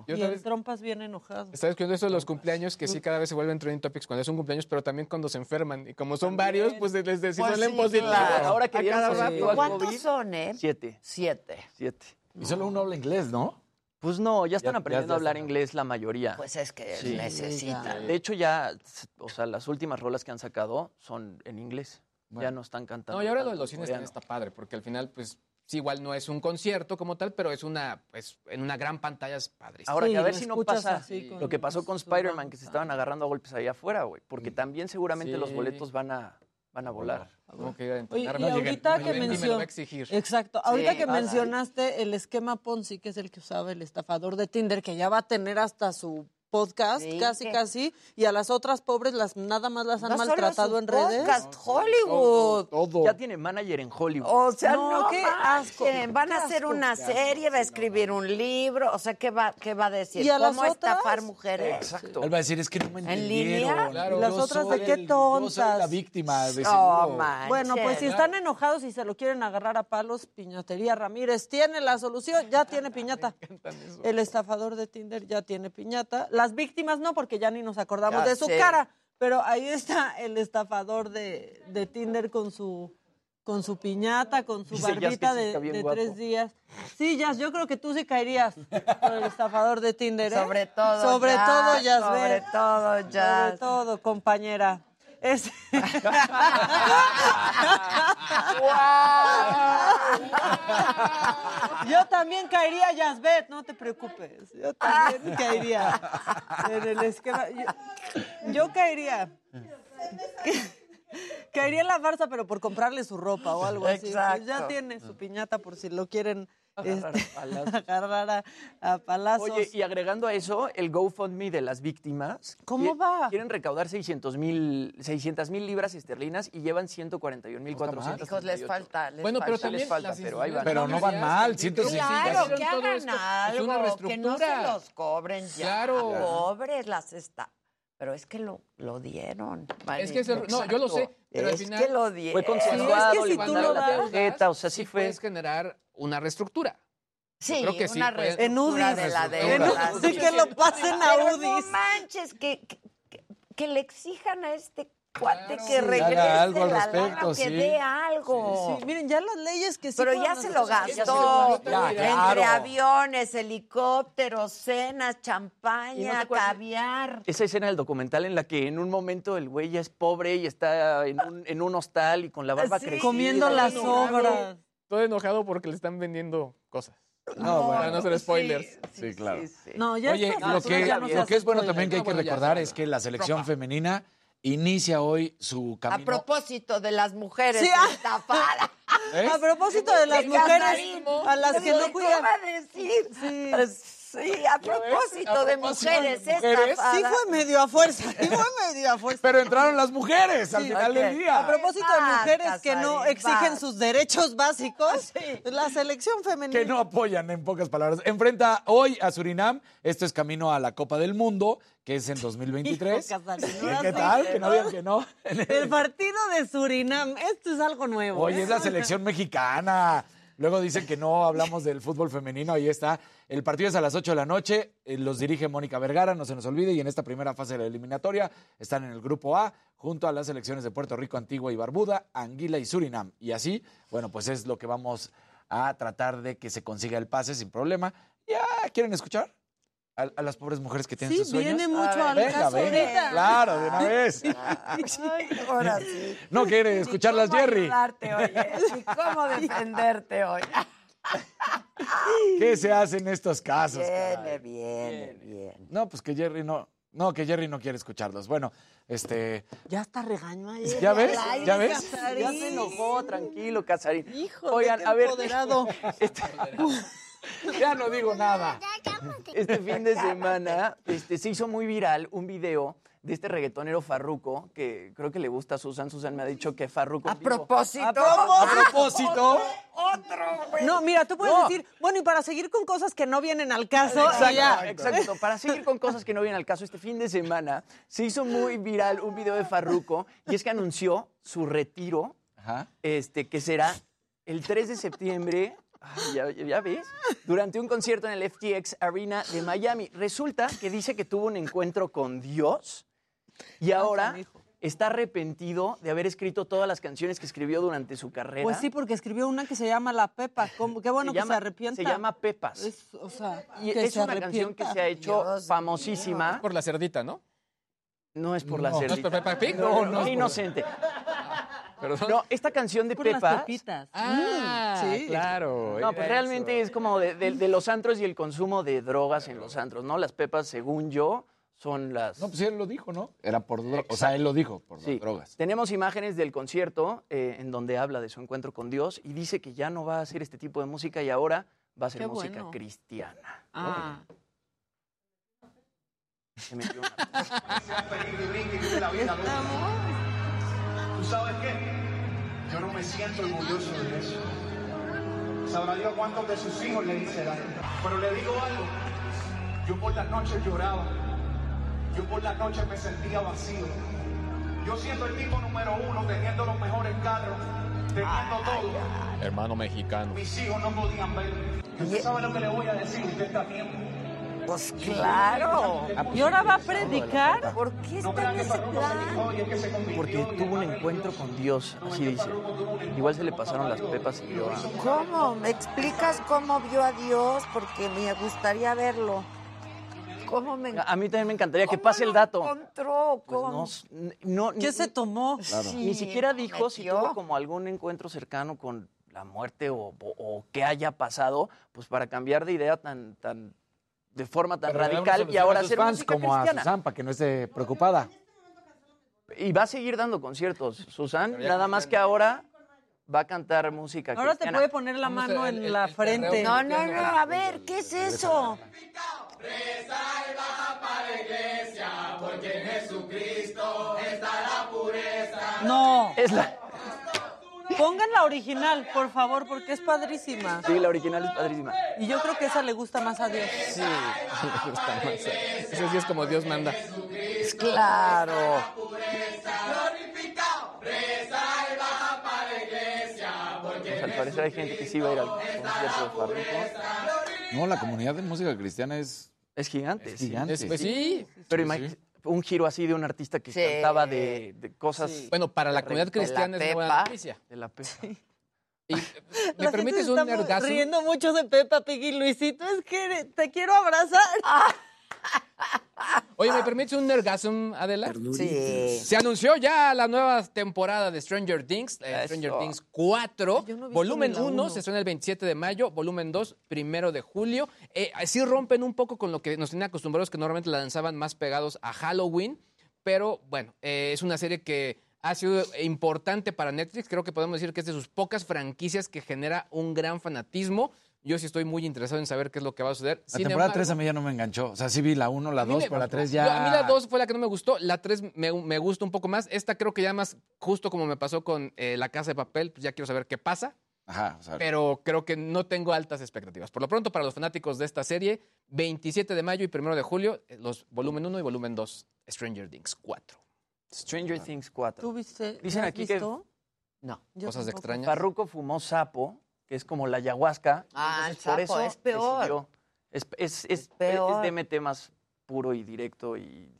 Speaker 23: Y el
Speaker 20: vez-
Speaker 23: Trompas bien enojado.
Speaker 20: Estaba escuchando eso de los cumpleaños, que sí cada vez se vuelven trending topics cuando es un cumpleaños, pero también cuando se enferman. Y como son varios, pues les les
Speaker 1: Pues
Speaker 20: salen
Speaker 1: sí,
Speaker 20: positivo.
Speaker 1: claro.
Speaker 21: Ahora que
Speaker 20: A cada rato.
Speaker 1: ¿Cuántos
Speaker 21: COVID,
Speaker 1: son, eh?
Speaker 21: Siete.
Speaker 1: Siete.
Speaker 21: Siete.
Speaker 40: Y solo uno habla inglés, ¿no?
Speaker 21: Pues no, ya están
Speaker 40: Ya-
Speaker 21: aprendiendo
Speaker 40: ya
Speaker 21: a hablar inglés la mayoría.
Speaker 1: Pues es que
Speaker 21: Sí.
Speaker 1: necesitan.
Speaker 21: De hecho, ya, o sea, las últimas rolas que han sacado son en inglés. Ya no están cantando.
Speaker 20: No, y ahora lo de los cines también está padre, porque al final, pues, sí, igual no es un concierto como tal, pero es una, pues, en una gran pantalla es padre.
Speaker 21: Ahora,
Speaker 23: Sí,
Speaker 21: que a ver si no pasa
Speaker 23: con
Speaker 21: lo que pasó con Spider-Man, que se estaban agarrando a golpes allá afuera, güey. Porque
Speaker 23: Mm.
Speaker 21: también seguramente los boletos van a, van a volar.
Speaker 20: Tengo que ir a
Speaker 23: Oye,
Speaker 20: entrenar,
Speaker 23: y
Speaker 20: llegué,
Speaker 23: ahorita
Speaker 20: no
Speaker 23: que
Speaker 20: y me lo va a
Speaker 23: mencionas,
Speaker 20: exigir.
Speaker 23: exacto, ahorita
Speaker 1: Sí,
Speaker 23: que mencionaste el esquema Ponzi, que es el que usaba el estafador de Tinder, que ya va a tener hasta su podcast,
Speaker 1: Sí,
Speaker 23: casi
Speaker 1: que-
Speaker 23: casi, y a las otras pobres las nada más las han
Speaker 1: No solo
Speaker 23: maltratado
Speaker 1: su
Speaker 23: en redes.
Speaker 1: podcast, Hollywood.
Speaker 40: Todo.
Speaker 21: Ya tiene manager en Hollywood.
Speaker 1: O sea,
Speaker 23: No,
Speaker 1: no,
Speaker 23: qué asco,
Speaker 1: Van a hacer
Speaker 23: asco.
Speaker 1: una serie, va a escribir un libro. O sea, ¿qué va, qué va a decir?
Speaker 23: ¿Y a las
Speaker 1: ¿Cómo estafar
Speaker 23: otras?
Speaker 1: mujeres?
Speaker 21: Exacto.
Speaker 40: Él va a decir, es que no me
Speaker 1: ¿En
Speaker 40: entendieron.
Speaker 1: línea?
Speaker 40: Claro,
Speaker 23: ¿Y las otras de qué
Speaker 40: Yo soy la
Speaker 23: tontas?
Speaker 40: víctima, de.
Speaker 23: Bueno, pues si están enojados y se lo quieren agarrar a palos, Piñatería Ramírez tiene la solución, ya tiene [laughs] piñata. El estafador de Tinder ya tiene piñata. Las víctimas no, porque ya ni nos acordamos
Speaker 1: Ya
Speaker 23: de su
Speaker 1: sé.
Speaker 23: cara. Pero ahí está el estafador de, de Tinder con su con su piñata, con su
Speaker 21: Dice
Speaker 23: barbita de, tres días. Sí, Jazz, yo creo que tú sí caerías con el estafador de Tinder, ¿eh?
Speaker 1: Sobre todo,
Speaker 23: Sobre
Speaker 1: Jazz,
Speaker 23: todo, Jazz.
Speaker 1: sobre todo, Jazz.
Speaker 23: Sobre todo, compañera. Es- [laughs] Yo también caería, Yasbet, no te preocupes. Yo también caería en el esquema. Yo, yo caería. Caería en la farsa, pero por comprarle su ropa o algo así. Pues ya tiene su piñata por si lo quieren [laughs]
Speaker 21: Agarrar
Speaker 23: este,
Speaker 21: a palazos. [laughs]
Speaker 23: agarrar a, a palazos.
Speaker 21: Oye, y agregando a eso, el GoFundMe de las víctimas.
Speaker 23: ¿Cómo
Speaker 21: qui-
Speaker 23: va?
Speaker 21: Quieren recaudar 600 mil libras esterlinas y llevan 141 mil
Speaker 1: Hijos, les falta. Les
Speaker 20: Bueno, pero
Speaker 1: falta.
Speaker 20: también
Speaker 21: les falta, pero ahí van.
Speaker 40: Pero no van mal, 160.
Speaker 1: Claro, que hagan
Speaker 20: esto. Es
Speaker 1: algo,
Speaker 20: una
Speaker 1: que no se los cobren ya.
Speaker 20: Claro.
Speaker 1: Pobres las está. Pero es que lo, lo dieron.
Speaker 20: Es que es el- no, yo lo sé, pero al
Speaker 1: es
Speaker 20: final
Speaker 1: que lo dieron.
Speaker 21: Fue consensuado,
Speaker 23: Sí, es que
Speaker 21: le
Speaker 23: si tú
Speaker 21: mandaron
Speaker 23: lo
Speaker 21: la
Speaker 23: das,
Speaker 21: tarjeta, o sea, sí
Speaker 20: sí
Speaker 21: fue...
Speaker 20: puedes generar una reestructura.
Speaker 1: Sí,
Speaker 20: creo que sí
Speaker 1: una
Speaker 20: puede-
Speaker 23: En
Speaker 1: reestructura
Speaker 23: UDIs.
Speaker 1: de la
Speaker 20: En
Speaker 1: deuda.
Speaker 23: UDIs, sí, que lo pasen a
Speaker 1: Pero
Speaker 23: UDIs.
Speaker 1: No manches, que, que, le exijan a este cuate
Speaker 20: Claro.
Speaker 1: que
Speaker 20: Sí,
Speaker 1: regrese
Speaker 40: haga algo al
Speaker 1: la
Speaker 40: respecto,
Speaker 1: lana, que
Speaker 40: sí.
Speaker 1: dé algo.
Speaker 23: Sí, miren, ya las leyes que sí
Speaker 1: Pero ya se lo
Speaker 23: esas
Speaker 20: Ya se lo
Speaker 1: gastó. Entre aviones, helicópteros, cenas,
Speaker 21: ¿Y no
Speaker 1: champaña,
Speaker 21: acuerdas?
Speaker 1: caviar.
Speaker 21: Esa escena del documental en la que en un momento el güey ya es pobre y está en un, en un hostal y con la barba
Speaker 1: Sí.
Speaker 21: crecida.
Speaker 23: Comiendo las obras.
Speaker 20: Todo enojado porque le están vendiendo cosas.
Speaker 40: No,
Speaker 20: Para no hacer spoilers.
Speaker 40: Sí, claro.
Speaker 23: No, ya
Speaker 40: Oye,
Speaker 23: estas
Speaker 40: lo que,
Speaker 23: ya no se
Speaker 40: lo que es bueno
Speaker 23: spoiler.
Speaker 40: también que hay que
Speaker 20: bueno, ya,
Speaker 40: recordar es que la selección
Speaker 20: Ropa.
Speaker 40: femenina inicia hoy su
Speaker 1: A
Speaker 40: camino.
Speaker 1: propósito de las mujeres
Speaker 23: Sí, ah.
Speaker 1: estafadas.
Speaker 40: ¿Eh?
Speaker 23: A propósito de las mujeres a las que no
Speaker 1: que
Speaker 23: cuidan.
Speaker 1: a decir.
Speaker 23: Sí.
Speaker 1: Sí, a propósito
Speaker 40: A
Speaker 1: de mujeres
Speaker 40: de mujeres.
Speaker 23: Sí fue medio a fuerza, sí fue medio a fuerza.
Speaker 40: Pero entraron las mujeres al
Speaker 23: Sí,
Speaker 40: final
Speaker 1: ok.
Speaker 40: del
Speaker 23: A
Speaker 40: día.
Speaker 23: propósito de mujeres que no exigen sus derechos básicos, [laughs] la selección femenina.
Speaker 40: Que no apoyan, en pocas palabras. Enfrenta hoy a Surinam. Esto es camino a la Copa del Mundo, que es en [laughs] 2023.
Speaker 23: Hijo, Casarín,
Speaker 40: ¿Qué, tal? Que no digan que no.
Speaker 23: El partido de Surinam, esto es algo nuevo.
Speaker 40: Oye,
Speaker 23: ¿eh?
Speaker 40: es la selección mexicana. Luego dicen que no hablamos del fútbol femenino. Ahí está. El partido es a las 8 de la noche. eh, Los dirige Mónica Vergara, no se nos olvide. Y en esta primera fase de la eliminatoria están en el grupo A, junto a las selecciones de Puerto Rico, Antigua y Barbuda, Anguila y Surinam. Y así, bueno, pues es lo que vamos
Speaker 19: a tratar de que se consiga el pase sin problema. ¿Ya quieren escuchar? A, a las pobres mujeres que tienen
Speaker 23: Sí,
Speaker 19: sus sueños.
Speaker 23: viene mucho
Speaker 19: A
Speaker 23: al
Speaker 19: ver, venga,
Speaker 23: caso
Speaker 19: venga.
Speaker 23: ahorita.
Speaker 19: Claro, de una vez.
Speaker 1: Ahora sí.
Speaker 19: No quiere escucharlas,
Speaker 1: ¿Cómo
Speaker 19: Jerry.
Speaker 1: ayudarte, oye? ¿Y cómo defenderte hoy?
Speaker 19: ¿Qué se hace en estos casos?
Speaker 1: Viene,
Speaker 19: caray?
Speaker 1: viene, bien.
Speaker 19: No, pues que Jerry no. No, que Jerry no quiere escucharlos. Bueno, este.
Speaker 23: Ya está regaño ayer.
Speaker 19: ¿Ya ves?
Speaker 23: aire,
Speaker 19: ¿Ya ves?
Speaker 23: Casarín.
Speaker 21: Ya se enojó, tranquilo, Casarín.
Speaker 23: Hijo,
Speaker 21: Oigan, a ver.
Speaker 23: empoderado. [laughs] [laughs] [laughs]
Speaker 19: Ya no digo nada.
Speaker 21: Este fin de semana este, se hizo muy viral un video de este reggaetonero Farruko, que creo que le gusta a Susan. Susan me ha dicho que Farruko.
Speaker 1: A propósito.
Speaker 23: A propósito.
Speaker 19: A propósito.
Speaker 1: Otro, güey.
Speaker 23: No, mira, tú puedes
Speaker 21: No.
Speaker 23: decir, bueno, y para seguir con cosas que no vienen al caso,
Speaker 21: Exacto,
Speaker 23: ya.
Speaker 21: exacto. Para seguir con cosas que no vienen al caso, este fin de semana se hizo muy viral un video de Farruko y es que anunció su retiro,
Speaker 19: Ajá.
Speaker 21: este, que será el 3 de septiembre. Ya, ya ves, durante un concierto en el FTX Arena de Miami. Resulta que dice que tuvo un encuentro con Dios y ahora está arrepentido de haber escrito todas las canciones que escribió durante su carrera.
Speaker 23: Pues sí, porque escribió una que se llama La Pepa. ¿Cómo? Qué bueno
Speaker 21: se
Speaker 23: que
Speaker 21: llama,
Speaker 23: se arrepienta.
Speaker 21: Se llama Pepas.
Speaker 23: Es, o sea,
Speaker 21: y
Speaker 23: que
Speaker 21: es
Speaker 23: se
Speaker 21: una canción que se ha hecho
Speaker 1: Dios
Speaker 21: famosísima.
Speaker 20: Por la cerdita, ¿no?
Speaker 21: No es por la cerdita.
Speaker 20: ¿No es por Peppa Pig?
Speaker 21: No,
Speaker 20: No,
Speaker 21: no,
Speaker 20: no es
Speaker 21: qué
Speaker 20: por-
Speaker 21: inocente.
Speaker 20: Perdón.
Speaker 21: No, esta canción de
Speaker 23: Por las pepitas.
Speaker 20: Ah,
Speaker 23: Mm, sí.
Speaker 20: claro.
Speaker 21: No, pues realmente
Speaker 20: eso.
Speaker 21: es como de, de- de los antros y el consumo de drogas en los antros, ¿no? Las pepas, según yo, son las...
Speaker 19: No, pues él lo dijo, ¿no? Era por drogas. O sea, él lo dijo, por
Speaker 21: Sí.
Speaker 19: drogas.
Speaker 21: Tenemos imágenes del concierto eh, en donde habla de su encuentro con Dios y dice que ya no va a hacer este tipo de música y ahora va a hacer
Speaker 23: Qué
Speaker 21: música
Speaker 23: bueno.
Speaker 21: cristiana.
Speaker 23: Ah.
Speaker 21: Se metió una- [laughs]
Speaker 41: ¿Tú sabes qué? Yo no me siento orgulloso de eso. Sabrá Dios cuántos de sus hijos le hice daño. Pero le digo algo. Yo por las noches lloraba. Yo por las noches me sentía vacío. Yo siendo el tipo número uno, teniendo los mejores carros, teniendo todo.
Speaker 20: Hermano mexicano.
Speaker 41: Mis hijos no podían ver. Usted sabe lo que le voy a decir, usted está bien.
Speaker 1: Pues claro.
Speaker 23: ¿Y ahora va a predicar?
Speaker 1: ¿Por qué está en ese plan?
Speaker 21: Porque tuvo un encuentro con Dios, así dice. Igual se le pasaron las pepas y yo...
Speaker 1: ¿Cómo? ¿Me explicas cómo vio a Dios? Porque me gustaría verlo. ¿Cómo me
Speaker 21: A mí también me encantaría que
Speaker 1: ¿Cómo
Speaker 21: pase el dato.
Speaker 1: encontró?
Speaker 21: Pues
Speaker 1: ¿Cómo?
Speaker 21: no,
Speaker 23: ¿Qué
Speaker 21: ni-
Speaker 23: se tomó?
Speaker 21: Ni siquiera dijo si tuvo como algún encuentro cercano con la muerte o, o, o que haya pasado, pues para cambiar de idea tan, tan de forma tan
Speaker 19: Pero
Speaker 21: radical y ahora hacer
Speaker 19: fans
Speaker 21: música
Speaker 19: como a. Susan para que no esté preocupada.
Speaker 21: Y va a seguir dando conciertos, Susan, nada más que ahora va a cantar música
Speaker 23: Ahora te puede poner la mano en la frente.
Speaker 1: No, no, no, a ver, ¿qué es eso?
Speaker 23: No.
Speaker 21: Es la,
Speaker 23: Pongan la original, por favor, porque es padrísima.
Speaker 21: sí, la original es padrísima.
Speaker 23: Y yo creo que esa le gusta más a Dios.
Speaker 20: Sí, [laughs] me gusta más. Ese sí es como Dios manda.
Speaker 1: Claro.
Speaker 21: Pues al parecer hay gente que sí va a ir al concierto de Farruko.
Speaker 19: No, la comunidad de música cristiana es,
Speaker 21: Es gigante,
Speaker 19: es
Speaker 21: sí.
Speaker 19: gigante.
Speaker 20: Es- pues sí.
Speaker 21: Pero
Speaker 20: Sí, sí.
Speaker 21: Un giro así de un artista que
Speaker 1: Sí.
Speaker 21: cantaba de, de cosas
Speaker 20: Bueno, para la comunidad cristiana
Speaker 1: De
Speaker 20: es
Speaker 1: la
Speaker 20: buena
Speaker 1: Pepa.
Speaker 20: noticia.
Speaker 21: de la pepa.
Speaker 20: Y, ¿Me [laughs]
Speaker 23: La
Speaker 20: permites
Speaker 23: gente
Speaker 20: un nergazo?
Speaker 23: riendo mucho de Peppa Pig y Luisito. Es que te quiero abrazar.
Speaker 20: Oye, ¿me permites un nergasm, Adela?
Speaker 1: Sí.
Speaker 20: Se anunció ya la nueva temporada de Stranger Things, eh. Stranger Things 4.
Speaker 23: Ay, yo no he visto
Speaker 20: volumen
Speaker 23: ni la
Speaker 20: 1
Speaker 23: uno.
Speaker 20: se estrena el 27 de mayo, volumen 2 primero de julio. Eh, sí rompen un poco con lo que nos tenían acostumbrados, que normalmente la lanzaban más pegados a Halloween. Pero bueno, eh, es una serie que ha sido importante para Netflix. Creo que podemos decir que es de sus pocas franquicias que genera un gran fanatismo. Yo sí estoy muy interesado en saber qué es lo que va a suceder.
Speaker 19: La
Speaker 20: Sin
Speaker 19: temporada
Speaker 20: embargo-
Speaker 19: 3 a mí ya no me enganchó. O sea, sí vi la 1, la
Speaker 20: a mí
Speaker 19: 2,
Speaker 20: me
Speaker 19: pero la
Speaker 20: gustó.
Speaker 19: 3
Speaker 20: Yo-
Speaker 19: ya...
Speaker 20: A mí la 2 fue la que no me gustó, la 3 me, me gusta un poco más. Esta creo que ya más, justo como me pasó con eh, La Casa de Papel, pues ya quiero saber qué pasa,
Speaker 19: Ajá, o sea,
Speaker 20: pero creo que no tengo altas expectativas. Por lo pronto, para los fanáticos de esta serie, 27 de mayo y 1 de julio, eh, los volumen 1 y volumen 2, Stranger Things 4.
Speaker 21: Stranger Things 4.
Speaker 23: ¿Tú viste?
Speaker 21: Dicen
Speaker 23: ¿la has
Speaker 21: aquí que-
Speaker 23: visto?
Speaker 1: No.
Speaker 23: Yo
Speaker 20: Cosas
Speaker 23: tampoco.
Speaker 20: extrañas.
Speaker 21: Farruko fumó sapo, que es como la ayahuasca.
Speaker 1: Ah,
Speaker 21: entonces
Speaker 1: el
Speaker 21: por
Speaker 1: sapo
Speaker 21: eso
Speaker 1: es peor.
Speaker 21: decidió- Es, es, es,
Speaker 1: peor.
Speaker 21: es DMT más puro y directo y...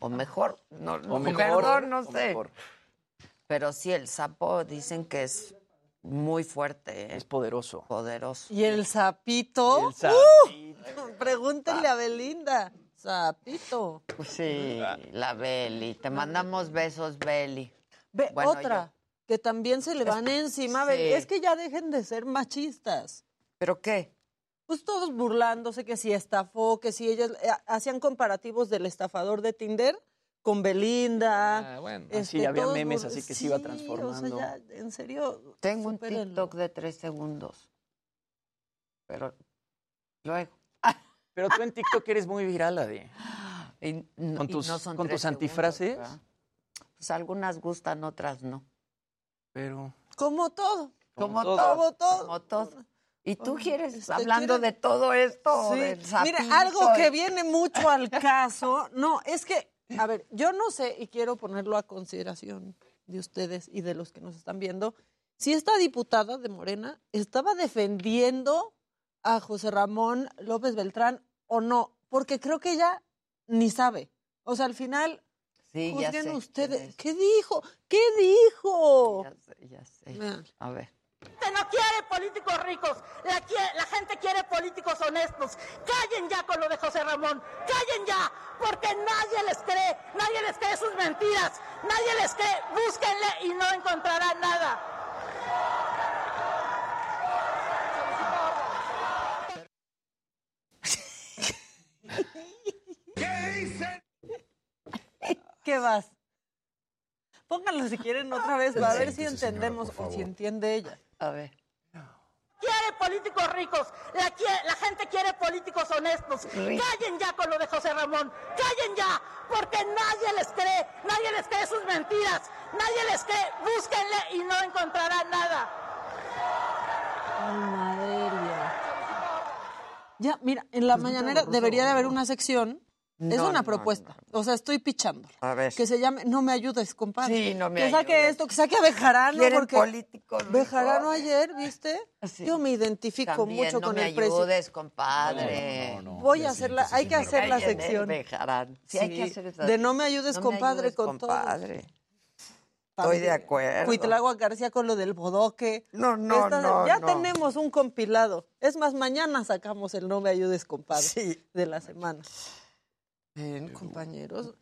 Speaker 1: O mejor, no,
Speaker 21: O mejor,
Speaker 1: perdón, no
Speaker 21: o
Speaker 1: sé.
Speaker 21: mejor.
Speaker 1: Pero sí, el sapo dicen que es muy fuerte. ¿eh?
Speaker 21: Es poderoso.
Speaker 1: Poderoso.
Speaker 23: Y el sapito.
Speaker 21: El sapito.
Speaker 23: ¡Uh! [laughs] Pregúntenle a Belinda. Sapito.
Speaker 1: Sí, la Beli. Te mandamos besos, Beli.
Speaker 23: Ve,
Speaker 1: Bueno,
Speaker 23: otra, que también se le van encima.
Speaker 1: Sí.
Speaker 23: Es que ya dejen de ser machistas.
Speaker 1: ¿Pero qué?
Speaker 23: Pues todos burlándose que si estafó, que si ellas eh, hacían comparativos del estafador de Tinder con Belinda.
Speaker 20: Ah, bueno.
Speaker 21: Ah, sí, había memes así que se iba
Speaker 23: Sí,
Speaker 21: transformando.
Speaker 23: O sea, ya, en serio.
Speaker 1: Tengo un. TikTok de tres segundos. Pero luego.
Speaker 21: Pero tú en TikTok eres muy viral, Adi. [gasps]
Speaker 1: Y no-
Speaker 21: Con
Speaker 1: y
Speaker 21: tus,
Speaker 1: no son
Speaker 21: con tus
Speaker 1: segundos,
Speaker 21: antifrases.
Speaker 1: ¿verdad? Pues algunas gustan, otras no.
Speaker 21: Pero.
Speaker 23: Como todo.
Speaker 1: Como
Speaker 21: todo.
Speaker 1: todo.
Speaker 23: Como todo.
Speaker 1: Como todo. ¿Y tú quieres,
Speaker 23: este,
Speaker 1: hablando
Speaker 23: ¿quiere-
Speaker 1: de todo esto?
Speaker 23: Sí.
Speaker 1: del
Speaker 23: Mira, algo
Speaker 1: y-
Speaker 23: que viene mucho al caso, no, es que, a ver, yo no sé y quiero ponerlo a consideración de ustedes y de los que nos están viendo, si esta diputada de Morena estaba defendiendo a José Ramón López Beltrán o no, porque creo que ella ni sabe. O sea, al final,
Speaker 1: Sí, ya
Speaker 23: juzguen
Speaker 1: sé
Speaker 23: ustedes. ¿Qué dijo? ¿Qué dijo?
Speaker 1: Ya sé, ya sé.
Speaker 23: Vean.
Speaker 1: A ver.
Speaker 42: gente no quiere políticos ricos, la, la gente quiere políticos honestos. Callen ya con lo de José Ramón, callen ya, porque nadie les cree, nadie les cree sus mentiras, nadie les cree, búsquenle y no encontrarán nada.
Speaker 23: ¿Qué vas? Pónganlo si quieren otra vez, para ver si entendemos o si entiende ella.
Speaker 1: A ver.
Speaker 42: Quiere políticos ricos, la, la gente quiere políticos honestos. Callen ya con lo de José Ramón, callen ya, porque nadie les cree, nadie les cree sus mentiras, nadie les cree, búsquenle y no encontrarán nada.
Speaker 23: Almadelia. Ya, mira, en la mañanera debería de haber una sección. Es
Speaker 1: No,
Speaker 23: una
Speaker 1: no,
Speaker 23: propuesta. O sea, estoy pichando.
Speaker 1: A ver.
Speaker 23: Que se llame No me ayudes, compadre.
Speaker 1: Sí, no me
Speaker 23: Que saque
Speaker 1: ayudes.
Speaker 23: esto, que saque a Bejarano.
Speaker 1: ¿Quieren
Speaker 23: porque
Speaker 1: políticos
Speaker 23: Bejarano ayer, ¿viste? Yo me identifico
Speaker 1: También
Speaker 23: mucho
Speaker 1: no
Speaker 23: con
Speaker 1: me
Speaker 23: el precio.
Speaker 1: ayudes, compadre.
Speaker 23: Voy a hacerla, hay que hacer la sección.
Speaker 1: Bejarán. Sí, hay que
Speaker 23: Sí,
Speaker 1: hacer esa-
Speaker 23: de no me ayudes,
Speaker 1: No me
Speaker 23: compadre,
Speaker 1: ayudes,
Speaker 23: con
Speaker 1: compadre.
Speaker 23: todo.
Speaker 1: Estoy de acuerdo.
Speaker 23: Cuitlagua García con lo del bodoque.
Speaker 1: No, no, no,
Speaker 23: Ya
Speaker 1: no.
Speaker 23: tenemos un compilado. Es más, mañana sacamos el No me ayudes, compadre, de la semana. Ven, compañeros.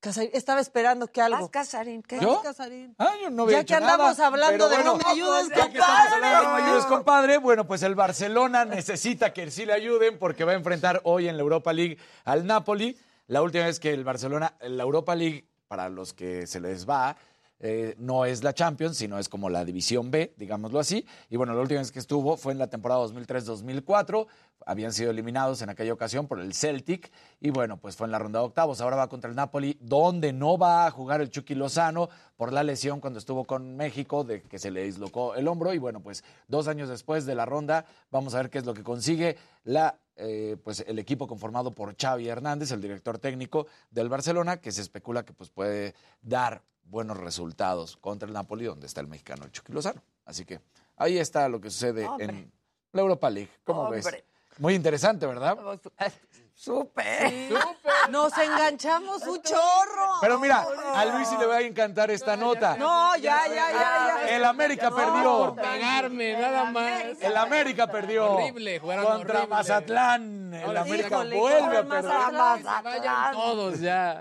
Speaker 23: Casarín, estaba esperando que algo.
Speaker 1: Vas, Casarín, ¿qué?
Speaker 19: ¿Yo?
Speaker 23: Casarín.
Speaker 19: Ah, yo no había
Speaker 23: Ya que
Speaker 19: nada,
Speaker 23: andamos hablando
Speaker 19: pero
Speaker 23: de
Speaker 19: bueno,
Speaker 23: no me ayudes,
Speaker 19: ya que estamos hablando de no me ayudes,
Speaker 23: compadre. [laughs]
Speaker 19: compadre, bueno, pues el Barcelona necesita que sí le ayuden porque va a enfrentar hoy en la Europa League al Napoli. La última vez que el Barcelona, la Europa League, para los que se les va, eh, no es la Champions, sino es como la División B, digámoslo así. Y bueno, la última vez que estuvo fue en la temporada 2003-2004. Habían sido eliminados en aquella ocasión por el Celtic. Y bueno, pues fue en la ronda de octavos. Ahora va contra el Napoli, donde no va a jugar el Chucky Lozano por la lesión cuando estuvo con México, de que se le dislocó el hombro. Y bueno, pues dos años después de la ronda, vamos a ver qué es lo que consigue la eh, pues el equipo conformado por Xavi Hernández, el director técnico del Barcelona, que se especula que pues puede dar buenos resultados contra el Napoli, donde está el mexicano el Chucky Lozano. Así que ahí está lo que sucede
Speaker 1: Hombre.
Speaker 19: en la Europa League. ¿Cómo ves? Muy interesante, ¿verdad? [laughs]
Speaker 1: Súper.
Speaker 23: Nos enganchamos un chorro.
Speaker 19: Pero mira, a Luis sí le va a encantar esta nota.
Speaker 23: No, ya, ya, ya, ya.
Speaker 19: El América perdió.
Speaker 20: Pegarme, nada más.
Speaker 19: El América perdió.
Speaker 20: Horrible, jugaron
Speaker 19: Contra
Speaker 20: horrible.
Speaker 19: Mazatlán. El
Speaker 20: sí,
Speaker 19: América
Speaker 23: híjole,
Speaker 19: vuelve a perder.
Speaker 23: Mazatlán.
Speaker 20: Vayan todos ya.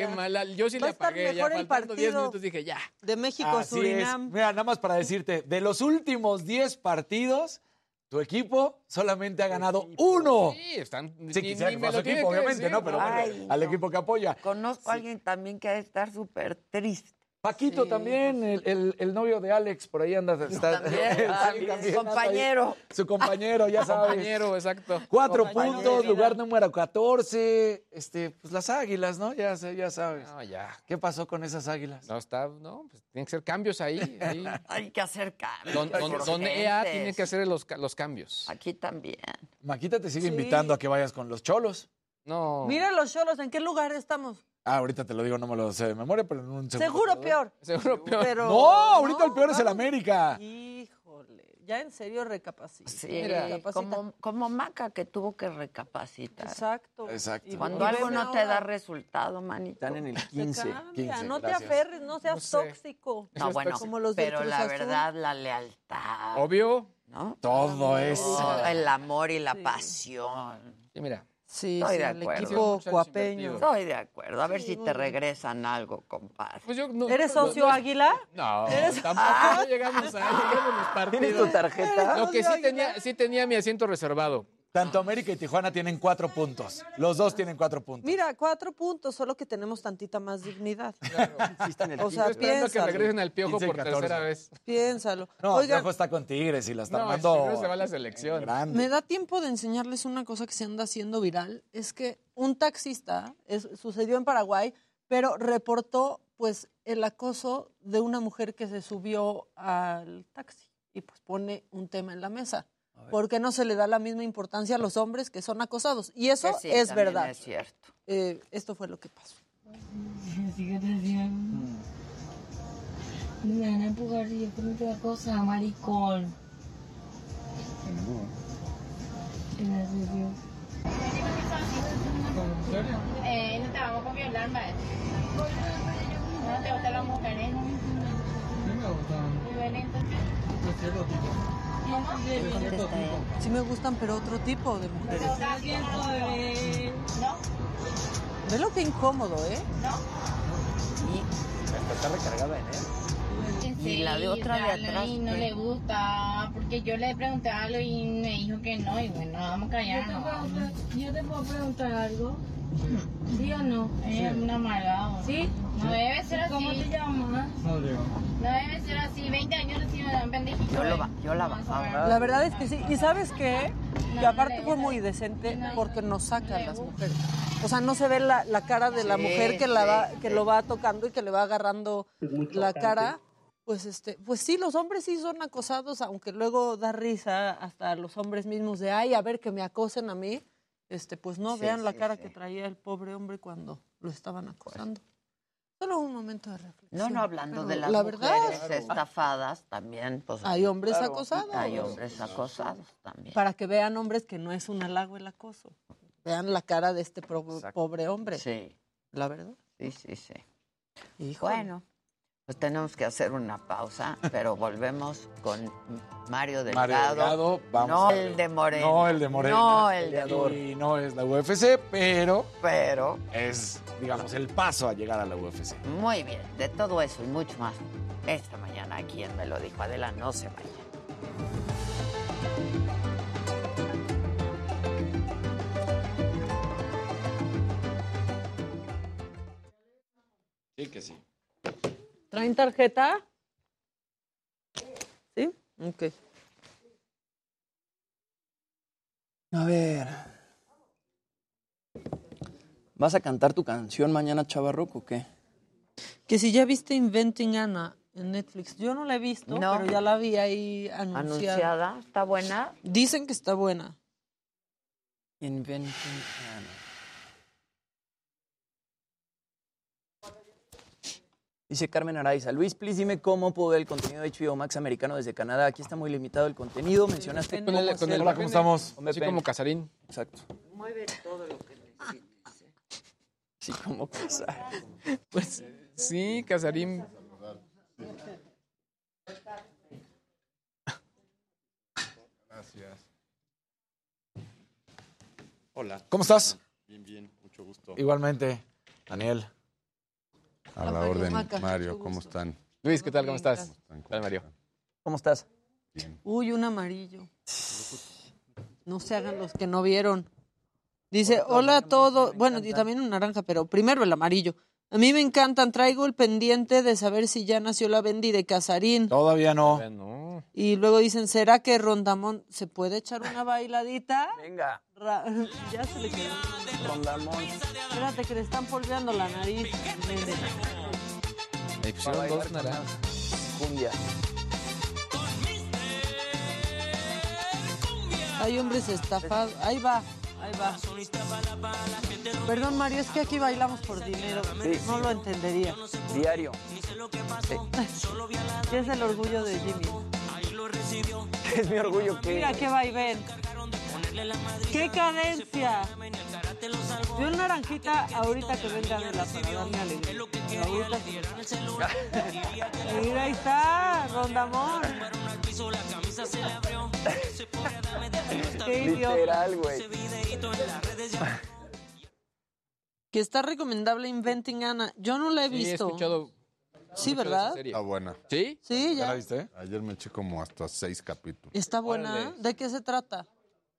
Speaker 23: Ya.
Speaker 20: mala. Yo sí
Speaker 23: Va
Speaker 20: le apagué. Ya faltando 10
Speaker 23: partido.
Speaker 20: minutos dije ya.
Speaker 23: De México,
Speaker 19: Así es.
Speaker 23: Surinam.
Speaker 19: Mira, nada más para decirte, de los últimos 10 partidos, tu equipo solamente ha ganado uno.
Speaker 20: Sí, están.
Speaker 19: Sí,
Speaker 20: ni-
Speaker 19: quisiera
Speaker 20: ni
Speaker 19: que
Speaker 20: me
Speaker 19: su equipo, obviamente,
Speaker 20: decir,
Speaker 19: ¿no? Pero bueno,
Speaker 1: Ay,
Speaker 19: al
Speaker 1: no.
Speaker 19: equipo que apoya.
Speaker 1: Conozco a alguien también que ha de estar súper triste.
Speaker 19: Paquito también, el, el- el novio de Alex, por ahí anda. Está,
Speaker 1: También, [laughs]
Speaker 19: Sí,
Speaker 1: también,
Speaker 19: también anda ahí.
Speaker 1: compañero.
Speaker 19: Su compañero, ya [laughs] sabes.
Speaker 20: Compañero, exacto.
Speaker 19: Cuatro
Speaker 20: Compañero.
Speaker 19: puntos, lugar número 14. Este, pues las águilas, ¿no? Ya, sé, ya sabes.
Speaker 20: No, ya.
Speaker 19: ¿Qué pasó con esas águilas?
Speaker 20: No está, no, pues tienen que ser cambios ahí. ahí. [laughs]
Speaker 1: Hay que hacer cambios.
Speaker 20: Don, don- don EA tiene que hacer los, los cambios.
Speaker 1: Aquí también.
Speaker 19: Maquita te sigue
Speaker 23: Sí.
Speaker 19: invitando a que vayas con los cholos.
Speaker 20: No.
Speaker 23: Mira los cholos, ¿en qué lugar estamos?
Speaker 19: Ah, ahorita te lo digo, no me lo sé de memoria, pero en un segundo.
Speaker 23: Seguro peor.
Speaker 20: Seguro peor.
Speaker 23: Pero,
Speaker 19: No, ahorita el peor es el América.
Speaker 23: Híjole. ya en serio recapacita.
Speaker 1: Sí,
Speaker 23: recapacita.
Speaker 1: como, como Maca que tuvo que recapacitar.
Speaker 23: Exacto.
Speaker 19: Exacto.
Speaker 23: Y
Speaker 1: Cuando algo no te da resultado, manito.
Speaker 19: Están en el
Speaker 23: Se
Speaker 19: 15.
Speaker 23: cambia,
Speaker 19: 15,
Speaker 23: no te aferres, no seas
Speaker 19: No sé.
Speaker 23: tóxico.
Speaker 1: No, bueno,
Speaker 23: como los del
Speaker 1: pero la
Speaker 23: Azul.
Speaker 1: verdad, la lealtad,
Speaker 20: Obvio.
Speaker 1: ¿no?
Speaker 19: Todo eso.
Speaker 1: El amor y la pasión.
Speaker 20: Sí, mira.
Speaker 23: Sí,
Speaker 1: Estoy
Speaker 23: sí,
Speaker 1: de
Speaker 23: el
Speaker 1: acuerdo.
Speaker 23: equipo cuapeño.
Speaker 1: Estoy de acuerdo. A ver
Speaker 23: Sí,
Speaker 1: si te regresan algo, compadre.
Speaker 20: Pues yo no-
Speaker 23: ¿Eres
Speaker 20: no-
Speaker 23: socio
Speaker 20: no-
Speaker 23: Águila?
Speaker 20: No,
Speaker 23: ¿Eres-
Speaker 20: tampoco
Speaker 23: Ah.
Speaker 20: no llegamos a llegamos los partidos.
Speaker 19: ¿Tienes tu tarjeta?
Speaker 20: Lo que sí tenía, sí tenía mi asiento reservado.
Speaker 19: Tanto América y Tijuana tienen cuatro puntos. Los dos tienen cuatro puntos.
Speaker 23: Mira, cuatro puntos, solo que tenemos tantita más dignidad.
Speaker 19: El
Speaker 23: O sea,
Speaker 20: esperando que
Speaker 23: piénsalo.
Speaker 20: regresen al piojo
Speaker 19: 15 y
Speaker 20: por
Speaker 19: 14.
Speaker 20: tercera vez.
Speaker 23: Piénsalo.
Speaker 19: No,
Speaker 23: Oigan,
Speaker 19: Piojo está con Tigres y la está
Speaker 20: No, se va a la selección.
Speaker 19: grande.
Speaker 23: me da tiempo de enseñarles una cosa que se anda haciendo viral. Es que un taxista, es- sucedió en Paraguay, pero reportó pues el acoso de una mujer que se subió al taxi y pues pone un tema en la mesa. Porque no se le da la misma importancia a los hombres que son acosados. Y eso
Speaker 1: sí,
Speaker 23: es verdad.
Speaker 1: Es cierto.
Speaker 23: Eh, esto fue lo que pasó.
Speaker 43: No me van a empujar si yo no te cosa, maricón. Gracias, Dios.
Speaker 44: Eh, no te vamos con violar, maestro. No te gustan las mujeres. Sí me gustan. Muy bien, entonces.
Speaker 23: Sí me gustan, pero otro tipo de mujeres.
Speaker 44: ¿No?
Speaker 23: Ve lo que incómodo, ¿eh?
Speaker 19: Está recargada en él.
Speaker 1: Y la de otra de atrás,
Speaker 44: Y no
Speaker 1: ¿qué?
Speaker 44: le gusta, porque yo le pregunté algo y me dijo que no, y bueno, vamos a
Speaker 43: Yo te,
Speaker 44: callarnos.
Speaker 43: pregunto- yo te puedo preguntar algo. ¿Sí o no?
Speaker 44: Es un amargado.
Speaker 43: ¿Sí?
Speaker 44: No debe ser
Speaker 43: ¿Cómo
Speaker 44: así.
Speaker 43: te llamas?
Speaker 44: No debe ser así. 20 años recién me dan pendejito.
Speaker 1: Yo, lo ba- yo la bajaba.
Speaker 23: La verdad es que sí. ¿Y sabes qué? Que
Speaker 44: No,
Speaker 23: aparte
Speaker 44: no
Speaker 23: fue muy decente porque nos sacan las mujeres. O sea, no se ve la, la cara de la
Speaker 1: Sí,
Speaker 23: mujer que, la
Speaker 1: sí,
Speaker 23: va, que
Speaker 1: sí.
Speaker 23: lo va tocando y que le va agarrando la cara. Pues este, pues sí, los hombres sí son acosados, aunque luego da risa hasta los hombres mismos de ay, a ver que me acosen a mí. Este, pues no,
Speaker 1: Sí,
Speaker 23: vean la cara
Speaker 1: sí.
Speaker 23: que traía el pobre hombre cuando lo estaban acosando. Solo un momento de
Speaker 1: No,
Speaker 23: reflexión.
Speaker 1: no, hablando
Speaker 23: pero
Speaker 1: de las
Speaker 23: la
Speaker 1: mujeres
Speaker 23: verdad,
Speaker 1: estafadas también, pues
Speaker 23: hay hombres
Speaker 19: Claro.
Speaker 23: acosados.
Speaker 1: hay hombres acosados también.
Speaker 23: para que vean hombres que no es un halago el acoso. Vean la cara de este
Speaker 19: Exacto.
Speaker 23: pobre hombre.
Speaker 1: Sí,
Speaker 23: La verdad.
Speaker 1: sí, sí, sí.
Speaker 23: Híjole.
Speaker 1: Bueno, pues tenemos que hacer una pausa, pero volvemos con Mario Delgado.
Speaker 19: Mario Delgado, vamos
Speaker 1: no
Speaker 19: a-
Speaker 1: el de Morena.
Speaker 19: No el de Morena.
Speaker 1: No el de
Speaker 19: Y no es la UFC, pero
Speaker 1: Pero,
Speaker 19: es, digamos, el paso a llegar a la UFC.
Speaker 1: muy bien, de todo eso y mucho más. Esta mañana, quien me lo dijo? Adela, no se vaya.
Speaker 23: ¿Traen tarjeta? ¿Sí? Ok.
Speaker 45: A ver. ¿Vas a cantar tu canción mañana, Chavarroco, o qué?
Speaker 23: Que si ya viste Inventing Anna en Netflix. Yo no la he visto,
Speaker 1: No.
Speaker 23: pero ya la vi ahí anunciada.
Speaker 1: Anunciada, ¿está buena?
Speaker 23: Dicen que está buena.
Speaker 45: Inventing Anna. Dice Carmen Araiza, Luis, please dime cómo puedo ver el contenido de HBO Max americano desde Canadá. Aquí está muy limitado el contenido. Mencionaste
Speaker 20: Con el, con
Speaker 19: Hola, ¿cómo estamos?
Speaker 45: Con
Speaker 20: Así como Casarín.
Speaker 45: Exacto.
Speaker 1: Mueve todo lo que necesites.
Speaker 45: Sí, como casar. [laughs]
Speaker 20: Pues sí, Casarín.
Speaker 46: Gracias.
Speaker 19: Hola. ¿Cómo estás?
Speaker 46: Bien, bien, mucho gusto.
Speaker 19: Igualmente, Daniel.
Speaker 46: A la
Speaker 23: Mario
Speaker 46: orden, Mario, ¿cómo están?
Speaker 20: Luis, ¿qué tal? ¿Cómo estás?
Speaker 46: ¿Cómo
Speaker 45: estás?
Speaker 46: Bien.
Speaker 23: Uy, un amarillo. No se hagan los que no vieron. Dice, hola a todos. Bueno, y también un naranja, pero primero el amarillo. A mí me encantan. Traigo el pendiente de saber si ya nació la Bendy de Casarín.
Speaker 19: Todavía no.
Speaker 20: Bueno.
Speaker 23: Y luego dicen, ¿será que Rondamón se puede echar una bailadita?
Speaker 45: Venga,
Speaker 23: Ra- [laughs] ya se le quedó.
Speaker 45: Rondamón.
Speaker 23: Espérate que le están polveando la nariz.
Speaker 20: Pusieron dos naranjas.
Speaker 45: Cumbia.
Speaker 23: Hay hombres estafados. Ahí va, ahí va. Perdón, Mario, es que aquí bailamos por dinero.
Speaker 45: Sí.
Speaker 23: No lo entendería.
Speaker 45: Diario. [laughs]
Speaker 23: ¿Qué es el orgullo de Jimmy? [laughs]
Speaker 21: Es mi orgullo que...
Speaker 23: Mira qué vaivén. ¡Qué cadencia! Yo el naranjita ahorita que venga de la para darme alegría. Pero ahorita sí. [laughs] Mira, ahí está, Rondamón. Qué idiota.
Speaker 21: Literal, güey.
Speaker 23: Que está recomendable Inventing Anna. Yo no la he
Speaker 20: Sí, he
Speaker 23: visto.
Speaker 20: escuchado
Speaker 23: Sí,
Speaker 20: de
Speaker 23: ¿verdad?
Speaker 46: Está buena.
Speaker 20: ¿Sí?
Speaker 23: Sí, ya.
Speaker 46: la viste? Ayer me eché como hasta seis capítulos.
Speaker 23: Está buena. ¿De qué se trata?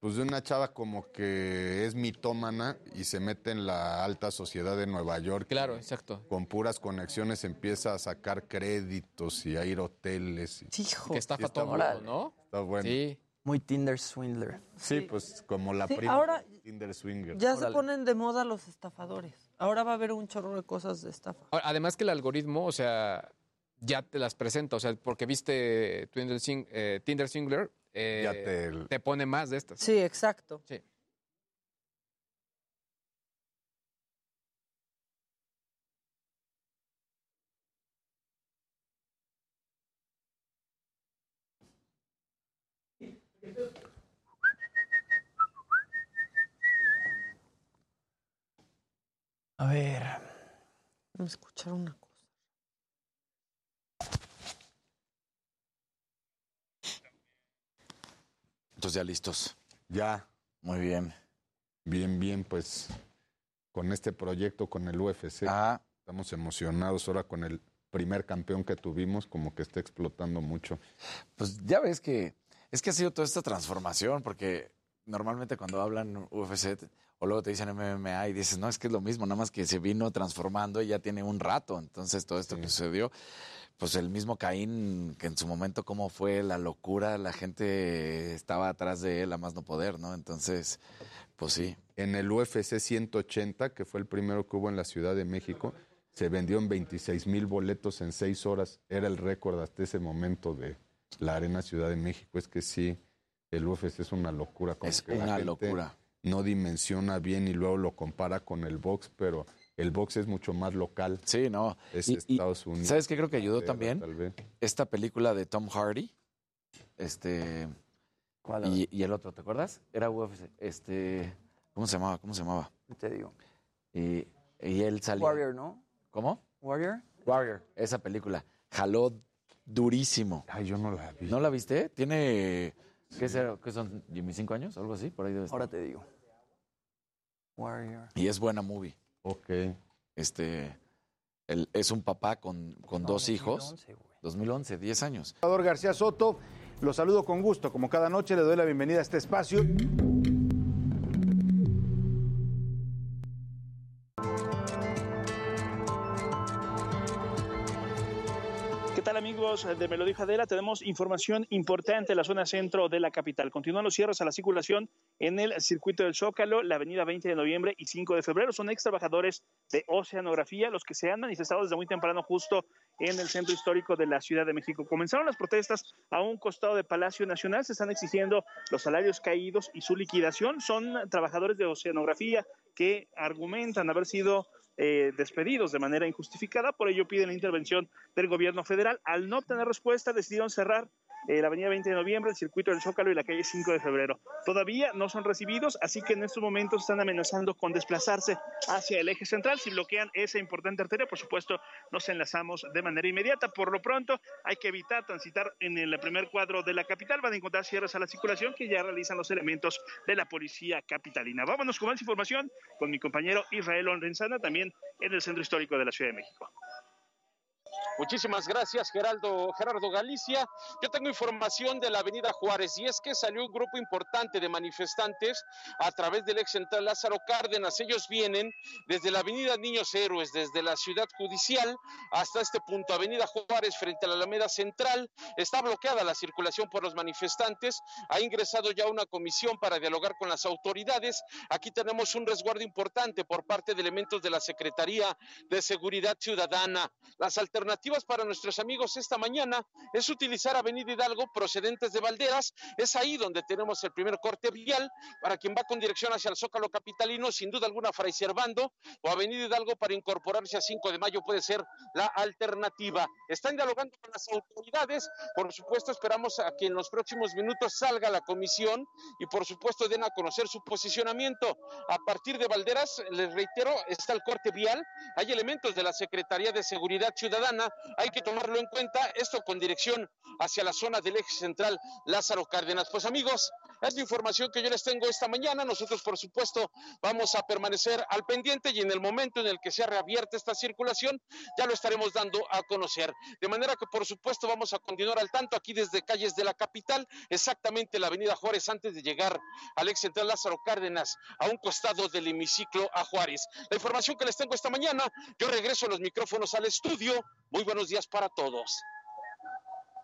Speaker 46: Pues de una chava como que es mitómana y se mete en la alta sociedad de Nueva York.
Speaker 20: Claro, exacto.
Speaker 46: Con puras conexiones empieza a sacar créditos y a ir a hoteles. Y,
Speaker 23: Hijo.
Speaker 20: Que estafa
Speaker 46: está
Speaker 20: todo mundo, ¿no?
Speaker 46: Está bueno.
Speaker 20: Sí.
Speaker 21: Muy Tinder Swindler.
Speaker 46: Sí, pues como la
Speaker 23: Sí,
Speaker 46: prima
Speaker 23: ahora-
Speaker 46: de Tinder Swinger.
Speaker 23: Ya se ponen de moda los estafadores. Ahora va a haber un chorro de cosas de estafa.
Speaker 20: Ahora, Además que el algoritmo, o sea, ya te las presenta, o sea, porque viste Tinder, Sing- eh, Tinder Swindler, eh,
Speaker 46: Ya te-
Speaker 20: te pone más de estas.
Speaker 23: Sí, exacto.
Speaker 20: Sí.
Speaker 21: A ver.
Speaker 23: Vamos a escuchar una cosa.
Speaker 19: Entonces ya listos.
Speaker 46: Ya.
Speaker 19: Muy bien.
Speaker 46: Bien, bien, pues con este proyecto, con el UFC.
Speaker 19: Ah.
Speaker 46: Estamos emocionados ahora con el primer campeón que tuvimos, como que está explotando mucho.
Speaker 19: Pues ya ves que es que ha sido toda esta transformación, porque normalmente cuando hablan UFC o luego te dicen MMA y dices, no, es que es lo mismo, nada más que se vino transformando y ya tiene un rato. Entonces todo esto que sucedió, pues el mismo Caín, que en su momento cómo fue la locura, la gente estaba atrás de él a más no poder, ¿no? Entonces, pues sí.
Speaker 46: En el UFC 180, que fue el primero que hubo en la Ciudad de México, se vendió en 26 mil boletos en seis horas. Era el récord hasta ese momento de la Arena Ciudad de México. Es que sí, el UFC es una locura. como
Speaker 19: Es
Speaker 46: que la
Speaker 19: una
Speaker 46: gente
Speaker 19: locura.
Speaker 46: No dimensiona bien y luego lo compara con el box, pero el box es mucho más local.
Speaker 19: Sí, no.
Speaker 46: Es
Speaker 19: Y- y
Speaker 46: Estados Unidos.
Speaker 19: ¿Sabes qué creo que ayudó también?
Speaker 46: tal vez.
Speaker 19: Esta película de Tom Hardy. Este. Y, y el otro, ¿te acuerdas? Era UFC. Este. ¿Cómo se llamaba? ¿Cómo se llamaba?
Speaker 21: Te digo.
Speaker 19: Y, y él salía.
Speaker 21: Warrior, ¿no?
Speaker 19: ¿Cómo?
Speaker 21: Warrior.
Speaker 19: Warrior. Esa película. Jaló durísimo.
Speaker 46: Ay, yo no la vi.
Speaker 19: ¿No la viste? Tiene. ¿Qué, será? ¿Qué son? ¿Jimmy cinco años? ¿Algo así? Por ahí debe estar.
Speaker 21: Ahora te digo. Warrior.
Speaker 19: Y es buena movie.
Speaker 46: Ok.
Speaker 19: Este. él es un papá con, con
Speaker 21: No,
Speaker 19: dos hijos.
Speaker 21: 2011, güey.
Speaker 19: 2011, 10 años.
Speaker 47: Salvador García Soto, lo saludo con gusto. Como cada noche le doy la bienvenida a este espacio.
Speaker 48: Amigos de Me lo dijo Adela? Tenemos información importante en la zona centro de la capital. Continúan los cierres a la circulación en el circuito del Zócalo, la avenida 20 de noviembre y 5 de febrero. Son ex trabajadores de Oceanografía los que se han manifestado desde muy temprano justo en el centro histórico de la Ciudad de México. Comenzaron las protestas a un costado de Palacio Nacional. Se están exigiendo los salarios caídos y su liquidación. Son trabajadores de Oceanografía que argumentan haber sido eh, despedidos de manera injustificada, por ello piden la intervención del gobierno federal. Al no obtener respuesta, decidieron cerrar eh, la avenida 20 de noviembre, el circuito del Zócalo y la calle 5 de febrero. Todavía no son recibidos, así que en estos momentos están amenazando con desplazarse hacia el eje central. Si bloquean esa importante arteria, por supuesto, nos enlazamos de manera inmediata. Por lo pronto, hay que evitar transitar en el primer cuadro de la capital. Van a encontrar cierres a la circulación que ya realizan los elementos de la policía capitalina. Vámonos con más información con mi compañero Israel Lorenzana, también en el centro histórico de la Ciudad de México.
Speaker 49: Muchísimas gracias, Geraldo, Gerardo Galicia. Yo tengo información de la Avenida Juárez y es que salió un grupo importante de manifestantes a través del ex central Lázaro Cárdenas. Ellos vienen desde la Avenida Niños Héroes, desde la Ciudad Judicial hasta este punto, Avenida Juárez, frente a la Alameda Central. Está bloqueada la circulación por los manifestantes. Ha ingresado ya una comisión para dialogar con las autoridades. Aquí tenemos un resguardo importante por parte de elementos de la Secretaría de Seguridad Ciudadana. Las alternativas alternativas para nuestros amigos esta mañana es utilizar Avenida Hidalgo procedentes de Valderas. Es ahí donde tenemos el primer corte vial para quien va con dirección hacia el Zócalo Capitalino, sin duda alguna Fray Servando o Avenida Hidalgo para incorporarse a 5 de mayo puede ser la alternativa. Están dialogando con las autoridades. Por supuesto, esperamos a que en los próximos minutos salga la comisión y por supuesto den a conocer su posicionamiento. A partir de Valderas, les reitero, está el corte vial. Hay elementos de la Secretaría de Seguridad Ciudadana. Hay que tomarlo en cuenta. Esto con dirección hacia la zona del eje central Lázaro Cárdenas. Pues amigos, es la información que yo les tengo esta mañana. Nosotros, por supuesto, vamos a permanecer al pendiente y en el momento en el que sea reabierta esta circulación, ya lo estaremos dando a conocer. De manera que, por supuesto, vamos a continuar al tanto aquí desde calles de la capital, exactamente la avenida Juárez, antes de llegar al ex central Lázaro Cárdenas, a un costado del hemiciclo a Juárez. La información que les tengo esta mañana, yo regreso los micrófonos al estudio. Muy buenos días para todos.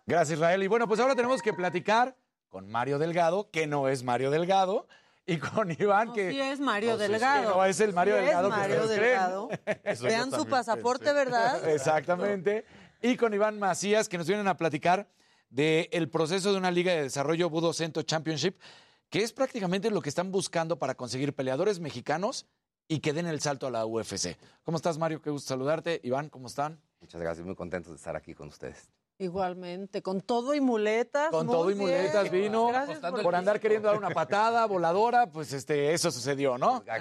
Speaker 19: Gracias, Israel. Y bueno, pues ahora tenemos que platicar con Mario Delgado, que no es Mario Delgado, y con Iván, que
Speaker 23: Sí es Mario
Speaker 19: No, sí, sí,
Speaker 23: Delgado.
Speaker 19: no es el Mario
Speaker 23: Sí es
Speaker 19: Delgado que
Speaker 23: Mario. Delgado. [laughs] Vean su pasaporte, ¿verdad? [laughs]
Speaker 19: Exactamente. Y con Iván Macías, que nos vienen a platicar del proceso de una liga de desarrollo Budo Cento Championship, que es prácticamente lo que están buscando para conseguir peleadores mexicanos y que den el salto a la UFC. ¿Cómo estás, Mario? Qué gusto saludarte. Iván, ¿cómo están?
Speaker 50: Muchas gracias, muy contentos de estar aquí con ustedes.
Speaker 23: Igualmente, con todo y muletas.
Speaker 19: Con
Speaker 23: muy
Speaker 19: todo y
Speaker 23: bien.
Speaker 19: muletas vino
Speaker 23: Gracias
Speaker 19: por andar queriendo dar una patada voladora, pues este, eso sucedió, ¿no? [laughs]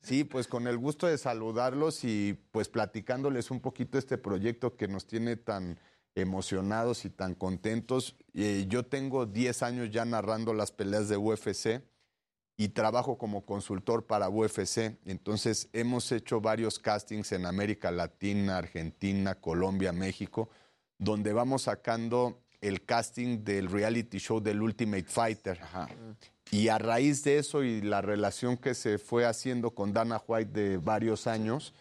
Speaker 46: Sí, pues con el gusto de saludarlos y pues platicándoles un poquito este proyecto que nos tiene tan emocionados y tan contentos. Eh, yo tengo 10 años ya narrando las peleas de UFC y trabajo como consultor para UFC. Entonces hemos hecho varios castings en América Latina, Argentina, Colombia, México, donde vamos sacando el casting del reality show del Ultimate Fighter. Y a raíz de eso y la relación que se fue haciendo con Dana White de varios años,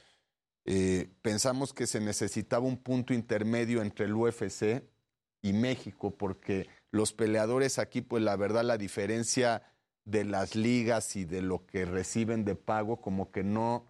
Speaker 46: eh, pensamos que se necesitaba un punto intermedio entre el UFC y México, porque los peleadores aquí, pues la verdad, la diferencia de las ligas y de lo que reciben de pago, como que no,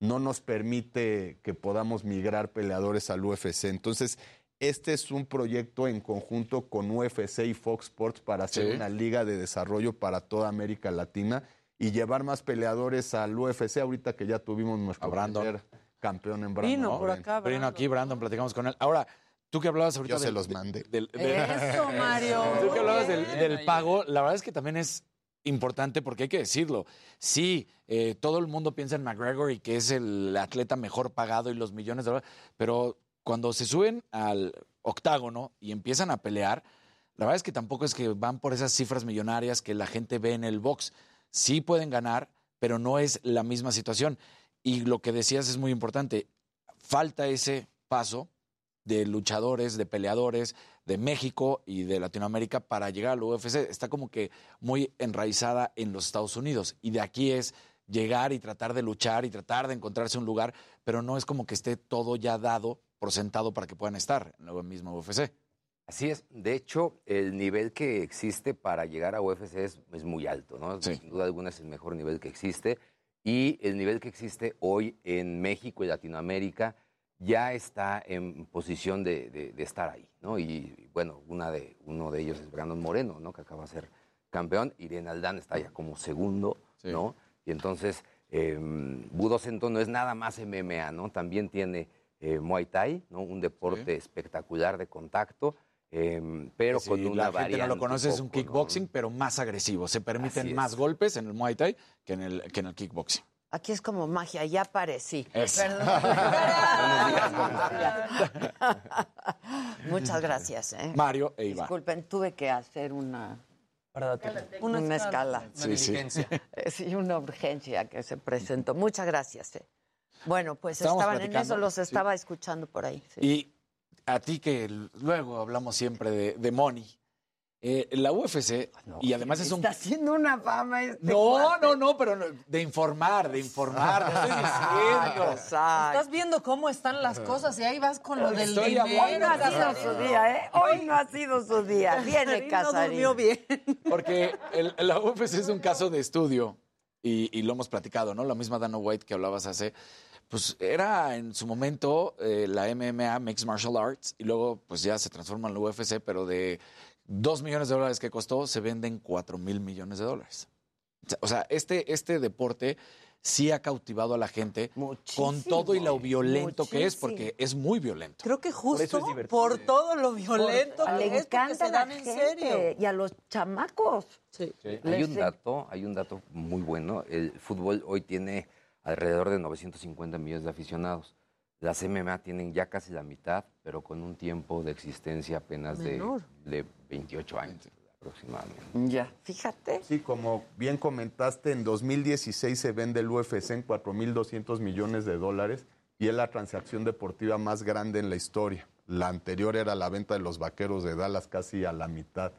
Speaker 46: no nos permite que podamos migrar peleadores al UFC. Entonces, este es un proyecto en conjunto con UFC y Fox Sports para hacer
Speaker 19: Sí.
Speaker 46: una liga de desarrollo para toda América Latina y llevar más peleadores al UFC ahorita que ya tuvimos nuestro primer campeón en Brandon.
Speaker 23: Vino por acá,
Speaker 19: Vino aquí, Brandon, platicamos con él. Ahora, tú que hablabas ahorita
Speaker 46: Yo se los mandé.
Speaker 19: del- del-
Speaker 23: Eso, Mario. [laughs]
Speaker 19: Tú que hablabas del pago, la verdad es que también es importante porque hay que decirlo. Sí, eh, todo el mundo piensa en McGregor y que es el atleta mejor pagado y los millones de dólares, pero cuando se suben al octágono y empiezan a pelear, la verdad es que tampoco es que van por esas cifras millonarias que la gente ve en el box. Sí pueden ganar, pero no es la misma situación. Y lo que decías es muy importante. Falta ese paso de luchadores, de peleadores de México y de Latinoamérica para llegar al UFC. Está como que muy enraizada en los Estados Unidos. Y de aquí es llegar y tratar de luchar y tratar de encontrarse un lugar, pero no es como que esté todo ya dado por sentado para que puedan estar en la misma UFC.
Speaker 50: Así es. De hecho, el nivel que existe para llegar a UFC es, es muy alto, ¿no? Sin duda alguna es el mejor nivel que existe. Y el nivel que existe hoy en México y Latinoamérica ya está en posición de, de- de estar ahí, ¿no? Y bueno, una de, uno de ellos es Brandon Moreno, ¿no? Que acaba de ser campeón. Irene Aldán está ya como segundo, ¿no? Y entonces, eh, Budo Cento no es nada más MMA, ¿no? También tiene eh, Muay Thai, ¿no? Un deporte espectacular de contacto, eh, pero con una
Speaker 19: la gente
Speaker 50: variante.
Speaker 19: no lo conoce, es un kickboxing, pero más agresivo. Se permiten más golpes en el Muay Thai que en el, que en el kickboxing.
Speaker 1: Aquí es como magia, ya aparecí.
Speaker 19: Eso.
Speaker 1: Perdón. [laughs] [laughs] Muchas gracias. ¿eh?
Speaker 19: Mario e Iván.
Speaker 1: Disculpen, tuve que hacer una,
Speaker 23: Una
Speaker 1: una,
Speaker 23: escala.
Speaker 19: Sí, sí. [laughs]
Speaker 1: Eh, Sí, una urgencia que se presentó. Muchas gracias. eh. Bueno, pues estaban en eso, los
Speaker 19: sí.
Speaker 1: estaba escuchando por ahí. sí.
Speaker 19: Y a ti que luego hablamos siempre de, de money, eh, la UFC, y además es un...
Speaker 1: Está haciendo una fama este
Speaker 19: No,
Speaker 1: cuate.
Speaker 19: no, no, pero no, de informar, de informar, te estoy diciendo.
Speaker 23: Estás viendo cómo están las cosas y ahí vas con lo del
Speaker 19: Estoy
Speaker 23: dinero.
Speaker 1: Hoy no ha sido su día, ¿eh? Hoy no ha sido su día. Viene
Speaker 23: No
Speaker 1: Casarín.
Speaker 23: durmió bien.
Speaker 19: Porque el- la UFC es un caso de estudio y, y lo hemos platicado, ¿no? La misma Dana White que hablabas hace, pues era en su momento eh, la MMA, Mixed Martial Arts, y luego pues ya se transforma en la UFC, pero de 2 millones de dólares que costó, se venden 4 mil millones de dólares. O sea, este, este deporte sí ha cautivado a la gente con todo y lo violento que es, porque es muy violento.
Speaker 23: Creo que
Speaker 19: Por
Speaker 23: justo
Speaker 19: es
Speaker 23: por, todo lo violento
Speaker 1: Le
Speaker 23: que es, porque
Speaker 1: encanta
Speaker 23: se
Speaker 1: a la
Speaker 23: dan en
Speaker 1: gente
Speaker 23: serio.
Speaker 1: y a los chamacos.
Speaker 50: Hay un dato, hay un dato muy bueno. El fútbol hoy tiene alrededor de 950 millones de aficionados. Las MMA tienen ya casi la mitad, pero con un tiempo de existencia apenas de, de 28 años aproximadamente.
Speaker 1: Ya, fíjate.
Speaker 46: Sí, como bien comentaste, en 2016 se vende el UFC en 4.200 millones de dólares y es la transacción deportiva más grande en la historia. La anterior era la venta de los vaqueros de Dallas casi a la mitad.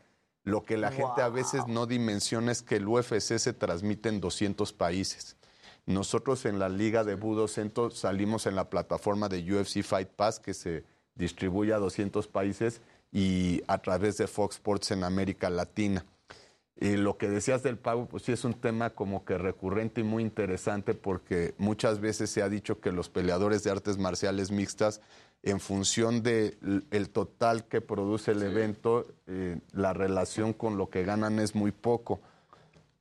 Speaker 46: Lo que la gente a veces no dimensiona es que el UFC se transmite en 200 países. Nosotros en la Liga de Budo Centro salimos en la plataforma de UFC Fight Pass que se distribuye a 200 países y a través de Fox Sports en América Latina. Y lo que decías del pago, pues sí es un tema como que recurrente y muy interesante porque muchas veces se ha dicho que los peleadores de artes marciales mixtas, en función del el total que produce el evento, eh, la relación con lo que ganan es muy poco.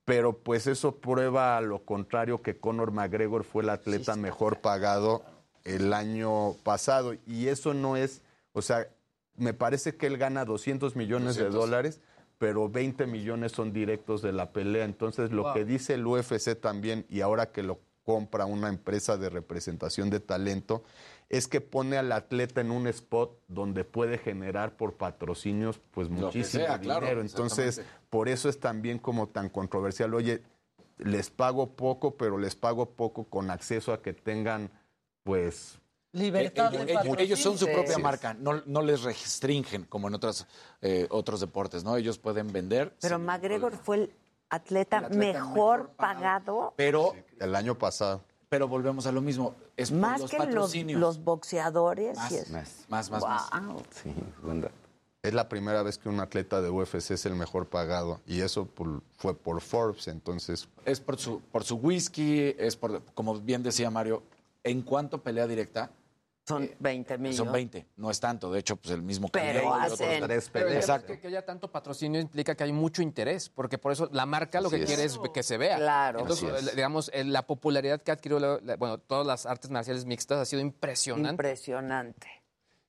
Speaker 46: Pero pues eso prueba lo contrario que Conor McGregor fue el atleta mejor pagado el año pasado. Y eso no es, o sea, me parece que él gana 200 millones de
Speaker 19: 200.
Speaker 46: dólares, pero 20 millones son directos de la pelea. Entonces lo
Speaker 19: Wow.
Speaker 46: que dice el UFC también, y ahora que lo compra una empresa de representación de talento, es que pone al atleta en un spot donde puede generar por patrocinios pues muchísimo
Speaker 19: sea,
Speaker 46: dinero.
Speaker 19: claro,
Speaker 46: Entonces, por eso es también como tan controversial. Oye, les pago poco, pero les pago poco con acceso a que tengan, pues...
Speaker 23: Libertad
Speaker 19: ellos,
Speaker 23: de
Speaker 19: ellos- ellos son su propia
Speaker 23: Sí.
Speaker 19: marca, no, no les restringen como en otros, eh, otros deportes, ¿no? Ellos pueden vender.
Speaker 1: Pero McGregor fue el atleta,
Speaker 19: El atleta
Speaker 1: mejor pagado,
Speaker 19: Pero,
Speaker 46: El año pasado.
Speaker 19: Pero volvemos a lo mismo. Es
Speaker 1: más
Speaker 19: los
Speaker 1: que los,
Speaker 19: patrocinios.
Speaker 1: los boxeadores.
Speaker 19: Más,
Speaker 1: y es-
Speaker 46: más,
Speaker 19: más, más.
Speaker 46: Sí, Es la primera vez que un atleta de UFC es el mejor pagado y eso por- fue por Forbes, entonces
Speaker 19: Es por su, por su whisky, es por, como bien decía Mario, ¿en cuánto pelea directa?
Speaker 1: Son 20 millones.
Speaker 19: Son 20, no es tanto. De hecho, pues el mismo
Speaker 1: Pero hacen-
Speaker 19: tres
Speaker 20: Pero
Speaker 19: Exacto.
Speaker 20: Que, que haya tanto patrocinio implica que hay mucho interés, porque por eso la marca lo
Speaker 19: Así
Speaker 20: que
Speaker 19: es.
Speaker 20: quiere es que se vea.
Speaker 1: Claro.
Speaker 20: Entonces, eh, digamos, eh, la popularidad que ha adquirido, la- la- bueno, todas las artes marciales mixtas ha sido impresionante.
Speaker 1: Impresionante.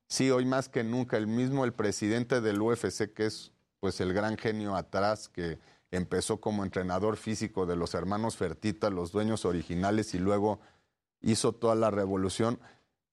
Speaker 46: Sí, hoy más que nunca, el mismo el presidente del UFC, que es pues el gran genio atrás, que empezó como entrenador físico de los hermanos Fertita, los dueños originales, y luego hizo toda la revolución,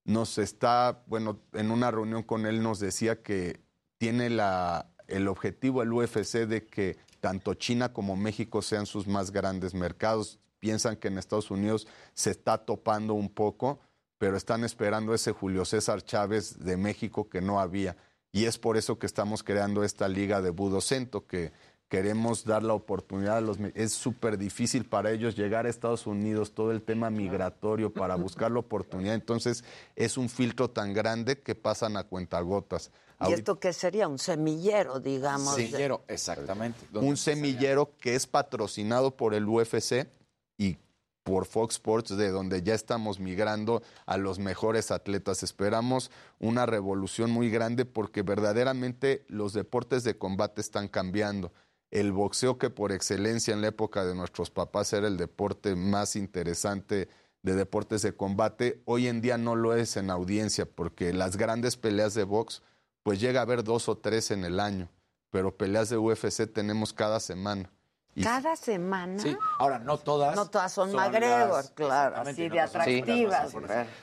Speaker 46: nos está, bueno, en una reunión con él nos decía que tiene la, el objetivo el UFC de que tanto China como México sean sus más grandes mercados. Piensan que en Estados Unidos se está topando un poco, pero están esperando ese Julio César Chávez de México que no había. Y es por eso que estamos creando esta liga de Budocento, que queremos dar la oportunidad a los... Es súper difícil para ellos llegar a Estados Unidos, todo el tema migratorio para [laughs] buscar la oportunidad. Entonces es un filtro tan grande que pasan a cuentagotas.
Speaker 1: ¿Y
Speaker 46: Ahorita-
Speaker 1: esto qué sería? Un semillero, digamos. de-
Speaker 19: Semillero, exactamente.
Speaker 46: un semillero que es patrocinado por el UFC y por Fox Sports, de donde ya estamos migrando a los mejores atletas. Esperamos una revolución muy grande porque verdaderamente los deportes de combate están cambiando. El boxeo que por excelencia en la época de nuestros papás era el deporte más interesante de deportes de combate, hoy en día no lo es en audiencia porque las grandes peleas de box pues llega a haber dos o tres en el año, pero peleas de UFC tenemos cada semana. Y
Speaker 1: Cada semana.
Speaker 19: Sí, ahora no todas.
Speaker 1: No todas son,
Speaker 19: son
Speaker 1: McGregor,
Speaker 19: las-
Speaker 1: claro, así
Speaker 19: no
Speaker 1: de atractivas.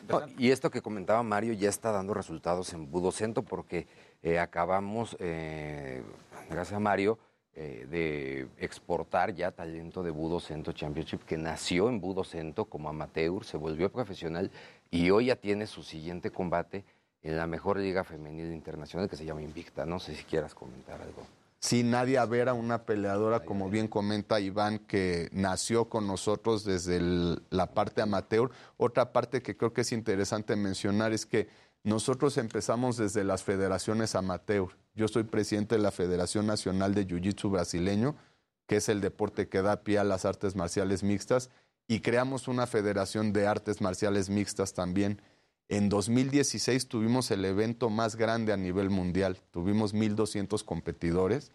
Speaker 50: No, y esto que comentaba Mario ya está dando resultados en Budocento porque eh, acabamos, eh, gracias a Mario, eh, de exportar ya talento de Budocento Championship que nació en Budocento como amateur, se volvió profesional y hoy ya tiene su siguiente combate en la mejor liga femenil internacional que se llama Invicta. No sé si quieras comentar algo.
Speaker 46: Sí, Nadia Vera, una peleadora, como bien comenta Iván, que nació con nosotros desde el- la parte amateur. Otra parte que creo que es interesante mencionar es que nosotros empezamos desde las federaciones amateur. Yo soy presidente de la Federación Nacional de Jiu-Jitsu Brasileño, que es el deporte que da pie a las artes marciales mixtas, y creamos una federación de artes marciales mixtas también. En 2016 tuvimos el evento más grande a nivel mundial, tuvimos 1.200 competidores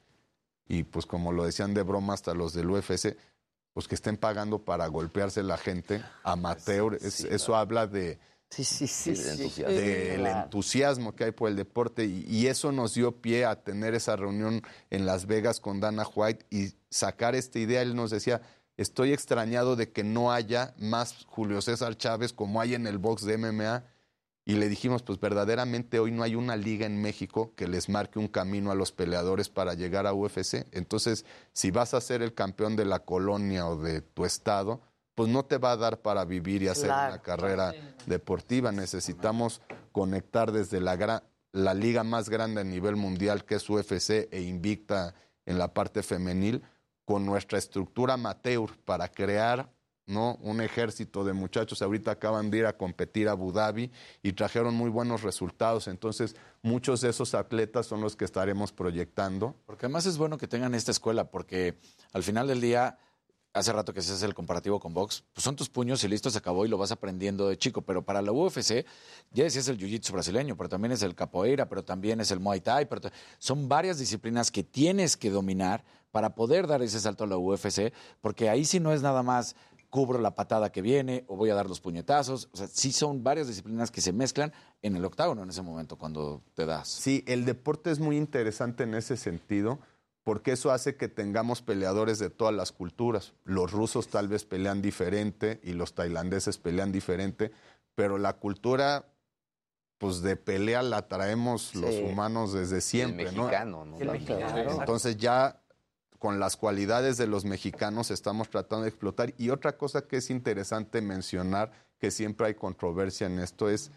Speaker 46: y pues como lo decían de broma hasta los del UFC, pues que estén pagando para golpearse la gente amateur, es- eso habla de,
Speaker 1: Sí, sí, sí.
Speaker 50: del
Speaker 1: sí.
Speaker 50: entusiasmo.
Speaker 46: del
Speaker 1: Claro.
Speaker 46: entusiasmo que hay por el deporte y, y eso nos dio pie a tener esa reunión en Las Vegas con Dana White y sacar esta idea. Él nos decía, estoy extrañado de que no haya más Julio César Chávez como hay en el box de MMA. Y le dijimos, pues verdaderamente hoy no hay una liga en México que les marque un camino a los peleadores para llegar a UFC. Entonces, si vas a ser el campeón de la colonia o de tu estado, pues no te va a dar para vivir y hacer
Speaker 1: Claro.
Speaker 46: una carrera deportiva. Necesitamos conectar desde la, gra- la liga más grande a nivel mundial, que es UFC e Invicta en la parte femenil, con nuestra estructura amateur para crear ¿no? un ejército de muchachos. Ahorita acaban de ir a competir a Abu Dhabi y trajeron muy buenos resultados. Entonces, muchos de esos atletas son los que estaremos proyectando.
Speaker 19: Porque además es bueno que tengan esta escuela, porque al final del día, hace rato que se hace el comparativo con box, pues son tus puños y listo, se acabó y lo vas aprendiendo de chico. Pero para la UFC, ya decías el jiu-jitsu brasileño, pero también es el capoeira, pero también es el muay thai, pero son varias disciplinas que tienes que dominar para poder dar ese salto a la UFC, porque ahí sí no es nada más cubro la patada que viene o voy a dar los puñetazos. O sea, sí son varias disciplinas que se mezclan en el octágono en ese momento cuando te das.
Speaker 46: Sí, el deporte es muy interesante en ese sentido, porque eso hace que tengamos peleadores de todas las culturas. Los rusos tal vez pelean diferente y los tailandeses pelean diferente, pero la cultura pues de pelea la traemos los humanos desde siempre, ¿no?
Speaker 50: mexicano, ¿no?
Speaker 46: El
Speaker 50: También.
Speaker 46: mexicano. Entonces ya con las cualidades de los mexicanos estamos tratando de explotar. Y otra cosa que es interesante mencionar, que siempre hay controversia en esto, es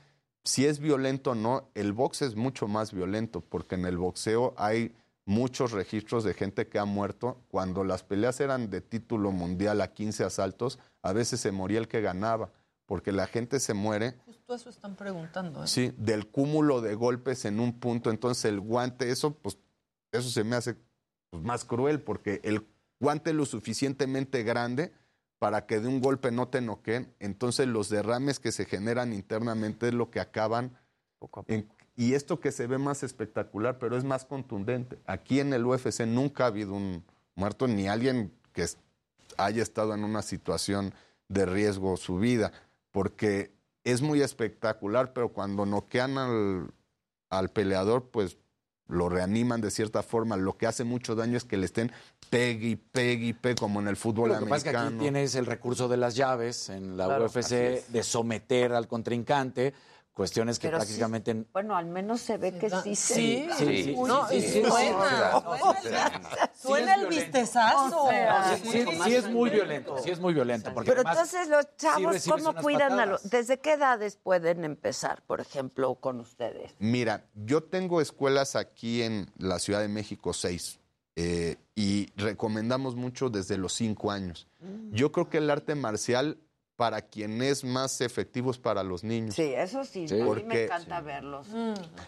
Speaker 46: si es violento o no, el box es mucho más violento, porque en el boxeo hay muchos registros de gente que ha muerto. Cuando las peleas eran de título mundial a 15 asaltos, a veces se moría el que ganaba, porque la gente se muere
Speaker 23: Justo eso están preguntando. ¿eh?
Speaker 46: Sí, del cúmulo de golpes en un punto, entonces el guante, eso pues eso se me hace pues, más cruel porque el guante es lo suficientemente grande para que de un golpe no te noqueen, entonces los derrames que se generan internamente es lo que acaban en- y esto que se ve más espectacular, pero es más contundente. Aquí en el UFC nunca ha habido un muerto ni alguien que haya estado en una situación de riesgo su vida, porque es muy espectacular, pero cuando noquean al, al peleador, pues lo reaniman de cierta forma. Lo que hace mucho daño es que le estén pegue y pegue y pegue, como en el fútbol
Speaker 19: Lo que pasa es que aquí
Speaker 46: americano.
Speaker 19: tienes el recurso de las llaves en la
Speaker 1: Claro,
Speaker 19: UFC de someter al contrincante, cuestiones que
Speaker 1: Pero sí-
Speaker 19: prácticamente...
Speaker 1: bueno, al menos se ve que sí se...
Speaker 23: Sí,
Speaker 19: Sí, sí,
Speaker 23: no,
Speaker 19: sí,
Speaker 23: y
Speaker 19: sí,
Speaker 23: suena, suena, el vistezazo.
Speaker 19: Sí, es muy violento, sí es muy violento. Porque
Speaker 1: Pero
Speaker 19: además
Speaker 1: entonces los chavos, ¿cómo cuidan a los... ¿Desde qué edades pueden empezar, por ejemplo, con ustedes?
Speaker 46: Mira, yo tengo escuelas aquí en la Ciudad de México, seis, eh, y recomendamos mucho desde los cinco años.
Speaker 1: Mm.
Speaker 46: Yo creo que el arte marcial, para quien es más efectivo, es para los niños.
Speaker 1: Sí, eso sí,
Speaker 46: Sí.
Speaker 1: a mí me
Speaker 46: Porque-
Speaker 1: encanta verlos.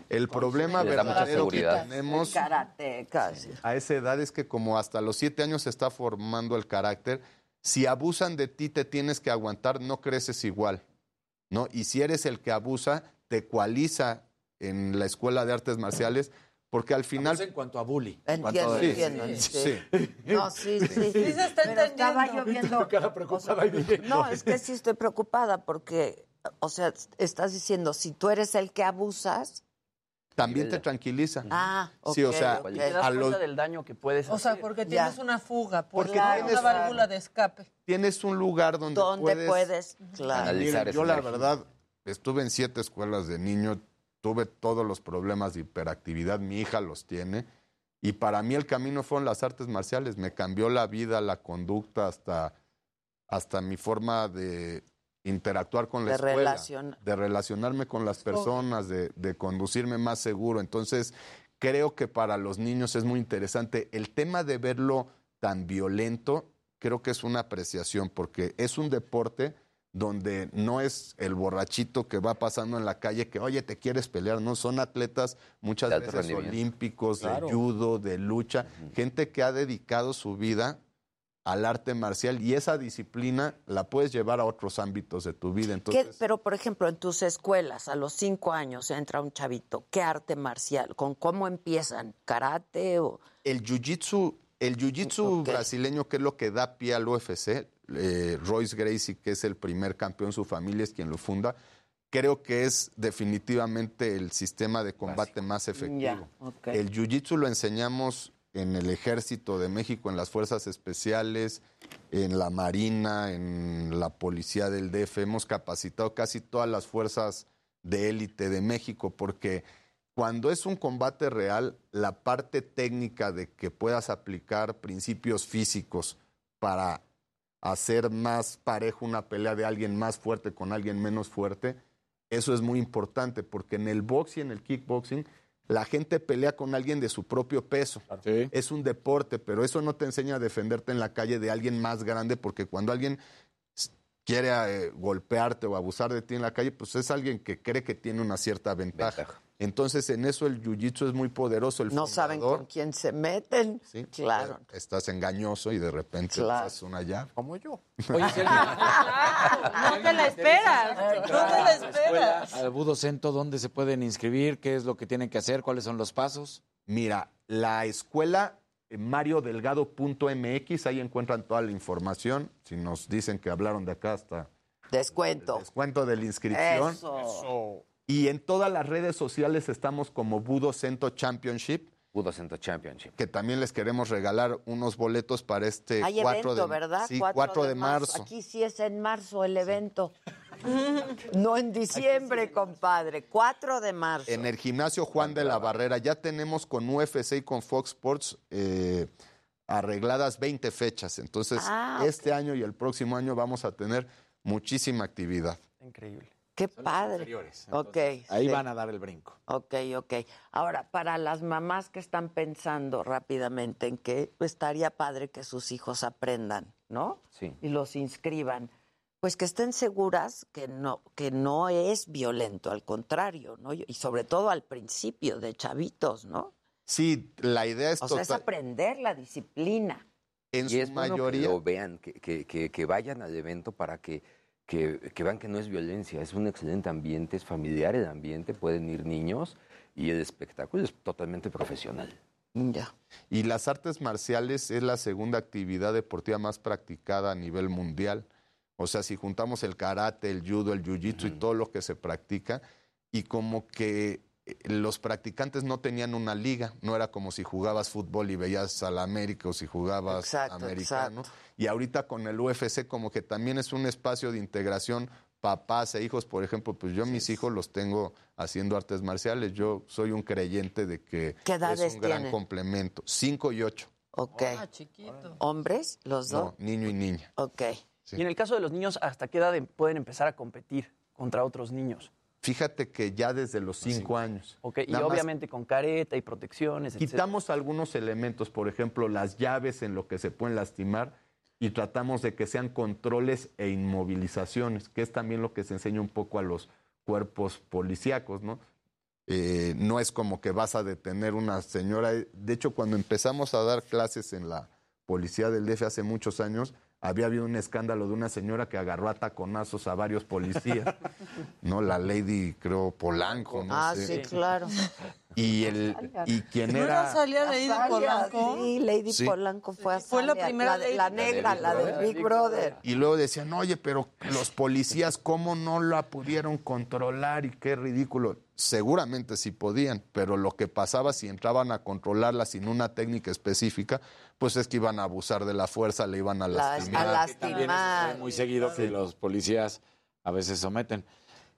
Speaker 46: El problema verdadero que
Speaker 50: seguridad.
Speaker 46: tenemos
Speaker 1: Karate, casi.
Speaker 46: a esa edad es que como hasta los siete años se está formando el carácter, si abusan de ti te tienes que aguantar, no creces igual, ¿no? Y si eres el que abusa, te ecualiza en la escuela de artes marciales, porque al final...
Speaker 19: en cuanto a bully.
Speaker 1: Entiendo,
Speaker 46: Sí,
Speaker 1: entiendo.
Speaker 46: sí,
Speaker 1: sí.
Speaker 46: sí.
Speaker 1: No, sí, sí.
Speaker 23: Sí se está
Speaker 1: Pero estaba yo
Speaker 23: entendiendo.
Speaker 1: viendo... o sea, no, es que sí estoy preocupada porque, o sea, estás diciendo, si tú eres el que abusas...
Speaker 46: También te tranquiliza.
Speaker 1: Ah,
Speaker 46: Sí, o sea,
Speaker 1: ok.
Speaker 45: Te das
Speaker 46: a los-
Speaker 45: cuenta del daño que puedes
Speaker 23: O sea,
Speaker 45: hacer.
Speaker 23: porque
Speaker 1: Ya.
Speaker 23: tienes una fuga, por
Speaker 46: Porque
Speaker 23: la-
Speaker 46: tienes-
Speaker 23: una válvula de escape.
Speaker 46: tienes un lugar donde,
Speaker 1: ¿Dónde puedes? Claro.
Speaker 50: Analizar
Speaker 46: Miren,
Speaker 50: esa
Speaker 46: yo la verdad estuve en siete escuelas de niño, tuve todos los problemas de hiperactividad, mi hija los tiene, y para mí el camino fueron las artes marciales, me cambió la vida, la conducta, hasta, hasta mi forma de interactuar con la
Speaker 1: De
Speaker 46: escuela, de relacionarme con las personas, de, de conducirme más seguro. Entonces, creo que para los niños es muy interesante. El tema de verlo tan violento, creo que es una apreciación, porque es un deporte donde no es el borrachito que va pasando en la calle que, oye, te quieres pelear, no, son atletas muchas
Speaker 50: De
Speaker 46: veces olímpicos,
Speaker 19: Claro.
Speaker 46: de judo, de lucha, gente que ha dedicado su vida al arte marcial y esa disciplina la puedes llevar a otros ámbitos de tu vida.
Speaker 1: ¿Qué-
Speaker 46: Entonces,
Speaker 1: pero, por ejemplo, en tus escuelas, a los cinco años entra un chavito. ¿Qué arte marcial? ¿Con cómo empiezan? ¿Karate o...?
Speaker 46: el jiu-jitsu, el jiu-jitsu brasileño, que es lo que da pie al UFC, eh, Royce Gracie, que es el primer campeón, su familia es quien lo funda, creo que es definitivamente el sistema de combate más efectivo. El jiu-jitsu lo enseñamos en el ejército de México, en las fuerzas especiales, en la marina, en la policía del DF. Hemos capacitado casi todas las fuerzas de élite de México porque cuando es un combate real, la parte técnica de que puedas aplicar principios físicos para hacer más parejo una pelea de alguien más fuerte con alguien menos fuerte, eso es muy importante porque en el box y en el kickboxing la gente pelea con alguien de su propio peso. Es un deporte, pero eso no te enseña a defenderte en la calle de alguien más grande porque cuando alguien quiere eh, golpearte o abusar de ti en la calle, pues es alguien que cree que tiene una cierta ventaja. Entonces en eso el jiu-jitsu es muy poderoso. El
Speaker 1: No saben con quién se meten.
Speaker 46: Sí,
Speaker 1: Claro.
Speaker 46: Estás engañoso y de repente
Speaker 1: Claro.
Speaker 46: haces una llave.
Speaker 20: Como yo. [laughs]
Speaker 23: No te la esperas. No te la esperas.
Speaker 19: Al Budocento, ¿dónde se pueden inscribir? ¿Qué es lo que tienen que hacer? ¿Cuáles son los pasos?
Speaker 46: Mira, la escuela eh, mariodelgado.mx, ahí encuentran toda la información. Si nos dicen que hablaron de acá hasta
Speaker 1: Descuento.
Speaker 46: descuento de la inscripción.
Speaker 1: Eso.
Speaker 46: Y en todas las redes sociales estamos como Budocento Championship.
Speaker 50: Budocento Championship.
Speaker 46: Que también les queremos regalar unos boletos para este
Speaker 1: Hay
Speaker 46: 4
Speaker 1: evento,
Speaker 46: de,
Speaker 1: ¿verdad?
Speaker 46: Sí, 4 de marzo.
Speaker 1: Aquí sí es en marzo el evento. [laughs] No en diciembre, compadre. 4 de marzo.
Speaker 46: En el gimnasio Juan de la Barrera ya tenemos con UFC y con Fox Sports eh, arregladas 20 fechas. Entonces,
Speaker 1: Ah,
Speaker 46: este año y el próximo año vamos a tener muchísima actividad.
Speaker 45: Increíble.
Speaker 1: Qué padre. Ok.
Speaker 19: Ahí
Speaker 1: sí.
Speaker 19: van a dar el brinco.
Speaker 1: Ok, ok. Ahora, para las mamás que están pensando rápidamente en que estaría padre que sus hijos aprendan, ¿no?
Speaker 50: Sí.
Speaker 1: Y los inscriban, pues que estén seguras que no, que no es violento, al contrario, ¿no? Y sobre todo al principio de chavitos, ¿no?
Speaker 46: Sí, la idea es
Speaker 1: O sea, es aprender la disciplina.
Speaker 46: en
Speaker 50: y
Speaker 46: su
Speaker 50: es bueno
Speaker 46: mayoría.
Speaker 50: que lo vean, que, que- que- que vayan al evento para que, que, que vean que no es violencia, es un excelente ambiente, es familiar el ambiente, pueden ir niños y el espectáculo es totalmente profesional.
Speaker 1: Ya.
Speaker 46: Y las artes marciales es la segunda actividad deportiva más practicada a nivel mundial. O sea, si juntamos el karate, el judo, el jiu-jitsu y todo lo que se practica, y como que los practicantes no tenían una liga, no era como si jugabas fútbol y veías al América o si jugabas
Speaker 1: Exacto,
Speaker 46: americano. Y ahorita con el UFC como que también es un espacio de integración papás e hijos, por ejemplo, pues yo mis hijos los tengo haciendo artes marciales, yo soy un creyente de que
Speaker 1: ¿Qué
Speaker 46: es un gran
Speaker 1: tienen?
Speaker 46: complemento, cinco y ocho.
Speaker 1: Ok.
Speaker 23: Ah, chiquito.
Speaker 1: ¿Hombres? ¿Los dos?
Speaker 46: No, niño y niña.
Speaker 1: Ok.
Speaker 46: Sí.
Speaker 45: Y en el caso de los niños, ¿hasta qué edad em- pueden empezar a competir contra otros niños?
Speaker 46: Fíjate que ya desde los cinco años.
Speaker 45: Ok, y
Speaker 46: Nada
Speaker 45: obviamente con careta y protecciones, etcétera.
Speaker 46: Quitamos algunos elementos, por ejemplo, las llaves en lo que se pueden lastimar y tratamos de que sean controles e inmovilizaciones, que es también lo que se enseña un poco a los cuerpos policíacos, ¿no? Eh, no es como que vas a detener una señora. De hecho, cuando empezamos a dar clases en la policía del DF hace muchos años, había habido un escándalo de una señora que agarró a taconazos a varios policías, ¿no? La Lady, creo, Polanco, no
Speaker 1: ah,
Speaker 46: sé.
Speaker 1: sí, claro.
Speaker 46: Y, el, y quien
Speaker 23: ¿No
Speaker 46: era...
Speaker 23: Salia Lady
Speaker 1: Azalia,
Speaker 23: Polanco?
Speaker 1: Sí, Lady
Speaker 46: Sí.
Speaker 1: Polanco fue a
Speaker 23: Fue la
Speaker 1: Azalia,
Speaker 23: primera
Speaker 1: de- la, negra, la de Big Brother.
Speaker 46: Y luego decían, oye, pero los policías, ¿cómo no la pudieron controlar? Y qué ridículo. Seguramente sí podían, pero lo que pasaba si entraban a controlarla sin una técnica específica, pues es que iban a abusar de la fuerza, le iban a
Speaker 1: La-
Speaker 46: lastimar.
Speaker 1: a lastimar.
Speaker 19: muy seguido que los policías a veces someten.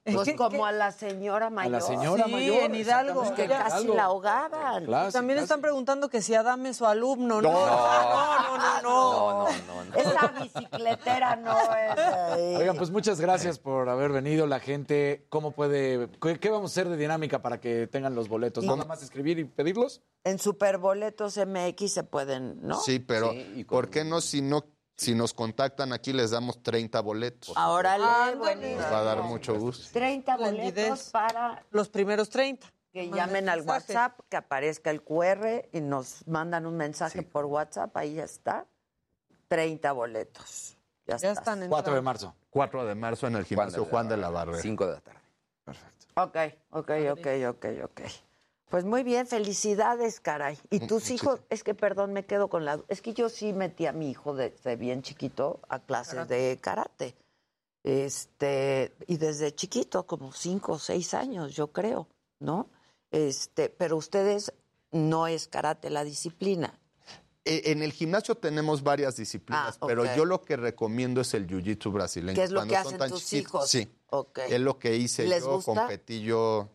Speaker 1: Pues como a la señora mayor.
Speaker 19: la señora
Speaker 23: Sí,
Speaker 19: mayor,
Speaker 23: en Hidalgo.
Speaker 1: Que casi
Speaker 19: Hidalgo.
Speaker 1: la ahogaban.
Speaker 19: Claro,
Speaker 23: También
Speaker 19: casi.
Speaker 23: están preguntando que si Adame es su alumno. No, [laughs]
Speaker 46: No.
Speaker 23: no, no, no.
Speaker 50: No, no, no. no.
Speaker 1: Esa bicicletera no es ahí.
Speaker 19: Oigan, pues muchas gracias por haber venido. La gente, ¿cómo puede, qué, qué vamos a hacer de dinámica para que tengan los boletos? ¿Nada más escribir y pedirlos?
Speaker 1: En Superboletos MX se pueden, ¿no?
Speaker 46: Sí, pero
Speaker 50: Sí, y con-
Speaker 46: ¿por qué no si no si nos contactan aquí les damos 30 boletos?
Speaker 1: Ahora buenísimo.
Speaker 46: Nos va a dar mucho gusto.
Speaker 1: 30 boletos para
Speaker 23: Los primeros 30.
Speaker 1: que llamen al
Speaker 23: mensaje.
Speaker 1: WhatsApp, que aparezca el QR y nos mandan un mensaje por WhatsApp, ahí ya está. 30 boletos. Ya,
Speaker 23: Ya
Speaker 1: estás.
Speaker 23: están en
Speaker 19: 4 de marzo.
Speaker 46: 4 de marzo en el gimnasio Juan de la Barrera.
Speaker 50: 5 de la tarde.
Speaker 1: Ok, ok, ok, ok, ok. Pues muy bien, felicidades, caray. ¿Y tus hijos? Es que, perdón, me quedo con la... Es que yo sí metí a mi hijo desde bien chiquito a clases de karate. Este, y desde chiquito, como cinco o seis años, yo creo, ¿no? Este, pero ustedes no es karate la disciplina.
Speaker 46: Eh, En el gimnasio tenemos varias disciplinas,
Speaker 1: Ah,
Speaker 46: pero yo lo que recomiendo es el jiu-jitsu brasileño.
Speaker 1: ¿Qué es lo
Speaker 46: Cuando
Speaker 1: que
Speaker 46: son
Speaker 1: hacen
Speaker 46: tan
Speaker 1: tus
Speaker 46: chiquitos,
Speaker 1: hijos?
Speaker 46: Sí.
Speaker 1: Ok.
Speaker 46: Es lo que hice
Speaker 1: ¿Les
Speaker 46: yo,
Speaker 1: gusta?
Speaker 46: competí yo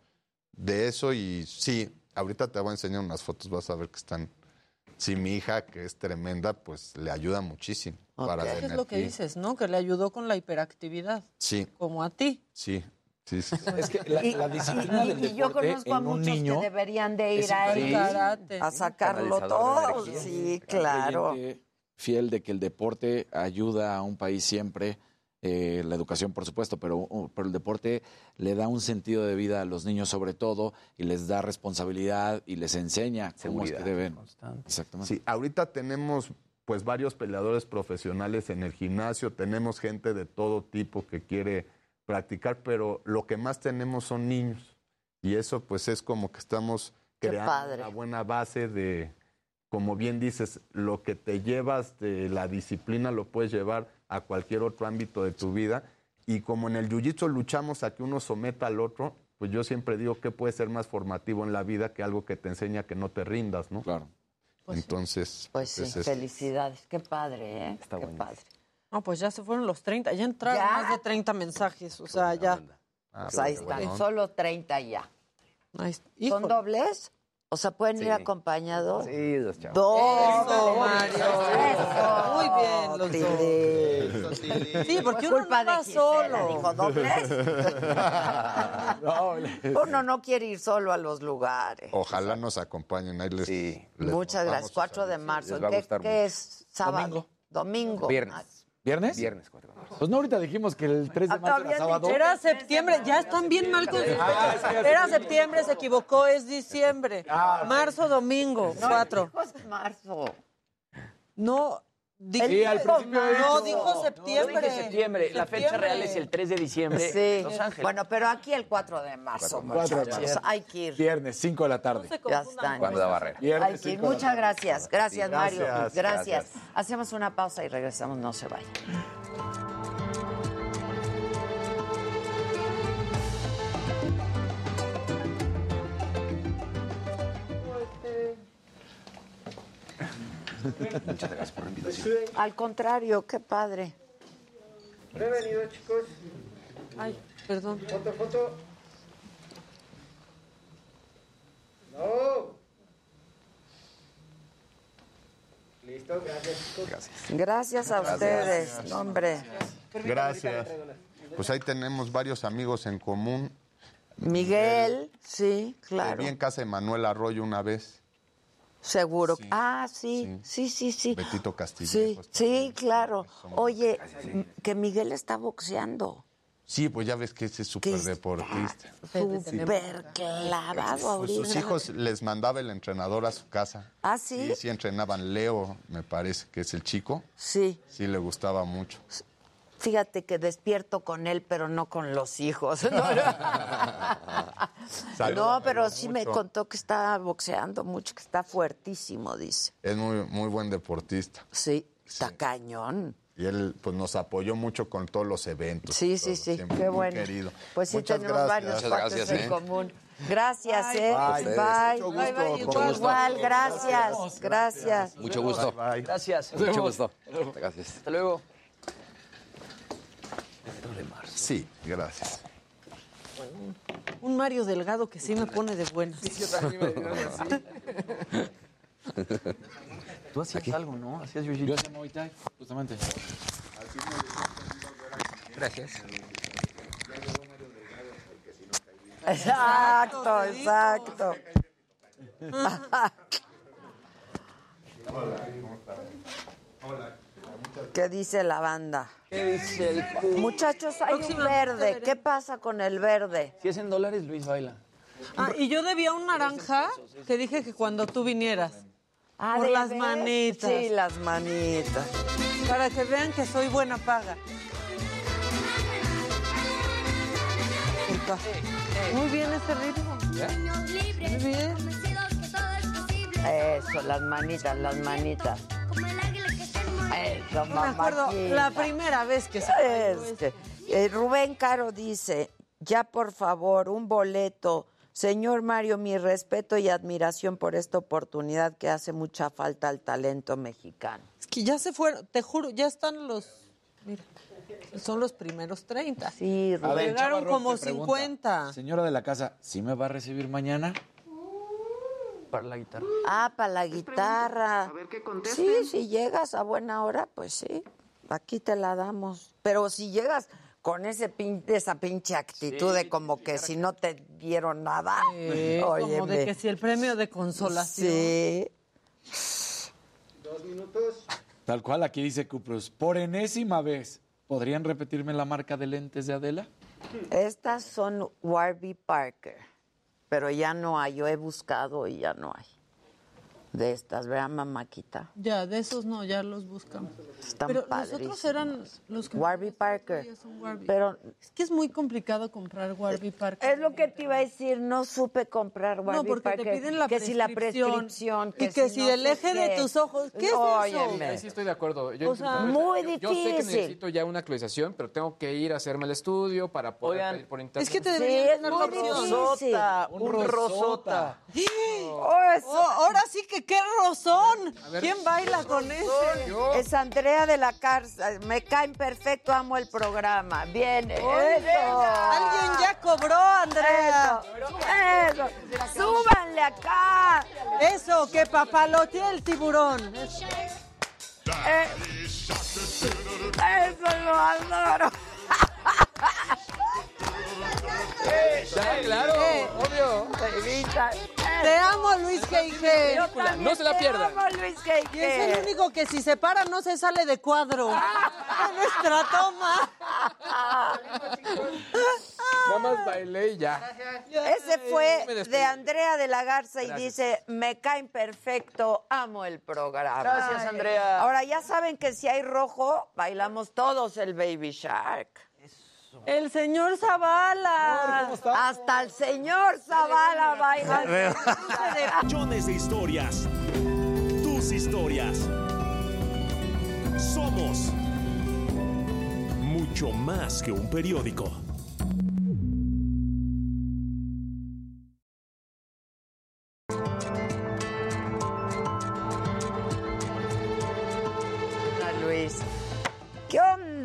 Speaker 46: de eso y sí, ahorita te voy a enseñar unas fotos, vas a ver que están... Sí, mi hija, que es tremenda, pues le ayuda muchísimo para la
Speaker 23: ¿Qué es lo que dices, no? Que le ayudó con la hiperactividad,
Speaker 46: Sí,
Speaker 23: como a ti.
Speaker 46: sí, sí, sí.
Speaker 19: Es que la,
Speaker 1: Y-
Speaker 19: la disciplina
Speaker 1: y-
Speaker 19: del
Speaker 1: y yo conozco a
Speaker 19: en un
Speaker 1: muchos
Speaker 19: niño
Speaker 1: que deberían de ir a él
Speaker 23: Karate.
Speaker 1: a sacarlo todo. Sí, claro.
Speaker 19: Fiel de que el deporte ayuda a un país siempre, eh, la educación por supuesto, pero, uh, pero el deporte le da un sentido de vida a los niños sobre todo y les da responsabilidad y les enseña cómo es que
Speaker 50: Seguridad.
Speaker 19: deben. Exactamente.
Speaker 46: Sí, ahorita tenemos pues varios peleadores profesionales en el gimnasio, tenemos gente de todo tipo que quiere practicar, pero lo que más tenemos son niños. Y eso pues es como que estamos creando una buena base de, como bien dices, lo que te llevas de la disciplina lo puedes llevar a cualquier otro ámbito de tu vida. Y como en el jiu-jitsu luchamos a que uno someta al otro, pues yo siempre digo que puede ser más formativo en la vida que algo que te enseña que no te rindas, ¿no?
Speaker 19: Claro.
Speaker 46: Entonces,
Speaker 1: Pues sí,
Speaker 46: es eso.
Speaker 1: felicidades. Qué padre, ¿eh? Qué padre.
Speaker 23: No, pues ya se fueron los 30, ya entraron
Speaker 1: ¿Ya?
Speaker 23: más de 30 mensajes, o sea, ya.
Speaker 46: Ah,
Speaker 1: Pues ahí están,
Speaker 46: bueno.
Speaker 1: solo 30 ya.
Speaker 23: Ahí-
Speaker 1: ¿Son dobles? O sea, ¿pueden ir
Speaker 50: Sí.
Speaker 1: acompañados?
Speaker 50: Sí, los chavos.
Speaker 1: Dos.
Speaker 23: Eso, Mario.
Speaker 1: Eso.
Speaker 23: Muy bien, los
Speaker 1: Tili.
Speaker 23: dos. Sí, porque uno
Speaker 1: culpa
Speaker 23: no va
Speaker 1: de
Speaker 23: solo.
Speaker 1: dijo, ¿dobles?
Speaker 19: No,
Speaker 1: Uno no quiere ir solo a los lugares.
Speaker 46: Ojalá nos acompañen. Ahí les,
Speaker 50: Sí.
Speaker 46: les
Speaker 1: Muchas gracias.
Speaker 46: sus
Speaker 1: 4 de marzo. ¿Qué, qué es? ¿Sábado?
Speaker 19: Domingo.
Speaker 1: Domingo.
Speaker 50: Viernes.
Speaker 19: ¿Viernes?
Speaker 50: Viernes 4 de marzo.
Speaker 19: Pues no, ahorita dijimos que el 3 de
Speaker 1: Acá
Speaker 19: marzo era sábado.
Speaker 23: Era septiembre, ya están bien mal con
Speaker 19: Ah, es que
Speaker 23: Era
Speaker 19: se-
Speaker 23: septiembre, se equivocó, es diciembre.
Speaker 19: Ah.
Speaker 23: Marzo, domingo, cuatro.
Speaker 1: Dijo es marzo.
Speaker 23: No, dijo,
Speaker 19: Sí, al principio
Speaker 23: no, dijo septiembre.
Speaker 21: dije septiembre. La fecha
Speaker 23: Septiembre.
Speaker 21: real es el 3 de diciembre.
Speaker 1: Sí.
Speaker 21: Los Ángeles.
Speaker 1: Bueno, pero aquí el 4 de marzo,
Speaker 19: Cuatro de
Speaker 1: muchachos.
Speaker 19: marzo.
Speaker 1: Hay que ir.
Speaker 19: Viernes, 5 de la tarde.
Speaker 1: Ya están.
Speaker 50: Juan de la Barrera.
Speaker 19: Viernes,
Speaker 1: Hay que ir. Muchas gracias. Gracias,
Speaker 46: Sí,
Speaker 1: Mario.
Speaker 46: gracias.
Speaker 1: Gracias.
Speaker 50: Gracias.
Speaker 1: Hacemos una pausa y regresamos. No se vayan.
Speaker 50: Muchas gracias por la invitación.
Speaker 1: Al contrario, qué padre.
Speaker 42: Bienvenido, chicos.
Speaker 23: Ay, perdón.
Speaker 42: Foto, foto. No. Listo, gracias, chicos.
Speaker 50: Gracias.
Speaker 1: Gracias a ustedes. Hombre.
Speaker 46: Gracias. Pues ahí tenemos varios amigos en común.
Speaker 1: Miguel, sí,
Speaker 46: Te
Speaker 1: claro.
Speaker 46: vi en casa de Manuel Arroyo una vez.
Speaker 1: Seguro. Ah, sí, sí, sí, sí.
Speaker 46: Betito Castillo.
Speaker 1: Sí, sí, claro. Oye, que Miguel está boxeando.
Speaker 46: Sí, pues ya ves que ese es súper deportista.
Speaker 1: Súper clavado
Speaker 46: Pues
Speaker 1: ahorita.
Speaker 46: sus hijos les mandaba el entrenador a su casa.
Speaker 1: ¿Ah, sí?
Speaker 46: Sí, sí entrenaban. Leo, me parece que es el chico.
Speaker 1: Sí.
Speaker 46: Sí, le gustaba mucho.
Speaker 1: Fíjate que despierto con él, pero no con los hijos. [laughs] No, No, [laughs] pero sí me
Speaker 46: mucho.
Speaker 1: contó que está boxeando mucho, que está fuertísimo, dice.
Speaker 46: Es muy, muy buen deportista.
Speaker 1: Sí, está cañón.
Speaker 46: Y él pues nos apoyó mucho con todos los eventos.
Speaker 1: Sí, sí, sí,
Speaker 46: siempre
Speaker 1: qué bueno.
Speaker 46: querido.
Speaker 1: Pues sí,
Speaker 46: Muchas
Speaker 1: tenemos
Speaker 46: gracias.
Speaker 1: varios
Speaker 46: gracias,
Speaker 1: en
Speaker 46: ¿eh?
Speaker 1: común. Gracias,
Speaker 23: Bye.
Speaker 1: ¿eh?
Speaker 46: A ustedes.
Speaker 1: Bye.
Speaker 46: Mucho
Speaker 23: Bye, bye,
Speaker 46: gusto.
Speaker 23: igual.
Speaker 1: Igual, gracias, gracias.
Speaker 50: Mucho gusto.
Speaker 46: Bye.
Speaker 21: Gracias.
Speaker 50: Mucho gusto. Gracias.
Speaker 21: Hasta luego.
Speaker 46: Sí, gracias.
Speaker 23: Un Mario Delgado que sí me pone de buenas.
Speaker 21: Tú hacías algo, ¿no? Hacías jiu
Speaker 19: Yo hacía Muay Thai, justamente.
Speaker 50: Gracias.
Speaker 1: Exacto, exacto. ¿Qué dice la banda?
Speaker 21: ¿Qué dice el cu-
Speaker 1: Muchachos, hay un verde. ¿Qué pasa con el verde?
Speaker 21: Si es en dólares, Luis baila.
Speaker 23: Ah, y yo debía un naranja que dije que cuando tú vinieras.
Speaker 1: Ah,
Speaker 23: Por
Speaker 1: ¿de
Speaker 23: las manitas.
Speaker 1: Sí, las manitas.
Speaker 23: Para que vean que soy buena paga. Muy bien ese ritmo. Muy bien.
Speaker 1: Eso, las manitas, las manitas. Eso,
Speaker 23: No me acuerdo la primera vez que se
Speaker 1: Este, eh, Rubén Caro dice, ya por favor, un boleto. Señor Mario, mi respeto y admiración por esta oportunidad que hace mucha falta al talento mexicano.
Speaker 23: Es que ya se fueron, te juro, ya están los. Mira, son los primeros 30.
Speaker 1: Sí,
Speaker 40: A ver,
Speaker 23: Llegaron como
Speaker 40: Rock te pregunta,
Speaker 23: 50.
Speaker 40: Señora de la casa, ¿sí me va a recibir mañana?
Speaker 45: Para la guitarra.
Speaker 1: Ah, para la guitarra.
Speaker 45: A ver qué
Speaker 1: Sí, si llegas a buena hora, pues sí, aquí te la damos. Pero si llegas con ese pin- esa pinche actitud de como que si no te dieron nada, [laughs]
Speaker 23: Eh, como de que si el premio de consolación.
Speaker 1: Sí.
Speaker 47: Dos minutos.
Speaker 40: Tal cual, aquí dice Cuprus, por enésima vez, ¿podrían repetirme la marca de lentes de Adela?
Speaker 1: Estas son Warby Parker, pero ya no hay. Yo he buscado y ya no hay. De estas, vean, mamáquita.
Speaker 23: Ya, de esos no, ya los buscamos.
Speaker 1: Están
Speaker 23: Pero los otros eran los que
Speaker 1: Warby Parker.
Speaker 23: Warby.
Speaker 1: Pero
Speaker 23: es que es muy complicado comprar Warby Parker.
Speaker 1: es lo que te iba a decir, no supe comprar Warby
Speaker 23: No, porque
Speaker 1: Parker.
Speaker 23: te piden la
Speaker 1: que si la
Speaker 23: prescripción,
Speaker 1: prescripción,
Speaker 23: y que si
Speaker 1: no
Speaker 23: el eje de tus ojos, ¿qué es
Speaker 20: Óyeme.
Speaker 23: eso?
Speaker 20: Sí estoy de acuerdo. Yo
Speaker 23: O sea,
Speaker 20: entiendo-
Speaker 1: muy
Speaker 20: yo- Yo sé que
Speaker 1: difícil.
Speaker 20: necesito ya una actualización, pero tengo que ir a hacerme el estudio para poder
Speaker 45: Oigan,
Speaker 20: pedir por internet.
Speaker 23: Es que te
Speaker 1: Sí,
Speaker 23: deberían
Speaker 1: es
Speaker 23: tener
Speaker 1: muy
Speaker 23: la opción.
Speaker 1: difícil.
Speaker 45: un, rosota.
Speaker 23: Oh, ahora sí que qué rozón. ¿Quién baila con ese?
Speaker 1: Es Andrea de la Cárcel. Me caen perfecto, amo el programa. Bien, eso.
Speaker 23: Alguien ya cobró, Andrea.
Speaker 1: Eso, eso. Súbanle acá.
Speaker 23: Eso, que papalotea el tiburón.
Speaker 1: Eh, eso lo adoro.
Speaker 20: Ya, claro, obvio.
Speaker 23: Te amo, Luis G.I.G.
Speaker 20: No se la
Speaker 1: te
Speaker 20: pierdan.
Speaker 1: amo, Luis G.I.G.
Speaker 23: Y es el único que si se para no se sale de cuadro. De nuestra toma.
Speaker 20: Nada más bailé y ya.
Speaker 1: Ese fue de Andrea de la Garza y
Speaker 20: Gracias.
Speaker 1: dice, me caen perfecto, amo el programa.
Speaker 45: Gracias, Andrea.
Speaker 1: Ahora ya saben que si hay rojo, bailamos todos el Baby Shark.
Speaker 23: El señor Zavala.
Speaker 1: Hasta el señor Zavala baila. [laughs]
Speaker 51: Millones de historias. Tus historias. Somos mucho más que un periódico.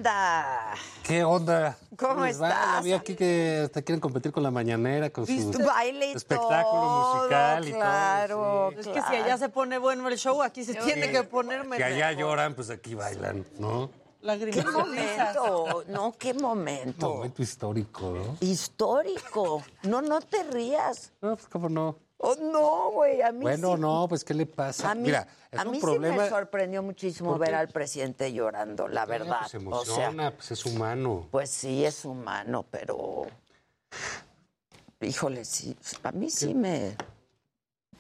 Speaker 1: Onda?
Speaker 52: ¿Qué onda?
Speaker 1: ¿Cómo
Speaker 52: va?
Speaker 1: estás?
Speaker 52: Vi aquí que te quieren competir con la mañanera, con su
Speaker 1: Baile y
Speaker 52: espectáculo
Speaker 1: todo,
Speaker 52: musical y
Speaker 1: claro,
Speaker 52: todo.
Speaker 23: Es que si allá se pone bueno el show, aquí se tiene que poner
Speaker 52: Que
Speaker 23: mejor.
Speaker 52: allá lloran, pues aquí bailan, ¿no?
Speaker 1: ¿Qué momento? No, qué momento.
Speaker 52: Momento histórico, ¿no?
Speaker 1: Histórico. No, no te rías.
Speaker 52: No, pues cómo no.
Speaker 1: Oh, no, güey, a mí
Speaker 52: Bueno,
Speaker 1: sí.
Speaker 52: no, pues ¿qué le pasa?
Speaker 1: A mí,
Speaker 52: Mira, es
Speaker 1: a
Speaker 52: un
Speaker 1: mí sí me sorprendió muchísimo
Speaker 52: ¿Por
Speaker 1: ver al presidente llorando, la verdad.
Speaker 52: Pues se
Speaker 1: o sea,
Speaker 52: emociona, pues es humano.
Speaker 1: pues sí es humano, pero híjole, sí, a mí sí me,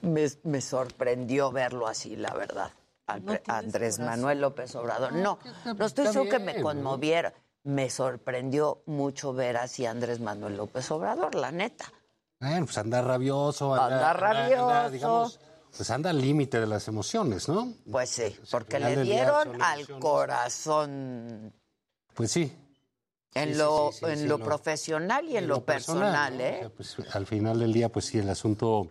Speaker 1: me, me sorprendió verlo así, la verdad. Al Andrés Manuel López Obrador. No, no estoy seguro que me
Speaker 52: ¿no?
Speaker 1: conmoviera. Me sorprendió mucho ver así a Andrés Manuel López Obrador, la neta.
Speaker 52: Bueno, pues anda rabioso.
Speaker 1: Anda rabioso.
Speaker 52: digamos, pues anda al límite de las emociones, ¿no?
Speaker 1: Pues sí, porque
Speaker 52: final
Speaker 1: le dieron al corazón
Speaker 52: Pues sí.
Speaker 1: en
Speaker 52: Sí,
Speaker 1: lo,
Speaker 52: sí, sí,
Speaker 1: en lo profesional y en, lo, personal. ¿eh?
Speaker 52: O sea, pues, al final del día, pues sí, el asunto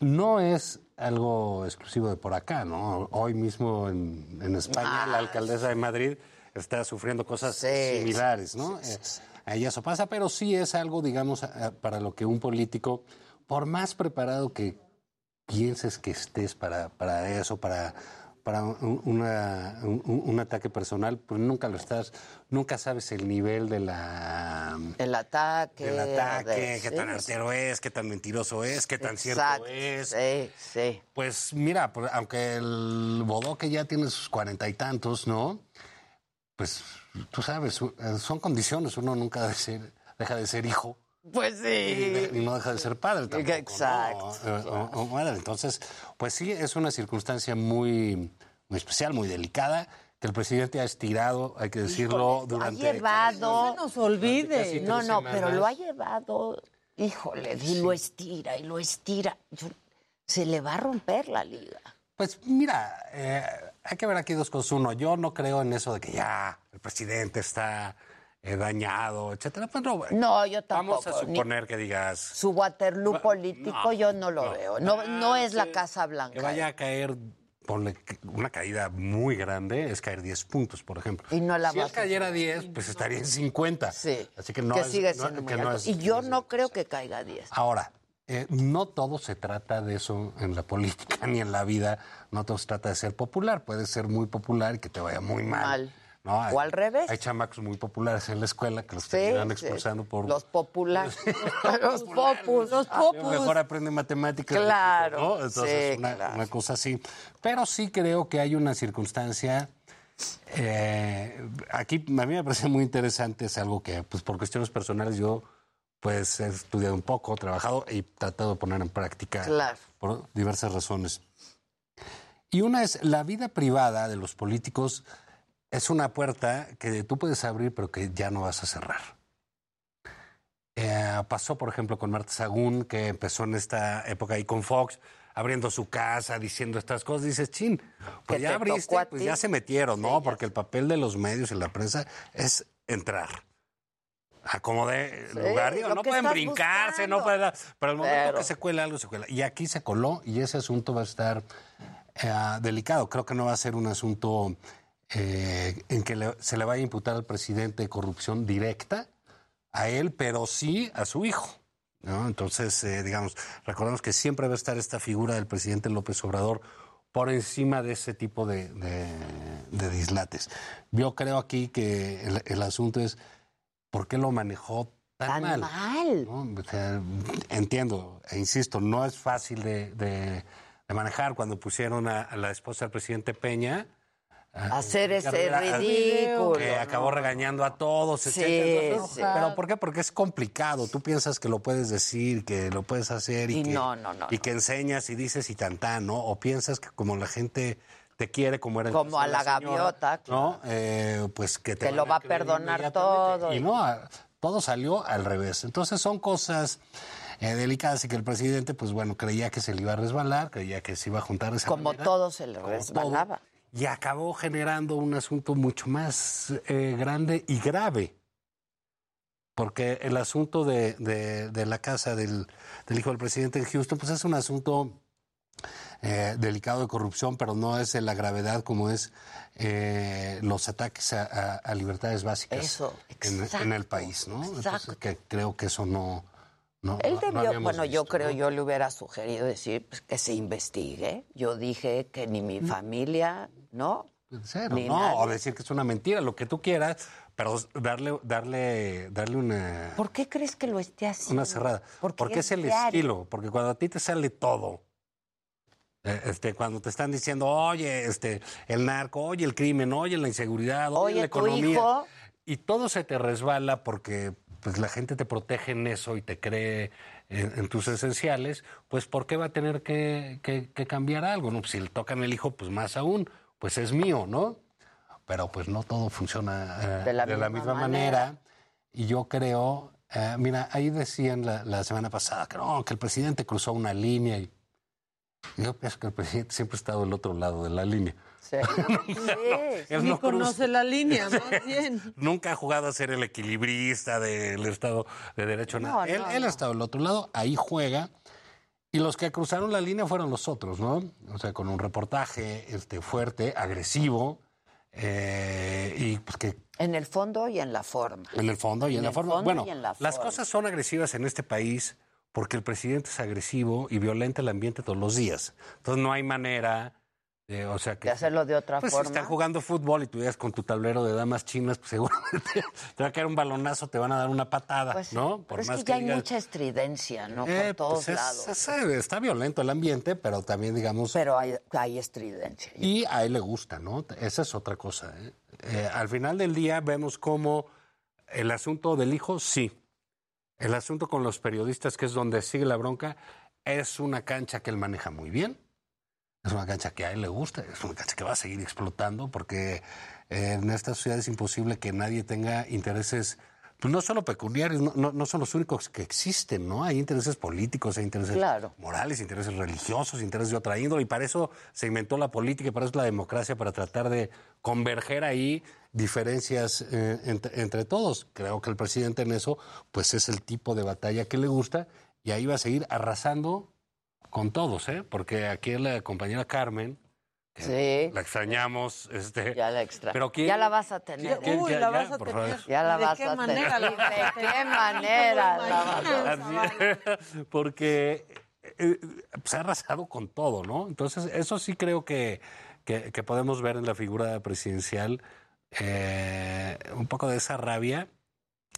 Speaker 52: no es algo exclusivo de por acá, ¿no? Hoy mismo en, en España, la alcaldesa de Madrid está sufriendo cosas similares, ¿no? Eh, a ella eso pasa, pero sí es algo, digamos, para lo que un político, por más preparado que pienses que estés para, para eso, para, para un, una- un- un ataque personal, pues nunca lo estás, nunca sabes el nivel de la...
Speaker 1: El ataque.
Speaker 52: Del ataque,
Speaker 1: de-
Speaker 52: qué
Speaker 1: sí,
Speaker 52: tan artero es, qué tan mentiroso es, qué tan
Speaker 1: Exacto,
Speaker 52: cierto es.
Speaker 1: Sí, sí.
Speaker 52: Pues mira, aunque el bodoque ya tiene sus cuarenta y tantos, ¿no? Pues tú sabes, eh, son condiciones, uno nunca ser- deja de ser hijo.
Speaker 1: Pues sí.
Speaker 52: Y, y no deja de ser padre tampoco.
Speaker 1: Exacto.
Speaker 52: ¿no? O- o- o madre. Entonces, pues sí, es una circunstancia muy, muy especial, muy delicada, que el presidente ha estirado, hay que decirlo,
Speaker 1: Ha
Speaker 52: durante...
Speaker 1: llevado.
Speaker 23: No se nos olvide.
Speaker 1: No, no, pero lo ha llevado, híjole, y lo estira y lo estira. Yo- se le va a romper la liga.
Speaker 52: Pues mira, eh, hay que ver aquí dos cosas. Uno, yo no creo en eso de que ya el presidente está eh, dañado, etcétera. Pues no,
Speaker 1: No, yo tampoco.
Speaker 52: Vamos a
Speaker 1: ni-
Speaker 52: suponer que digas
Speaker 1: su Waterloo político yo no lo veo. No, no es la Casa
Speaker 52: que
Speaker 1: Blanca.
Speaker 52: vaya a caer, ponle que una caída muy grande, es caer 10 puntos, por ejemplo.
Speaker 1: Y no la
Speaker 52: si él
Speaker 1: a
Speaker 52: cayera 10, pues estaría en 50.
Speaker 1: Sí.
Speaker 52: Así que no
Speaker 1: que
Speaker 52: es,
Speaker 1: sigue siendo muy
Speaker 52: que
Speaker 1: alto.
Speaker 52: es-
Speaker 1: y yo no creo que caiga 10.
Speaker 52: Ahora, eh, no todo se trata de eso en la política [laughs] ni en la vida. No todo se trata de ser popular. Puedes ser muy popular y que te vaya muy mal.
Speaker 1: Mal.
Speaker 52: ¿no? Hay-
Speaker 1: O al revés.
Speaker 52: Hay chamacos muy populares en la escuela que los
Speaker 1: Sí,
Speaker 52: terminan
Speaker 1: sí.
Speaker 52: expulsando por...
Speaker 1: Los populares. [laughs] los popus. Los
Speaker 52: Mejor aprende matemáticas.
Speaker 1: Claro,
Speaker 52: ¿no? Entonces,
Speaker 1: sí,
Speaker 52: una,
Speaker 1: claro.
Speaker 52: una cosa así. Pero sí creo que hay una circunstancia. eh, aquí a mí me parece muy interesante, es algo que, pues por cuestiones personales, yo pues he estudiado un poco, trabajado y tratado de poner en práctica
Speaker 1: Claro.
Speaker 52: por diversas razones. Y una es la vida privada de los políticos es una puerta que tú puedes abrir pero que ya no vas a cerrar. Eh, pasó, por ejemplo, con Marta Sagún, que empezó en esta época ahí con Fox, abriendo su casa, diciendo estas cosas. Dices, chin, pues ya
Speaker 1: te
Speaker 52: abriste, pues ya se metieron, ¿no? Porque el papel de los medios y la prensa es entrar. A como de
Speaker 1: Sí,
Speaker 52: lugar, digo, no pueden brincarse,
Speaker 1: buscando.
Speaker 52: no pueden... Pero el momento
Speaker 1: Pero-
Speaker 52: que se cuela algo, se cuela. Y aquí se coló y ese asunto va a estar eh, delicado. Creo que no va a ser un asunto eh, en que le- se le vaya a imputar al presidente corrupción directa a él, pero sí a su hijo. ¿no? Entonces, eh, digamos, recordemos que siempre va a estar esta figura del presidente López Obrador por encima de ese tipo de, de- de dislates. Yo creo aquí que el, el asunto es por qué lo manejó tan,
Speaker 1: Tan
Speaker 52: mal.
Speaker 1: mal.
Speaker 52: ¿no? O sea, entiendo, e insisto, no es fácil de, de- de manejar cuando pusieron a, a la esposa del presidente Peña. a-
Speaker 1: Hacer ese
Speaker 52: Carrera,
Speaker 1: ridículo.
Speaker 52: Que acabó regañando a todos,
Speaker 1: Sí,
Speaker 52: etcétera. Entonces,
Speaker 1: sí.
Speaker 52: Pero ¿por qué? Porque es complicado. Tú piensas que lo puedes decir, que lo puedes hacer y,
Speaker 1: Y
Speaker 52: que,
Speaker 1: no, no, no,
Speaker 52: y que enseñas y dices y tantán, ¿no? O piensas que como la gente te quiere, como era el
Speaker 1: Como a la
Speaker 52: señora,
Speaker 1: gaviota,
Speaker 52: ¿no? Eh, pues que te
Speaker 1: Que lo va a perdonar todo.
Speaker 52: Y no, a- todo salió al revés. Entonces son cosas eh, delicadas y que el presidente, pues bueno, creía que se le iba a resbalar, creía que se iba a juntar esa
Speaker 1: Como
Speaker 52: manera,
Speaker 1: todo se le resbalaba.
Speaker 52: todo, y acabó generando un asunto mucho más eh, grande y grave. Porque el asunto de, de- de la casa del, del hijo del presidente en Houston, pues es un asunto eh, delicado de corrupción, pero no es de la gravedad como es eh, los ataques a, a- a libertades básicas
Speaker 1: Eso,
Speaker 52: en, en el país, ¿no? Entonces,
Speaker 1: exacto.
Speaker 52: que creo que eso no... no
Speaker 1: Él
Speaker 52: no
Speaker 1: debió, bueno, yo creo,
Speaker 52: ¿no?
Speaker 1: yo le hubiera sugerido decir pues, que se investigue. Yo dije que ni mi familia, ¿no?
Speaker 52: Cero,
Speaker 1: Ni
Speaker 52: no,
Speaker 1: nadie.
Speaker 52: o decir que es una mentira, lo que tú quieras, pero darle, darle, darle una,
Speaker 1: ¿Por qué crees que lo esté haciendo?
Speaker 52: una cerrada. Porque, es el
Speaker 1: diario.
Speaker 52: estilo, porque cuando a ti te sale todo, este, cuando te están diciendo, oye, este, el narco, oye, el crimen, oye, la inseguridad, oye,
Speaker 1: Oye,
Speaker 52: la
Speaker 1: tu
Speaker 52: economía,
Speaker 1: hijo.
Speaker 52: y todo se te resbala porque pues la gente te protege en eso y te cree en, en tus esenciales, pues ¿por qué va a tener que, que- que cambiar algo? No, pues si le tocan el hijo, pues más aún, pues es mío, ¿no? Pero pues no todo funciona eh,
Speaker 1: De la
Speaker 52: de la
Speaker 1: misma
Speaker 52: misma manera. Y yo creo, eh, mira, ahí decían la, la semana pasada que no, que el presidente cruzó una línea y yo pienso que el presidente siempre ha estado del otro lado de la línea.
Speaker 1: Sí. [laughs]
Speaker 52: Él
Speaker 23: Ni
Speaker 52: no
Speaker 23: conoce la línea, [laughs] más bien.
Speaker 52: Nunca ha jugado a ser el equilibrista del Estado de Derecho.
Speaker 23: No,
Speaker 52: él él ha estado del otro lado, ahí juega. Y los que cruzaron la línea fueron los otros, ¿no? O sea, con un reportaje este, fuerte, agresivo, eh, y pues que
Speaker 1: En el fondo y en la forma.
Speaker 52: en el fondo y en,
Speaker 1: En
Speaker 52: la forma. Bueno,
Speaker 1: y en la
Speaker 52: las
Speaker 1: forma.
Speaker 52: cosas son agresivas en este país porque el presidente es agresivo y violenta el ambiente todos los días. Entonces no hay manera de, o sea, que
Speaker 1: De hacerlo de otra
Speaker 52: pues, si
Speaker 1: forma.
Speaker 52: están jugando fútbol y tú llegas con tu tablero de damas chinas, pues [laughs] seguramente te va a caer un balonazo, te van a dar una patada,
Speaker 1: Pues,
Speaker 52: ¿no?
Speaker 1: pero es que ya hay mucha estridencia, ¿no?
Speaker 52: Eh,
Speaker 1: Por todos
Speaker 52: pues, es-
Speaker 1: lados.
Speaker 52: es- eh, está violento el ambiente, pero también, digamos...
Speaker 1: Pero hay, hay estridencia.
Speaker 52: Y a él le gusta, ¿no? Esa es otra cosa. ¿eh? Eh, al final del día vemos cómo el asunto del hijo, sí. El asunto con los periodistas, que es donde sigue la bronca, es una cancha que él maneja muy bien. Es una cancha que a él le gusta, es una cancha que va a seguir explotando porque eh, en esta sociedad es imposible que nadie tenga intereses, pues no solo pecuniarios, no, no- no son los únicos que existen, ¿no? Hay intereses políticos, hay intereses
Speaker 1: Claro.
Speaker 52: morales, intereses religiosos, intereses de otra índole, y para eso se inventó la política y para eso la democracia, para tratar de converger ahí diferencias eh, entre, entre todos. Creo que el presidente en eso, pues es el tipo de batalla que le gusta, y ahí va a seguir arrasando con todos, ¿eh? Porque aquí la compañera Carmen,
Speaker 1: Sí.
Speaker 52: la extrañamos, este,
Speaker 1: Ya la extra.
Speaker 52: pero ¿quién-
Speaker 1: ya la vas a tener.
Speaker 52: quién-
Speaker 23: Uy,
Speaker 52: ya-
Speaker 23: la
Speaker 52: ya,
Speaker 23: vas a tener.
Speaker 52: favor.
Speaker 1: Ya la
Speaker 23: ¿De
Speaker 1: vas
Speaker 23: qué
Speaker 1: a
Speaker 23: manera
Speaker 1: tener.
Speaker 23: la vas a
Speaker 1: ¿De
Speaker 23: tener?
Speaker 1: qué manera la vas a.
Speaker 52: Así- [laughs] porque eh, se ha arrasado con todo, ¿no? Entonces, eso sí creo que, que, que podemos ver en la figura presidencial eh, un poco de esa rabia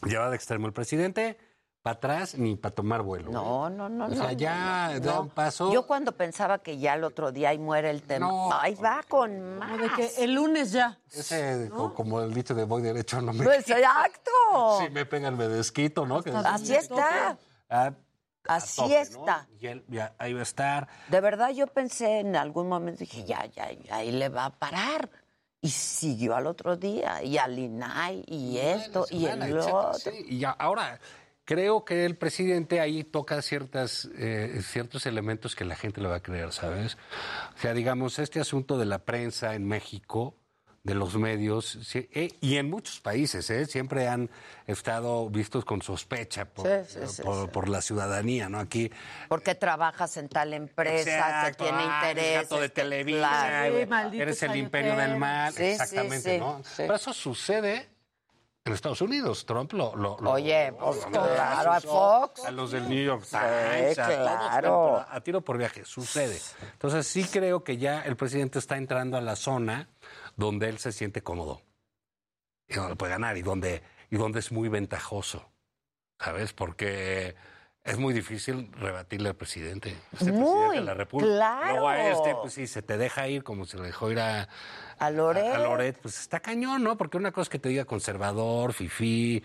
Speaker 52: llevada de extremo. El presidente, para atrás ni para tomar vuelo.
Speaker 1: No, no, no,
Speaker 52: O
Speaker 1: no.
Speaker 52: sea,
Speaker 1: no,
Speaker 52: ya
Speaker 1: no,
Speaker 52: da
Speaker 1: no.
Speaker 52: un paso.
Speaker 1: Yo cuando pensaba que ya el otro día ahí muere el tema,
Speaker 52: No.
Speaker 1: ahí va con más.
Speaker 23: O de que el lunes ya.
Speaker 52: Ese, co- como el dicho de voy derecho, no me.
Speaker 1: Pues, exacto.
Speaker 52: Si me pegan, me desquito, ¿no? Que-
Speaker 1: Así está.
Speaker 52: Ah,
Speaker 1: Así
Speaker 52: tope, ¿no?
Speaker 1: está.
Speaker 52: Y él ya ahí va a estar.
Speaker 1: De verdad yo pensé en algún momento, dije, ya, ya, ya, ahí le va a parar. Y siguió al otro día, y al INAI, y esto, y el
Speaker 52: etcétera,
Speaker 1: otro.
Speaker 52: sí. Y ya, ahora, creo que el presidente ahí toca ciertas, eh, ciertos elementos que la gente le va a creer, ¿sabes? O sea, digamos, este asunto de la prensa en México, de los medios, sí, eh, y en muchos países, ¿eh? siempre han estado vistos con sospecha por,
Speaker 1: Sí, sí, sí,
Speaker 52: por,
Speaker 1: sí.
Speaker 52: por la ciudadanía, ¿no? Aquí
Speaker 1: Porque trabajas en tal empresa
Speaker 52: Exacto,
Speaker 1: que tiene
Speaker 52: ah,
Speaker 1: interés.
Speaker 52: de Televisa, eres el imperio del mal, exactamente,
Speaker 1: sí,
Speaker 52: ¿no?
Speaker 1: sí.
Speaker 52: Pero eso sucede en Estados Unidos. Trump lo... lo- lo-
Speaker 1: Oye, pues
Speaker 52: lo-
Speaker 1: claro, a Fox.
Speaker 52: A los del New York Times, a todos,
Speaker 1: claro.
Speaker 52: pero a tiro por viaje, sucede. Entonces sí creo que ya el presidente está entrando a la zona donde él se siente cómodo y donde puede ganar y donde, y donde es muy ventajoso, ¿sabes? Porque es muy difícil rebatirle al presidente. Este
Speaker 1: Muy,
Speaker 52: presidente de la República.
Speaker 1: claro.
Speaker 52: Luego a este, pues sí, se te deja ir como se le dejó ir a,
Speaker 1: A Loret.
Speaker 52: a, a Loret, pues está cañón, ¿no? Porque una cosa es que te diga conservador, fifí,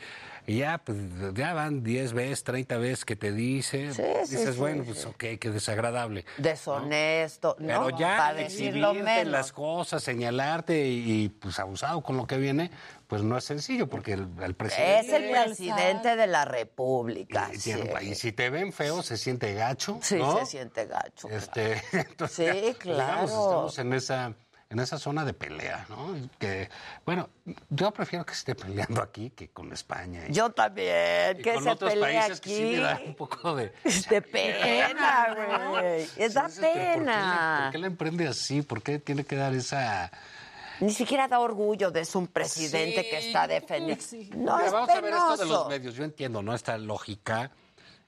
Speaker 52: y ya, pues ya van 10 veces, 30 veces que te dice,
Speaker 1: Sí, sí,
Speaker 52: dices,
Speaker 1: sí,
Speaker 52: bueno,
Speaker 1: sí.
Speaker 52: pues ok, qué desagradable.
Speaker 1: Deshonesto, ¿no?
Speaker 52: Pero ya
Speaker 1: Para decirlo
Speaker 52: exhibirte
Speaker 1: menos.
Speaker 52: las cosas, señalarte y, y, pues abusado con lo que viene, pues no es sencillo, porque el, el presidente...
Speaker 1: Es el presidente de la República.
Speaker 52: y,
Speaker 1: sí.
Speaker 52: tiene- y si te ven feo, se siente gacho,
Speaker 1: Sí,
Speaker 52: ¿no?
Speaker 1: se siente gacho.
Speaker 52: Este, [laughs] entonces,
Speaker 1: Sí,
Speaker 52: pues,
Speaker 1: claro.
Speaker 52: digamos, estamos en esa, en esa zona de pelea, ¿no? Que, bueno, yo prefiero que esté peleando aquí que con España. y-
Speaker 1: Yo también,
Speaker 52: y
Speaker 1: que
Speaker 52: con
Speaker 1: se
Speaker 52: otros
Speaker 1: pelee
Speaker 52: países que sí me da
Speaker 1: aquí.
Speaker 52: un poco de... [laughs]
Speaker 1: De pena, [laughs] güey. Es da
Speaker 52: Sí, sí, pero ¿por qué le-
Speaker 1: pena.
Speaker 52: ¿Por qué le emprende así? ¿Por qué tiene que dar esa...?
Speaker 1: Ni siquiera da orgullo de ser un presidente
Speaker 52: Sí,
Speaker 1: que está defendiendo. No,
Speaker 52: Mira,
Speaker 1: es
Speaker 52: vamos a ver esto de los medios. Yo entiendo, ¿no? Esta lógica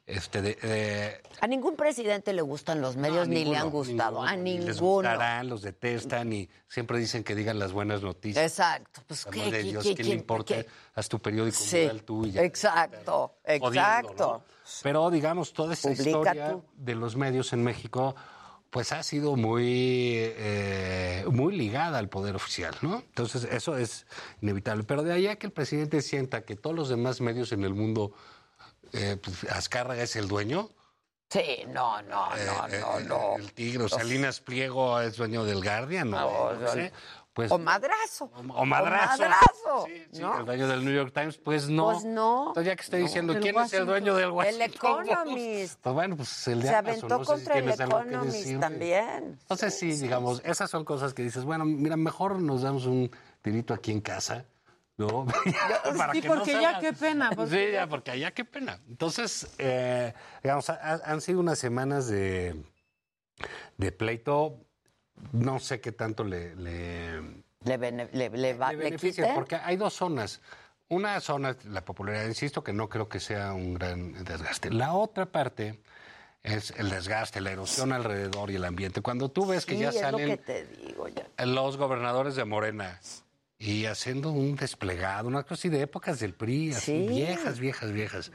Speaker 52: este, de, de-
Speaker 1: A ningún presidente le gustan los medios
Speaker 52: No,
Speaker 1: ni le han gustado. a
Speaker 52: ninguno. Ni Les gustarán, los detestan y siempre dicen que digan las buenas noticias.
Speaker 1: Exacto. Pues, ¿qué,
Speaker 52: de
Speaker 1: qué-
Speaker 52: Dios,
Speaker 1: qué-
Speaker 52: ¿qué
Speaker 1: qué-
Speaker 52: le importa?
Speaker 1: qué?
Speaker 52: Haz tu periódico
Speaker 1: Sí,
Speaker 52: mural tú y ya.
Speaker 1: exacto, exacto.
Speaker 52: ¿no? Pero digamos, toda
Speaker 1: Publica
Speaker 52: historia
Speaker 1: tú.
Speaker 52: de los medios en México, pues ha sido muy, eh, muy ligada al poder oficial, ¿no? Entonces, eso es inevitable. Pero de allá que el presidente sienta que todos los demás medios en el mundo, eh, pues, Azcárraga es el dueño.
Speaker 1: Sí, no, no, no,
Speaker 52: eh,
Speaker 1: no,
Speaker 52: eh,
Speaker 1: no.
Speaker 52: El Tigre, Salinas Pliego es dueño del Guardian, ¿no?
Speaker 1: No,
Speaker 52: No sé. Pues,
Speaker 1: o madrazo.
Speaker 52: o madrazo.
Speaker 1: madrazo,
Speaker 52: Sí,
Speaker 1: ¿no?
Speaker 52: el dueño del New York Times, pues no.
Speaker 1: Pues no.
Speaker 52: Entonces ya que está diciendo,
Speaker 23: El
Speaker 52: ¿quién es el dueño del
Speaker 1: El
Speaker 52: Washington Post?
Speaker 1: Economist.
Speaker 52: Pues bueno, pues el de
Speaker 1: Se
Speaker 52: Amazon,
Speaker 1: aventó
Speaker 52: no sé si
Speaker 1: contra el Economist también.
Speaker 52: Entonces sí, digamos, esas son cosas que dices, bueno, mira, mejor nos damos un tirito aquí en casa, ¿no? [laughs] Para
Speaker 23: Sí,
Speaker 52: que no
Speaker 23: porque
Speaker 52: salga-
Speaker 23: ya qué pena. porque
Speaker 52: Sí, ya, porque allá qué pena. Entonces, eh, digamos, ha- han sido unas semanas de, de pleito, no sé qué tanto le... le
Speaker 1: Le, bene- le, le va,
Speaker 52: le
Speaker 1: le
Speaker 52: beneficia, porque hay dos zonas. Una zona, la popularidad, insisto, que no creo que sea un gran desgaste. La otra parte es el desgaste, la erosión alrededor y el ambiente. Cuando tú ves que
Speaker 1: Sí,
Speaker 52: ya
Speaker 1: es lo
Speaker 52: salen
Speaker 1: que te digo ya.
Speaker 52: los gobernadores de Morena y haciendo un desplegado, una cosa así de épocas del PRI, así
Speaker 1: Sí.
Speaker 52: viejas, viejas, viejas.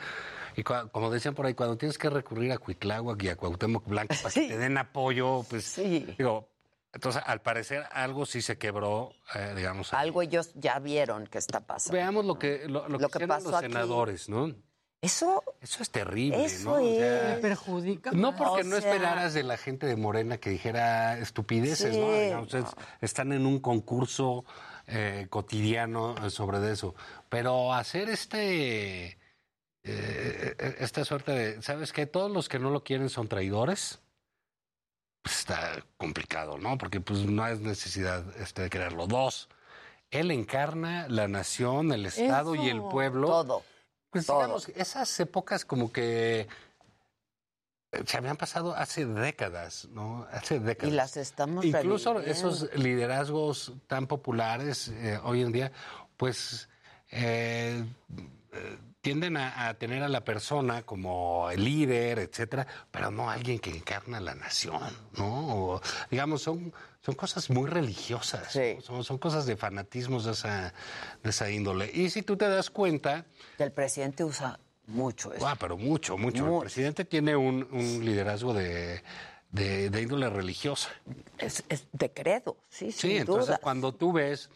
Speaker 52: Y cua- como decían por ahí, cuando tienes que recurrir a Cuitláhuac y a Cuauhtémoc Blanco para que te den apoyo, pues digo, entonces al parecer algo sí se quebró, eh, digamos.
Speaker 1: Algo ellos ya vieron que está pasando.
Speaker 52: Veamos lo que lo, lo que
Speaker 1: Lo que pasó
Speaker 52: los
Speaker 1: aquí.
Speaker 52: senadores, ¿no?
Speaker 1: Eso,
Speaker 52: eso es terrible,
Speaker 1: eso
Speaker 52: ¿no? O sea,
Speaker 1: es.
Speaker 23: perjudica.
Speaker 52: No porque
Speaker 1: O
Speaker 52: no
Speaker 1: sea-
Speaker 52: esperaras de la gente de Morena que dijera estupideces,
Speaker 1: Sí.
Speaker 52: ¿no? Digamos, es- están en un concurso eh, cotidiano eh, sobre eso. Pero hacer este eh, esta suerte de, ¿sabes qué? Todos los que no lo quieren son traidores. Pues está complicado, ¿no? Porque pues no es necesidad este, de quererlo. Dos, él encarna la nación, el Estado y el pueblo.
Speaker 1: Todo.
Speaker 52: Pues
Speaker 1: Todo.
Speaker 52: digamos, esas épocas como que se habían pasado hace décadas, ¿no? Hace décadas.
Speaker 1: Y las estamos
Speaker 52: Incluso
Speaker 1: reviviendo.
Speaker 52: esos liderazgos tan populares eh, hoy en día, pues eh, tienden a, a tener a la persona como el líder, etcétera, pero no alguien que encarna la nación, ¿no? O, digamos, son, son cosas muy religiosas, ¿no? son, son cosas de fanatismos de esa, de esa índole. Y si tú te das cuenta,
Speaker 1: El presidente usa mucho eso.
Speaker 52: Ah, pero mucho, mucho. El presidente tiene un, un liderazgo de, de, de índole religiosa.
Speaker 1: Es, es de credo, sí,
Speaker 52: Sí,
Speaker 1: sin
Speaker 52: entonces
Speaker 1: duda.
Speaker 52: cuando tú ves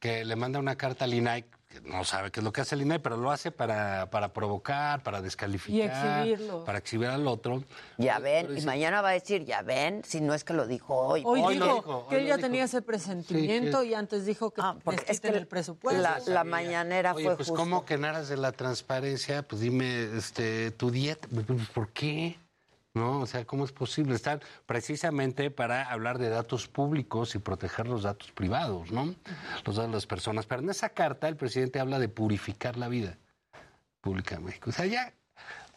Speaker 52: que le manda una carta al INAI, que no sabe qué es lo que hace el INAI, pero lo hace para, para provocar, para descalificar,
Speaker 23: Y exhibirlo.
Speaker 52: para exhibir al otro.
Speaker 1: Ya ven,
Speaker 52: Pero
Speaker 1: y mañana va a decir, ya ven, si no es que lo dijo hoy.
Speaker 23: Hoy,
Speaker 52: Hoy lo
Speaker 23: dijo, que
Speaker 52: hoy
Speaker 23: él ya
Speaker 52: dijo.
Speaker 23: tenía ese presentimiento
Speaker 52: Sí, que-
Speaker 23: y antes dijo que
Speaker 1: porque
Speaker 23: les
Speaker 1: es que
Speaker 23: el presupuesto.
Speaker 1: La, la mañanera
Speaker 52: Oye,
Speaker 1: fue
Speaker 52: pues
Speaker 1: justo.
Speaker 52: ¿cómo que en aras de la transparencia? Pues dime, este, tu dieta, ¿por qué? ¿No? O sea, ¿cómo es posible? Están precisamente para hablar de datos públicos y proteger los datos privados, ¿no? Los datos de las personas. Pero en esa carta el presidente habla de purificar la vida pública en México. O sea, ya...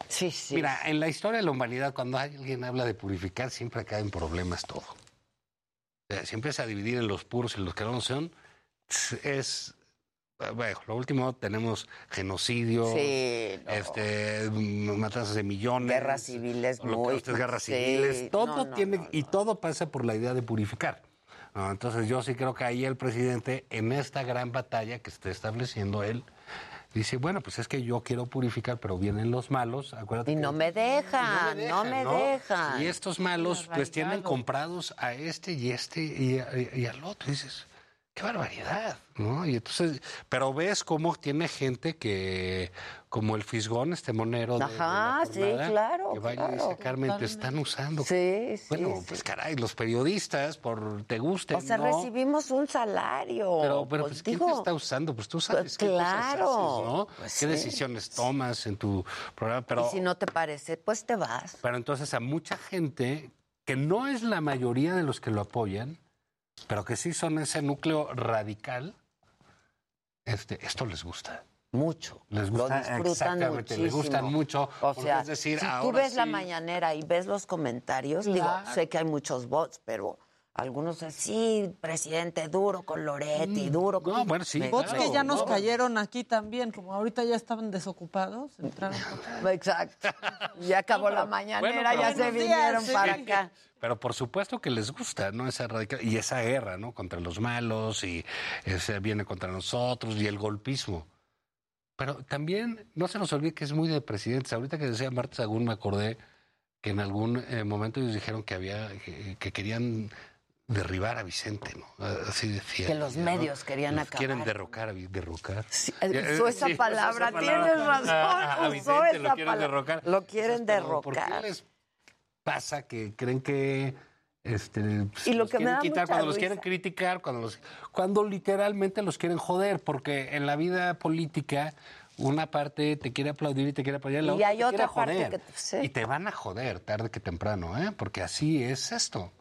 Speaker 1: Sí, sí.
Speaker 52: Mira, en la historia de la humanidad, cuando alguien habla de purificar, siempre en problemas todo. O sea, si empieza a dividir en los puros y los que no lo son, es... Bueno, lo último tenemos genocidio,
Speaker 1: Sí, no.
Speaker 52: este, matanzas de millones,
Speaker 1: Guerras civiles muy-
Speaker 52: holocaustos, guerras
Speaker 1: sí,
Speaker 52: civiles, todo
Speaker 1: no, no,
Speaker 52: tiene y todo pasa por la idea de purificar. ¿no? Entonces yo sí creo que ahí el presidente en esta gran batalla que está estableciendo él dice, bueno, pues es que yo quiero purificar, pero vienen los malos, acuérdate.
Speaker 1: Y
Speaker 52: que-
Speaker 1: no me dejan, no me
Speaker 52: ¿no?
Speaker 1: dejan.
Speaker 52: Y estos malos pues tienen comprados a este y este y, y- y al otro. Y dices, qué barbaridad, ¿no? Y entonces, pero ves cómo tiene gente que, como el Fisgón, este monero de, de la
Speaker 1: Ajá, sí, claro,
Speaker 52: que vaya y
Speaker 1: claro.
Speaker 52: dice, Carmen, te están usando.
Speaker 1: Sí, sí,
Speaker 52: Bueno,
Speaker 1: sí.
Speaker 52: pues caray, los periodistas, por te guste,
Speaker 1: O sea,
Speaker 52: ¿no?
Speaker 1: recibimos un salario.
Speaker 52: Pero, pero
Speaker 1: pues,
Speaker 52: pues, ¿quién
Speaker 1: digo,
Speaker 52: te está usando? Pues tú sabes
Speaker 1: pues,
Speaker 52: qué cosas
Speaker 1: claro,
Speaker 52: haces, ¿no?
Speaker 1: pues,
Speaker 52: ¿Qué
Speaker 1: sí.
Speaker 52: decisiones tomas en tu programa? Pero,
Speaker 1: Y si no te parece, pues te vas.
Speaker 52: pero entonces a mucha gente, que no es la mayoría de los que lo apoyan, pero que sí son ese núcleo radical, este, esto les gusta.
Speaker 1: Mucho.
Speaker 52: Les
Speaker 1: Lo
Speaker 52: gusta
Speaker 1: disfrutan
Speaker 52: exactamente, les
Speaker 1: muchísimo.
Speaker 52: gustan mucho.
Speaker 1: O sea,
Speaker 52: es decir,
Speaker 1: si tú ves la mañanera y ves los comentarios, digo, sé que hay muchos bots, pero algunos así, presidente duro con Loretti, duro con...
Speaker 52: Mm, No, bueno, sí,
Speaker 23: Bots que ya nos
Speaker 1: no.
Speaker 23: cayeron aquí también, como ahorita ya estaban desocupados, entraron. [laughs]
Speaker 1: Exacto. [laughs] Ya acabó la mañanera,
Speaker 52: Bueno,
Speaker 1: ya se vinieron
Speaker 23: Sí.
Speaker 1: para acá.
Speaker 52: Pero por supuesto que les gusta, ¿no? Esa radical y esa guerra, ¿no? Contra los malos y ese viene contra nosotros y el golpismo. Pero también no se nos olvide que es muy de presidentes. Ahorita que decía Marta Sagún me acordé que en algún eh, momento ellos dijeron que había que, que querían derribar a Vicente, ¿no? Así decía.
Speaker 1: Que los
Speaker 52: ¿no?
Speaker 1: medios querían acabar.
Speaker 52: Quieren derrocar, derrocar.
Speaker 1: eh, usó esa palabra, tienes razón,
Speaker 52: A- a
Speaker 1: usó
Speaker 52: Vicente
Speaker 1: esa
Speaker 52: lo quieren
Speaker 1: palabra.
Speaker 52: derrocar.
Speaker 1: Lo quieren
Speaker 52: Pero, ¿Por qué
Speaker 1: derrocar.
Speaker 52: les pasa que creen que este, pues,
Speaker 1: Y lo
Speaker 52: los
Speaker 1: que me
Speaker 52: quieren
Speaker 1: da
Speaker 52: quitar, cuando los quieren criticar, cuando los cuando literalmente los quieren joder, porque en la vida política una parte te quiere aplaudir y te quiere apoyar, la
Speaker 1: Y
Speaker 52: otra
Speaker 1: hay
Speaker 52: te quiere
Speaker 1: otra parte
Speaker 52: joder.
Speaker 1: que sí.
Speaker 52: Y te van a joder tarde que temprano, ¿eh? Porque así es esto.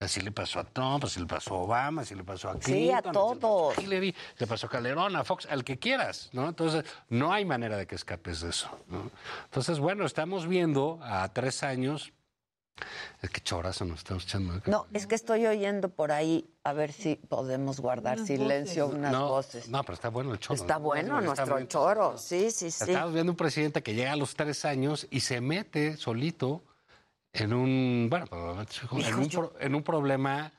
Speaker 52: Así le pasó a Trump, así le pasó a Obama, así le pasó a Clinton.
Speaker 1: Sí, a
Speaker 52: así le pasó
Speaker 1: todos.
Speaker 52: a Hillary, le pasó a Calderón, a Fox, al que quieras, ¿no? Entonces, no hay manera de que escapes de eso, ¿no? Entonces, bueno, estamos viendo a tres años. Es que chorazo nos estamos echando. acá.
Speaker 1: No, es que estoy oyendo por ahí, a ver si podemos guardar
Speaker 23: Unas
Speaker 1: silencio,
Speaker 23: voces.
Speaker 1: unas
Speaker 52: no,
Speaker 1: voces.
Speaker 52: No, pero está bueno el choro.
Speaker 1: Está
Speaker 52: ¿no?
Speaker 1: bueno
Speaker 52: Está
Speaker 1: nuestro
Speaker 52: bien.
Speaker 1: choro, sí, sí, sí.
Speaker 52: Estamos viendo un presidente que llega a los tres años y se mete solito en un, bueno, en
Speaker 1: Hijo,
Speaker 52: un, pro- en un problema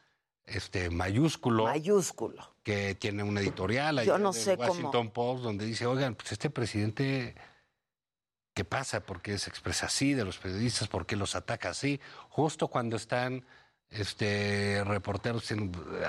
Speaker 52: este, mayúsculo.
Speaker 1: Mayúsculo.
Speaker 52: Que tiene una editorial
Speaker 1: Yo no
Speaker 52: en
Speaker 1: sé cómo-
Speaker 52: Washington Post donde dice, oigan, pues este presidente, ¿qué pasa? ¿Por qué se expresa así de los periodistas? ¿Por qué los ataca así? Justo cuando están este reporteros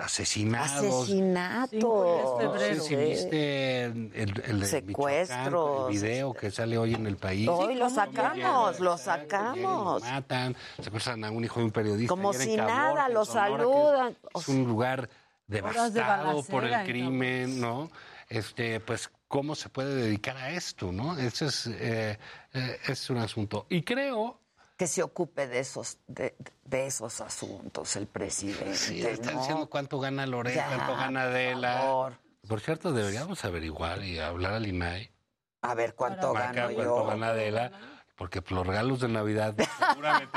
Speaker 52: asesinados.
Speaker 1: Asesinatos.
Speaker 52: No sé si viste el, el-
Speaker 1: Secuestros.
Speaker 52: El video que sale hoy en el país.
Speaker 1: Hoy lo
Speaker 52: Sí,
Speaker 1: sacamos, lo
Speaker 52: Lo
Speaker 1: sacamos.
Speaker 52: matan, secuestran a un hijo de un periodista.
Speaker 1: Como si
Speaker 52: Caborca,
Speaker 1: nada, lo
Speaker 52: Sonora,
Speaker 1: saludan.
Speaker 52: Es, un lugar
Speaker 23: Horas de
Speaker 52: devastado por el
Speaker 23: en
Speaker 52: crimen, ¿no? Este, pues, ¿cómo se puede dedicar a esto, no? Ese es, eh, eh, es un asunto. Y creo
Speaker 1: Que se ocupe de esos, de, de esos asuntos el presidente.
Speaker 52: Sí, están
Speaker 1: ¿no?
Speaker 52: diciendo cuánto gana Lorena,
Speaker 1: Ya,
Speaker 52: cuánto gana
Speaker 1: por
Speaker 52: Adela.
Speaker 1: favor.
Speaker 52: Por cierto, deberíamos averiguar y hablar al INAI.
Speaker 1: A ver cuánto gano
Speaker 52: cuánto
Speaker 1: yo.
Speaker 52: gana Adela. Porque los regalos de Navidad [laughs] seguramente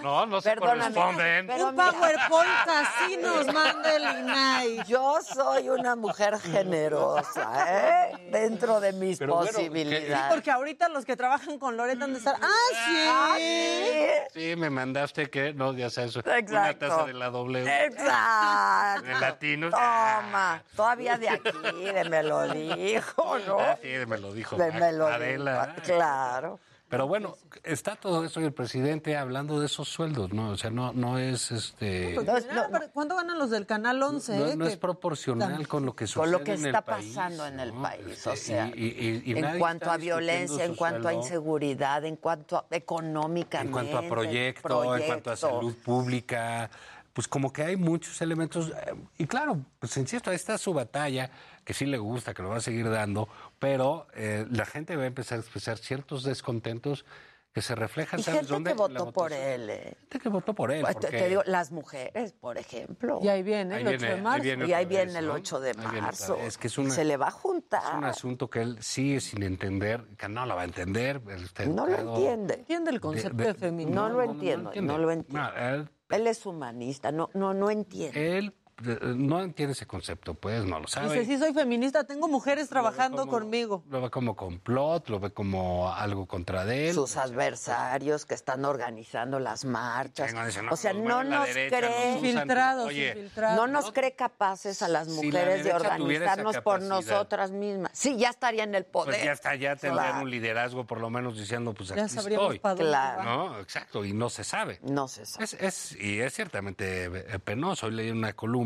Speaker 52: no, no se
Speaker 1: Perdóname,
Speaker 52: corresponden.
Speaker 1: pero
Speaker 23: Un PowerPoint así nos manda el INAI.
Speaker 1: Yo soy una mujer generosa, ¿eh? Dentro de mis
Speaker 52: Pero bueno,
Speaker 1: posibilidades.
Speaker 23: Porque ahorita los que trabajan con Loreta han de estar. ¡Ah, sí!
Speaker 52: Sí, me mandaste que, no, ya sabes, una
Speaker 1: Exacto.
Speaker 52: taza de la doble.
Speaker 1: Exacto.
Speaker 52: De latinos.
Speaker 1: Toma, todavía de aquí, de me lo dijo, ¿no?
Speaker 52: Ah, sí, me lo dijo
Speaker 1: De me lo
Speaker 52: Adela.
Speaker 1: dijo, Claro.
Speaker 52: Pero bueno, está todo eso y el presidente hablando de esos sueldos, ¿no? O sea, no, no es este.
Speaker 23: Pues, mira, pero ¿Cuánto ganan los del Canal 11?
Speaker 52: No,
Speaker 23: eh?
Speaker 52: no es proporcional con lo que sucede
Speaker 1: Con lo que
Speaker 52: en el
Speaker 1: está
Speaker 52: país,
Speaker 1: pasando en el
Speaker 52: ¿no?
Speaker 1: país, o sea,
Speaker 52: y- y- y
Speaker 1: en cuanto a violencia, en cuanto a inseguridad, en cuanto a económicamente.
Speaker 52: En cuanto a proyecto, en cuanto a salud pública, pues como que hay muchos elementos. eh, Y claro, pues insisto, ahí está su batalla, que sí le gusta, que lo va a seguir dando, pero eh, la gente va a empezar a expresar ciertos descontentos que se reflejan,
Speaker 1: Y
Speaker 52: ¿sabes
Speaker 1: gente
Speaker 52: dónde?
Speaker 1: que
Speaker 52: la
Speaker 1: votó por él. eh.
Speaker 52: Gente que votó por él.
Speaker 1: Pues, te-
Speaker 52: porque-
Speaker 1: te digo, las mujeres, por ejemplo.
Speaker 23: Y ahí viene
Speaker 52: Ahí
Speaker 23: el 8
Speaker 52: viene-
Speaker 23: de
Speaker 52: ahí
Speaker 23: marzo.
Speaker 52: viene
Speaker 1: Y ahí viene el
Speaker 52: ¿no?
Speaker 1: 8 de
Speaker 52: Ahí
Speaker 1: marzo.
Speaker 52: vez. Es que es una-
Speaker 1: Se le va a
Speaker 52: Es un
Speaker 1: juntar.
Speaker 52: asunto que él sigue sin entender, que no lo va a entender. él está
Speaker 1: No lo entiende.
Speaker 23: Entiende el concepto de, feminismo.
Speaker 1: No, lo entiendo, no, lo entiendo.
Speaker 52: No, él,
Speaker 1: Él es humanista, no, no, no entiende.
Speaker 52: él, no entiende ese concepto, pues no lo sabe.
Speaker 23: Dice, sí, soy feminista, tengo mujeres trabajando
Speaker 52: como-
Speaker 23: conmigo.
Speaker 52: Lo ve como complot, lo ve como algo contra de él.
Speaker 1: Sus adversarios que están organizando las marchas.
Speaker 52: No,
Speaker 1: o sea,
Speaker 52: los
Speaker 1: no nos
Speaker 52: derecha,
Speaker 1: cree.
Speaker 52: nos.
Speaker 23: Infiltrados,
Speaker 52: Oye,
Speaker 23: infiltrados.
Speaker 1: No nos cree capaces a las
Speaker 52: Si la
Speaker 1: mujeres de organizarnos por nosotras mismas. Sí, ya estaría en el poder.
Speaker 52: Pues ya está, ya tendrían
Speaker 1: Claro.
Speaker 52: un liderazgo, por lo menos diciendo, pues aquí estoy.
Speaker 1: Claro.
Speaker 52: No, exacto, y no se sabe.
Speaker 1: No se sabe.
Speaker 52: Es, es- y es ciertamente eh, penoso. Hoy leí una columna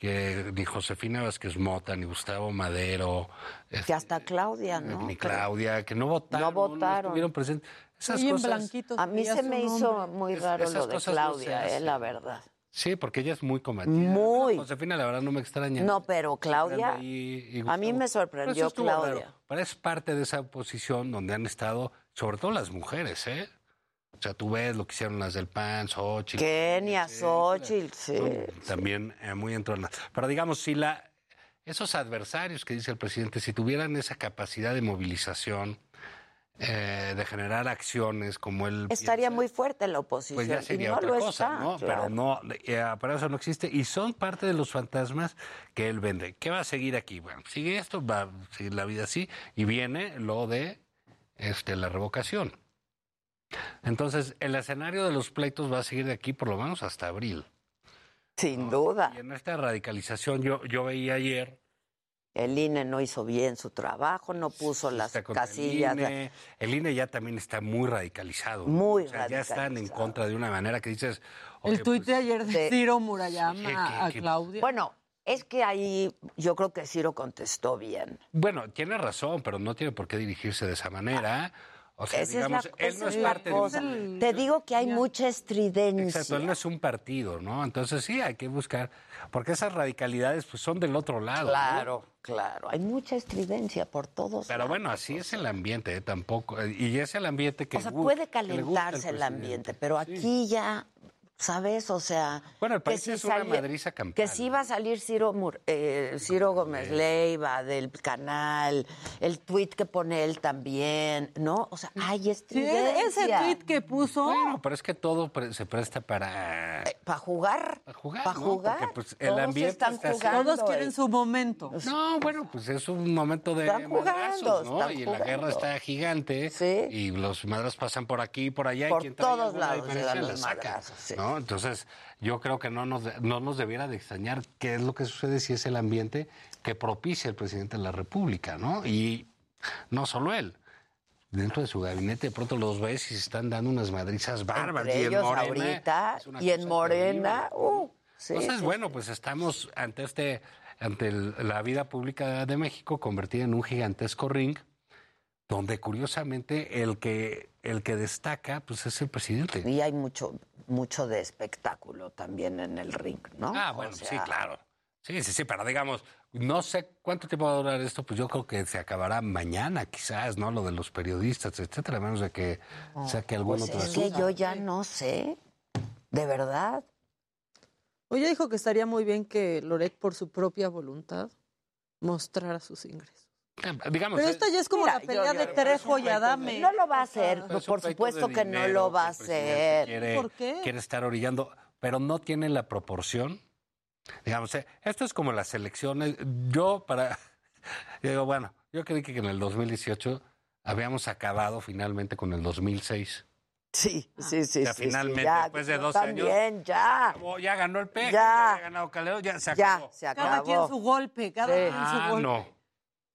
Speaker 52: que ni Josefina Vázquez Mota, ni Gustavo Madero, este,
Speaker 1: Que hasta Claudia, ¿no?
Speaker 52: ni Claudia, que no votaron,
Speaker 1: No votaron.
Speaker 52: estuvieron presentes. Esas cosas.
Speaker 1: A mí se me hizo
Speaker 23: nombre.
Speaker 1: muy raro lo de
Speaker 52: cosas no
Speaker 1: Claudia, eh, la verdad.
Speaker 52: Sí, porque ella es muy combativa.
Speaker 1: Muy.
Speaker 52: Josefina, la verdad, no me extraña.
Speaker 1: No, pero Claudia,
Speaker 52: y
Speaker 1: a mí me sorprendió Claudia.
Speaker 52: Pero es parte de esa posición donde han estado, sobre todo las mujeres, ¿eh? O sea, tú ves lo que hicieron las del PAN, Xochitl.
Speaker 1: Kenia, Xochitl, sí.
Speaker 52: son También eh, muy entronadas. Pero digamos, si la, esos adversarios que dice el presidente, si tuvieran esa capacidad de movilización, eh, de generar acciones como él
Speaker 1: Estaría
Speaker 52: piensa,
Speaker 1: muy fuerte la oposición.
Speaker 52: pues ya
Speaker 1: y
Speaker 52: sería
Speaker 1: no
Speaker 52: otra
Speaker 1: lo
Speaker 52: cosa,
Speaker 1: está,
Speaker 52: ¿no?
Speaker 1: claro.
Speaker 52: Pero no, eh, para eso no existe y son parte de los fantasmas que él vende. ¿Qué va a seguir aquí? Bueno, sigue esto, va a seguir la vida así y viene lo de este, la revocación. Entonces, el escenario de los pleitos va a seguir de aquí por lo menos hasta abril.
Speaker 1: Sin duda.
Speaker 52: Y en esta radicalización yo, yo veía ayer
Speaker 1: El INE no hizo bien su trabajo, no puso las casillas.
Speaker 52: El INE. El INE ya también está muy radicalizado. ¿no?
Speaker 1: Muy
Speaker 52: O sea, Ya están en
Speaker 1: radicalizado.
Speaker 52: contra de una manera que dices.
Speaker 23: El tuit de
Speaker 52: pues,
Speaker 23: ayer de Ciro Murayama
Speaker 52: que-
Speaker 23: a
Speaker 52: que-
Speaker 23: Claudia.
Speaker 1: Bueno, es que ahí yo creo que Ciro contestó bien.
Speaker 52: Bueno, tiene razón, pero no tiene por qué dirigirse de esa manera. O sea,
Speaker 1: Esa
Speaker 52: digamos,
Speaker 1: es la,
Speaker 52: él no es parte
Speaker 1: cosa.
Speaker 52: de.
Speaker 1: Te digo que hay mucha estridencia.
Speaker 52: Exacto, él no es un partido, ¿no? Entonces sí, hay que buscar, porque esas radicalidades pues son del otro lado. ¿no?
Speaker 1: Claro, claro. Hay mucha estridencia por todos.
Speaker 52: Pero bueno, así es el ambiente, ¿eh? tampoco. eh, Y es el ambiente que.
Speaker 1: o sea, puede calentarse el ambiente, pero aquí ya, ¿sabes? O sea,
Speaker 52: Bueno, el
Speaker 1: que
Speaker 52: país
Speaker 1: si
Speaker 52: es una madriza campal.
Speaker 1: Que si iba a salir Ciro, Mur- eh, Ciro Gómez Leiva del canal, el tuit que pone él también, ¿no? O sea, hay
Speaker 23: Sí,
Speaker 1: estridencia.
Speaker 23: ese tuit que puso.
Speaker 52: Bueno, pero es que todo pre- se presta para.
Speaker 1: Para jugar.
Speaker 52: Para jugar.
Speaker 1: Para
Speaker 52: ¿no?
Speaker 1: jugar.
Speaker 52: Porque, pues, el
Speaker 1: Todos
Speaker 52: ambiente
Speaker 1: están
Speaker 52: está así.
Speaker 1: jugando.
Speaker 23: Todos quieren su momento.
Speaker 52: No, bueno, pues es un momento de
Speaker 1: Están jugando,
Speaker 52: madrazos, ¿no?
Speaker 1: están
Speaker 52: y la
Speaker 1: jugando.
Speaker 52: guerra está gigante.
Speaker 1: Sí.
Speaker 52: Y los madrazos pasan por aquí y por allá.
Speaker 1: Por
Speaker 52: y quien
Speaker 1: todos lados
Speaker 52: la
Speaker 1: los madrazos, sí.
Speaker 52: ¿no? Entonces, yo creo que no nos, no nos debiera de extrañar qué es lo que sucede si es el ambiente que propicia el presidente de la República, ¿no? Y no solo él. dentro de su gabinete de pronto los ves y se están dando unas madrizas bárbaras.
Speaker 1: Entre
Speaker 52: y en Morena
Speaker 1: ahorita y en Morena, uh, sí,
Speaker 52: Entonces,
Speaker 1: sí,
Speaker 52: bueno, pues estamos ante este, ante el- la vida pública de México convertida en un gigantesco ring, donde curiosamente el que el que destaca, pues es el presidente.
Speaker 1: Y hay mucho, mucho de espectáculo también en el ring, ¿no?
Speaker 52: Ah,
Speaker 1: O
Speaker 52: bueno, sí, claro. Sí, sí, sí, pero digamos, no sé cuánto tiempo va a durar esto, pues yo creo que se acabará mañana, quizás, ¿no? Lo de los periodistas, etcétera, a menos de que saque algún
Speaker 1: Pues
Speaker 52: otro
Speaker 1: es que
Speaker 52: asunto.
Speaker 1: yo ya no sé, de verdad.
Speaker 23: Oye, dijo que estaría muy bien que Loret, por su propia voluntad, mostrara sus ingresos.
Speaker 52: Digamos,
Speaker 23: Pero
Speaker 52: eh,
Speaker 23: esta ya es como
Speaker 1: Mira,
Speaker 23: la pelea
Speaker 1: yo-
Speaker 23: de Trejo y Adame.
Speaker 1: No lo va a hacer, por supuesto que no lo va a hacer.
Speaker 52: quiere-
Speaker 23: ¿Por qué?
Speaker 52: Quiere estar orillando, pero no tiene la proporción. Digamos, eh, esto es como las elecciones. Yo, para. [laughs] yo digo, bueno, yo creí que en el 2018 habíamos acabado finalmente con el 2006.
Speaker 1: Sí, sí, sí.
Speaker 52: Ya
Speaker 1: sí,
Speaker 52: finalmente,
Speaker 1: sí, ya,
Speaker 52: después de 12 años,
Speaker 1: También, ya.
Speaker 52: acabó, ya ganó el PEJ,
Speaker 1: Ya.
Speaker 52: ya, había ganado Calero, ya se
Speaker 1: Ya,
Speaker 52: acabó.
Speaker 1: se acabó.
Speaker 23: Cada quien su golpe, cada
Speaker 1: Sí.
Speaker 23: quien su
Speaker 52: Ah,
Speaker 23: golpe.
Speaker 52: no.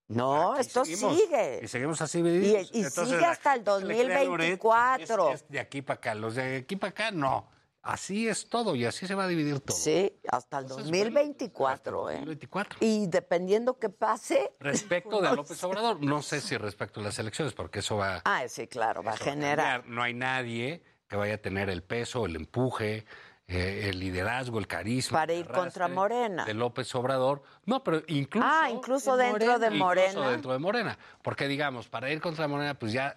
Speaker 1: No,
Speaker 52: Aquí
Speaker 1: esto
Speaker 52: seguimos.
Speaker 1: sigue.
Speaker 52: Y seguimos así. Divididos.
Speaker 1: y
Speaker 52: Entonces,
Speaker 1: sigue hasta el
Speaker 52: gente le cree a Loret,
Speaker 1: 2024.
Speaker 52: Es, es de aquí para acá. Los de aquí para acá, no. Así es todo y así se va a dividir todo.
Speaker 1: Sí, hasta el 2024, ¿eh?
Speaker 52: 2024.
Speaker 1: Y dependiendo qué pase.
Speaker 52: Respecto de [laughs] López Obrador, no sé si respecto a las elecciones, porque eso va,
Speaker 1: Ah, sí, claro, va a
Speaker 52: eso va a
Speaker 1: generar.
Speaker 52: No hay nadie que vaya a tener el peso, el empuje, eh, el liderazgo, el carisma.
Speaker 1: Para ir contra Morena.
Speaker 52: De López Obrador. No, pero incluso.
Speaker 1: Ah, incluso dentro de Morena.
Speaker 52: Incluso dentro de Morena. Porque, digamos, para ir contra Morena, pues ya,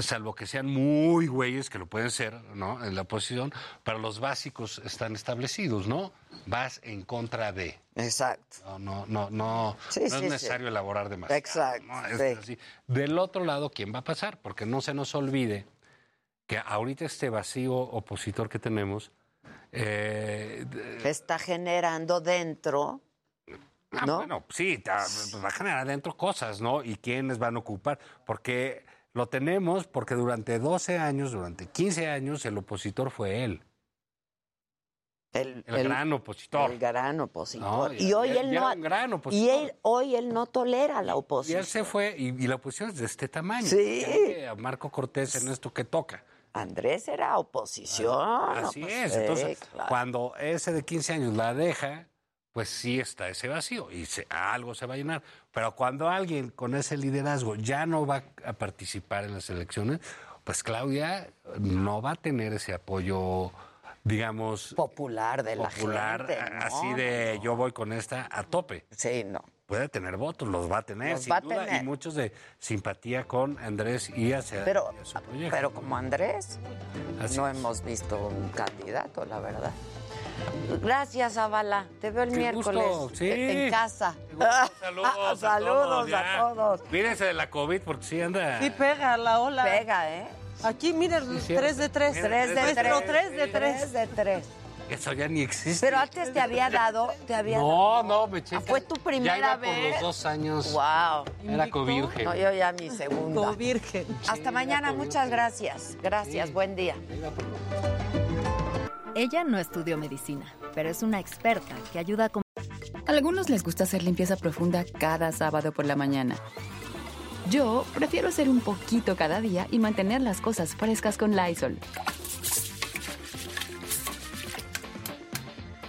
Speaker 52: salvo que sean muy güeyes, que lo pueden ser, ¿no? En la oposición, pero los básicos están establecidos, ¿no? Vas en contra de.
Speaker 1: Exacto.
Speaker 52: No, no, no, no,
Speaker 1: Sí,
Speaker 52: no
Speaker 1: sí,
Speaker 52: es
Speaker 1: sí.
Speaker 52: necesario elaborar demasiado.
Speaker 1: Exacto,
Speaker 52: ¿no? Es
Speaker 1: sí.
Speaker 52: así. Del otro lado, ¿quién va a pasar? Porque no se nos olvide que ahorita este vacío opositor que tenemos, eh,
Speaker 1: Está generando dentro.
Speaker 52: Ah,
Speaker 1: ¿No?
Speaker 52: Bueno, sí, ta- va a generar adentro cosas, ¿no? Y quiénes van a ocupar. Porque lo tenemos porque durante 12 años, durante 15 años, el opositor fue él.
Speaker 1: El,
Speaker 52: El gran opositor.
Speaker 1: El gran opositor.
Speaker 52: No,
Speaker 1: y hoy él no.
Speaker 52: era un gran
Speaker 1: y él, hoy él no tolera la
Speaker 52: Y
Speaker 1: oposición.
Speaker 52: él se fue, y, y la oposición es de este tamaño.
Speaker 1: Sí.
Speaker 52: A Marco Cortés en esto que toca.
Speaker 1: Andrés era oposición.
Speaker 52: Así es. Entonces,
Speaker 1: claro.
Speaker 52: cuando ese de 15 años la deja, pues sí está ese vacío y se- algo se va a llenar. Pero cuando alguien con ese liderazgo ya no va a participar en las elecciones, pues Claudia no va a tener ese apoyo, digamos,
Speaker 1: popular de la
Speaker 52: popular,
Speaker 1: gente.
Speaker 52: así de yo voy con esta a tope.
Speaker 1: Sí, no.
Speaker 52: Puede tener votos, los va a tener,
Speaker 1: Los
Speaker 52: sin
Speaker 1: va a tener.
Speaker 52: y muchos de simpatía con Andrés y hacia,
Speaker 1: Pero,
Speaker 52: su proyecto.
Speaker 1: pero como Andrés,
Speaker 52: Así
Speaker 1: no
Speaker 52: es.
Speaker 1: hemos visto un candidato, la verdad. Gracias, Avala. Te veo el
Speaker 52: Qué
Speaker 1: miércoles
Speaker 52: gusto, sí.
Speaker 1: en casa.
Speaker 52: Saludos, [laughs]
Speaker 1: Saludos
Speaker 52: a
Speaker 1: a
Speaker 52: todos. Cuídense de la COVID porque sí anda.
Speaker 23: Sí pega la ola.
Speaker 1: Pega, ¿eh?
Speaker 23: Aquí, miren,
Speaker 52: Sí,
Speaker 23: tres de tres.
Speaker 52: Mira,
Speaker 1: Tres de
Speaker 23: Nuestro
Speaker 1: tres.
Speaker 23: tres de tres.
Speaker 1: Tres de tres.
Speaker 52: Eso ya ni existe.
Speaker 1: Pero antes te había dado, te había
Speaker 52: No, no, me checa.
Speaker 1: ¿Fue tu primera
Speaker 52: ya iba
Speaker 1: vez?
Speaker 52: por los dos años.
Speaker 1: Wow.
Speaker 52: Era covirgen.
Speaker 1: No, yo ya mi segunda.
Speaker 23: virgen.
Speaker 1: Hasta mañana, muchas gracias. Gracias, buen día.
Speaker 53: Ella no estudió medicina, pero es una experta que ayuda a... Algunos les gusta hacer limpieza profunda cada sábado por la mañana. Yo prefiero hacer un poquito cada día y mantener las cosas frescas con Lysol.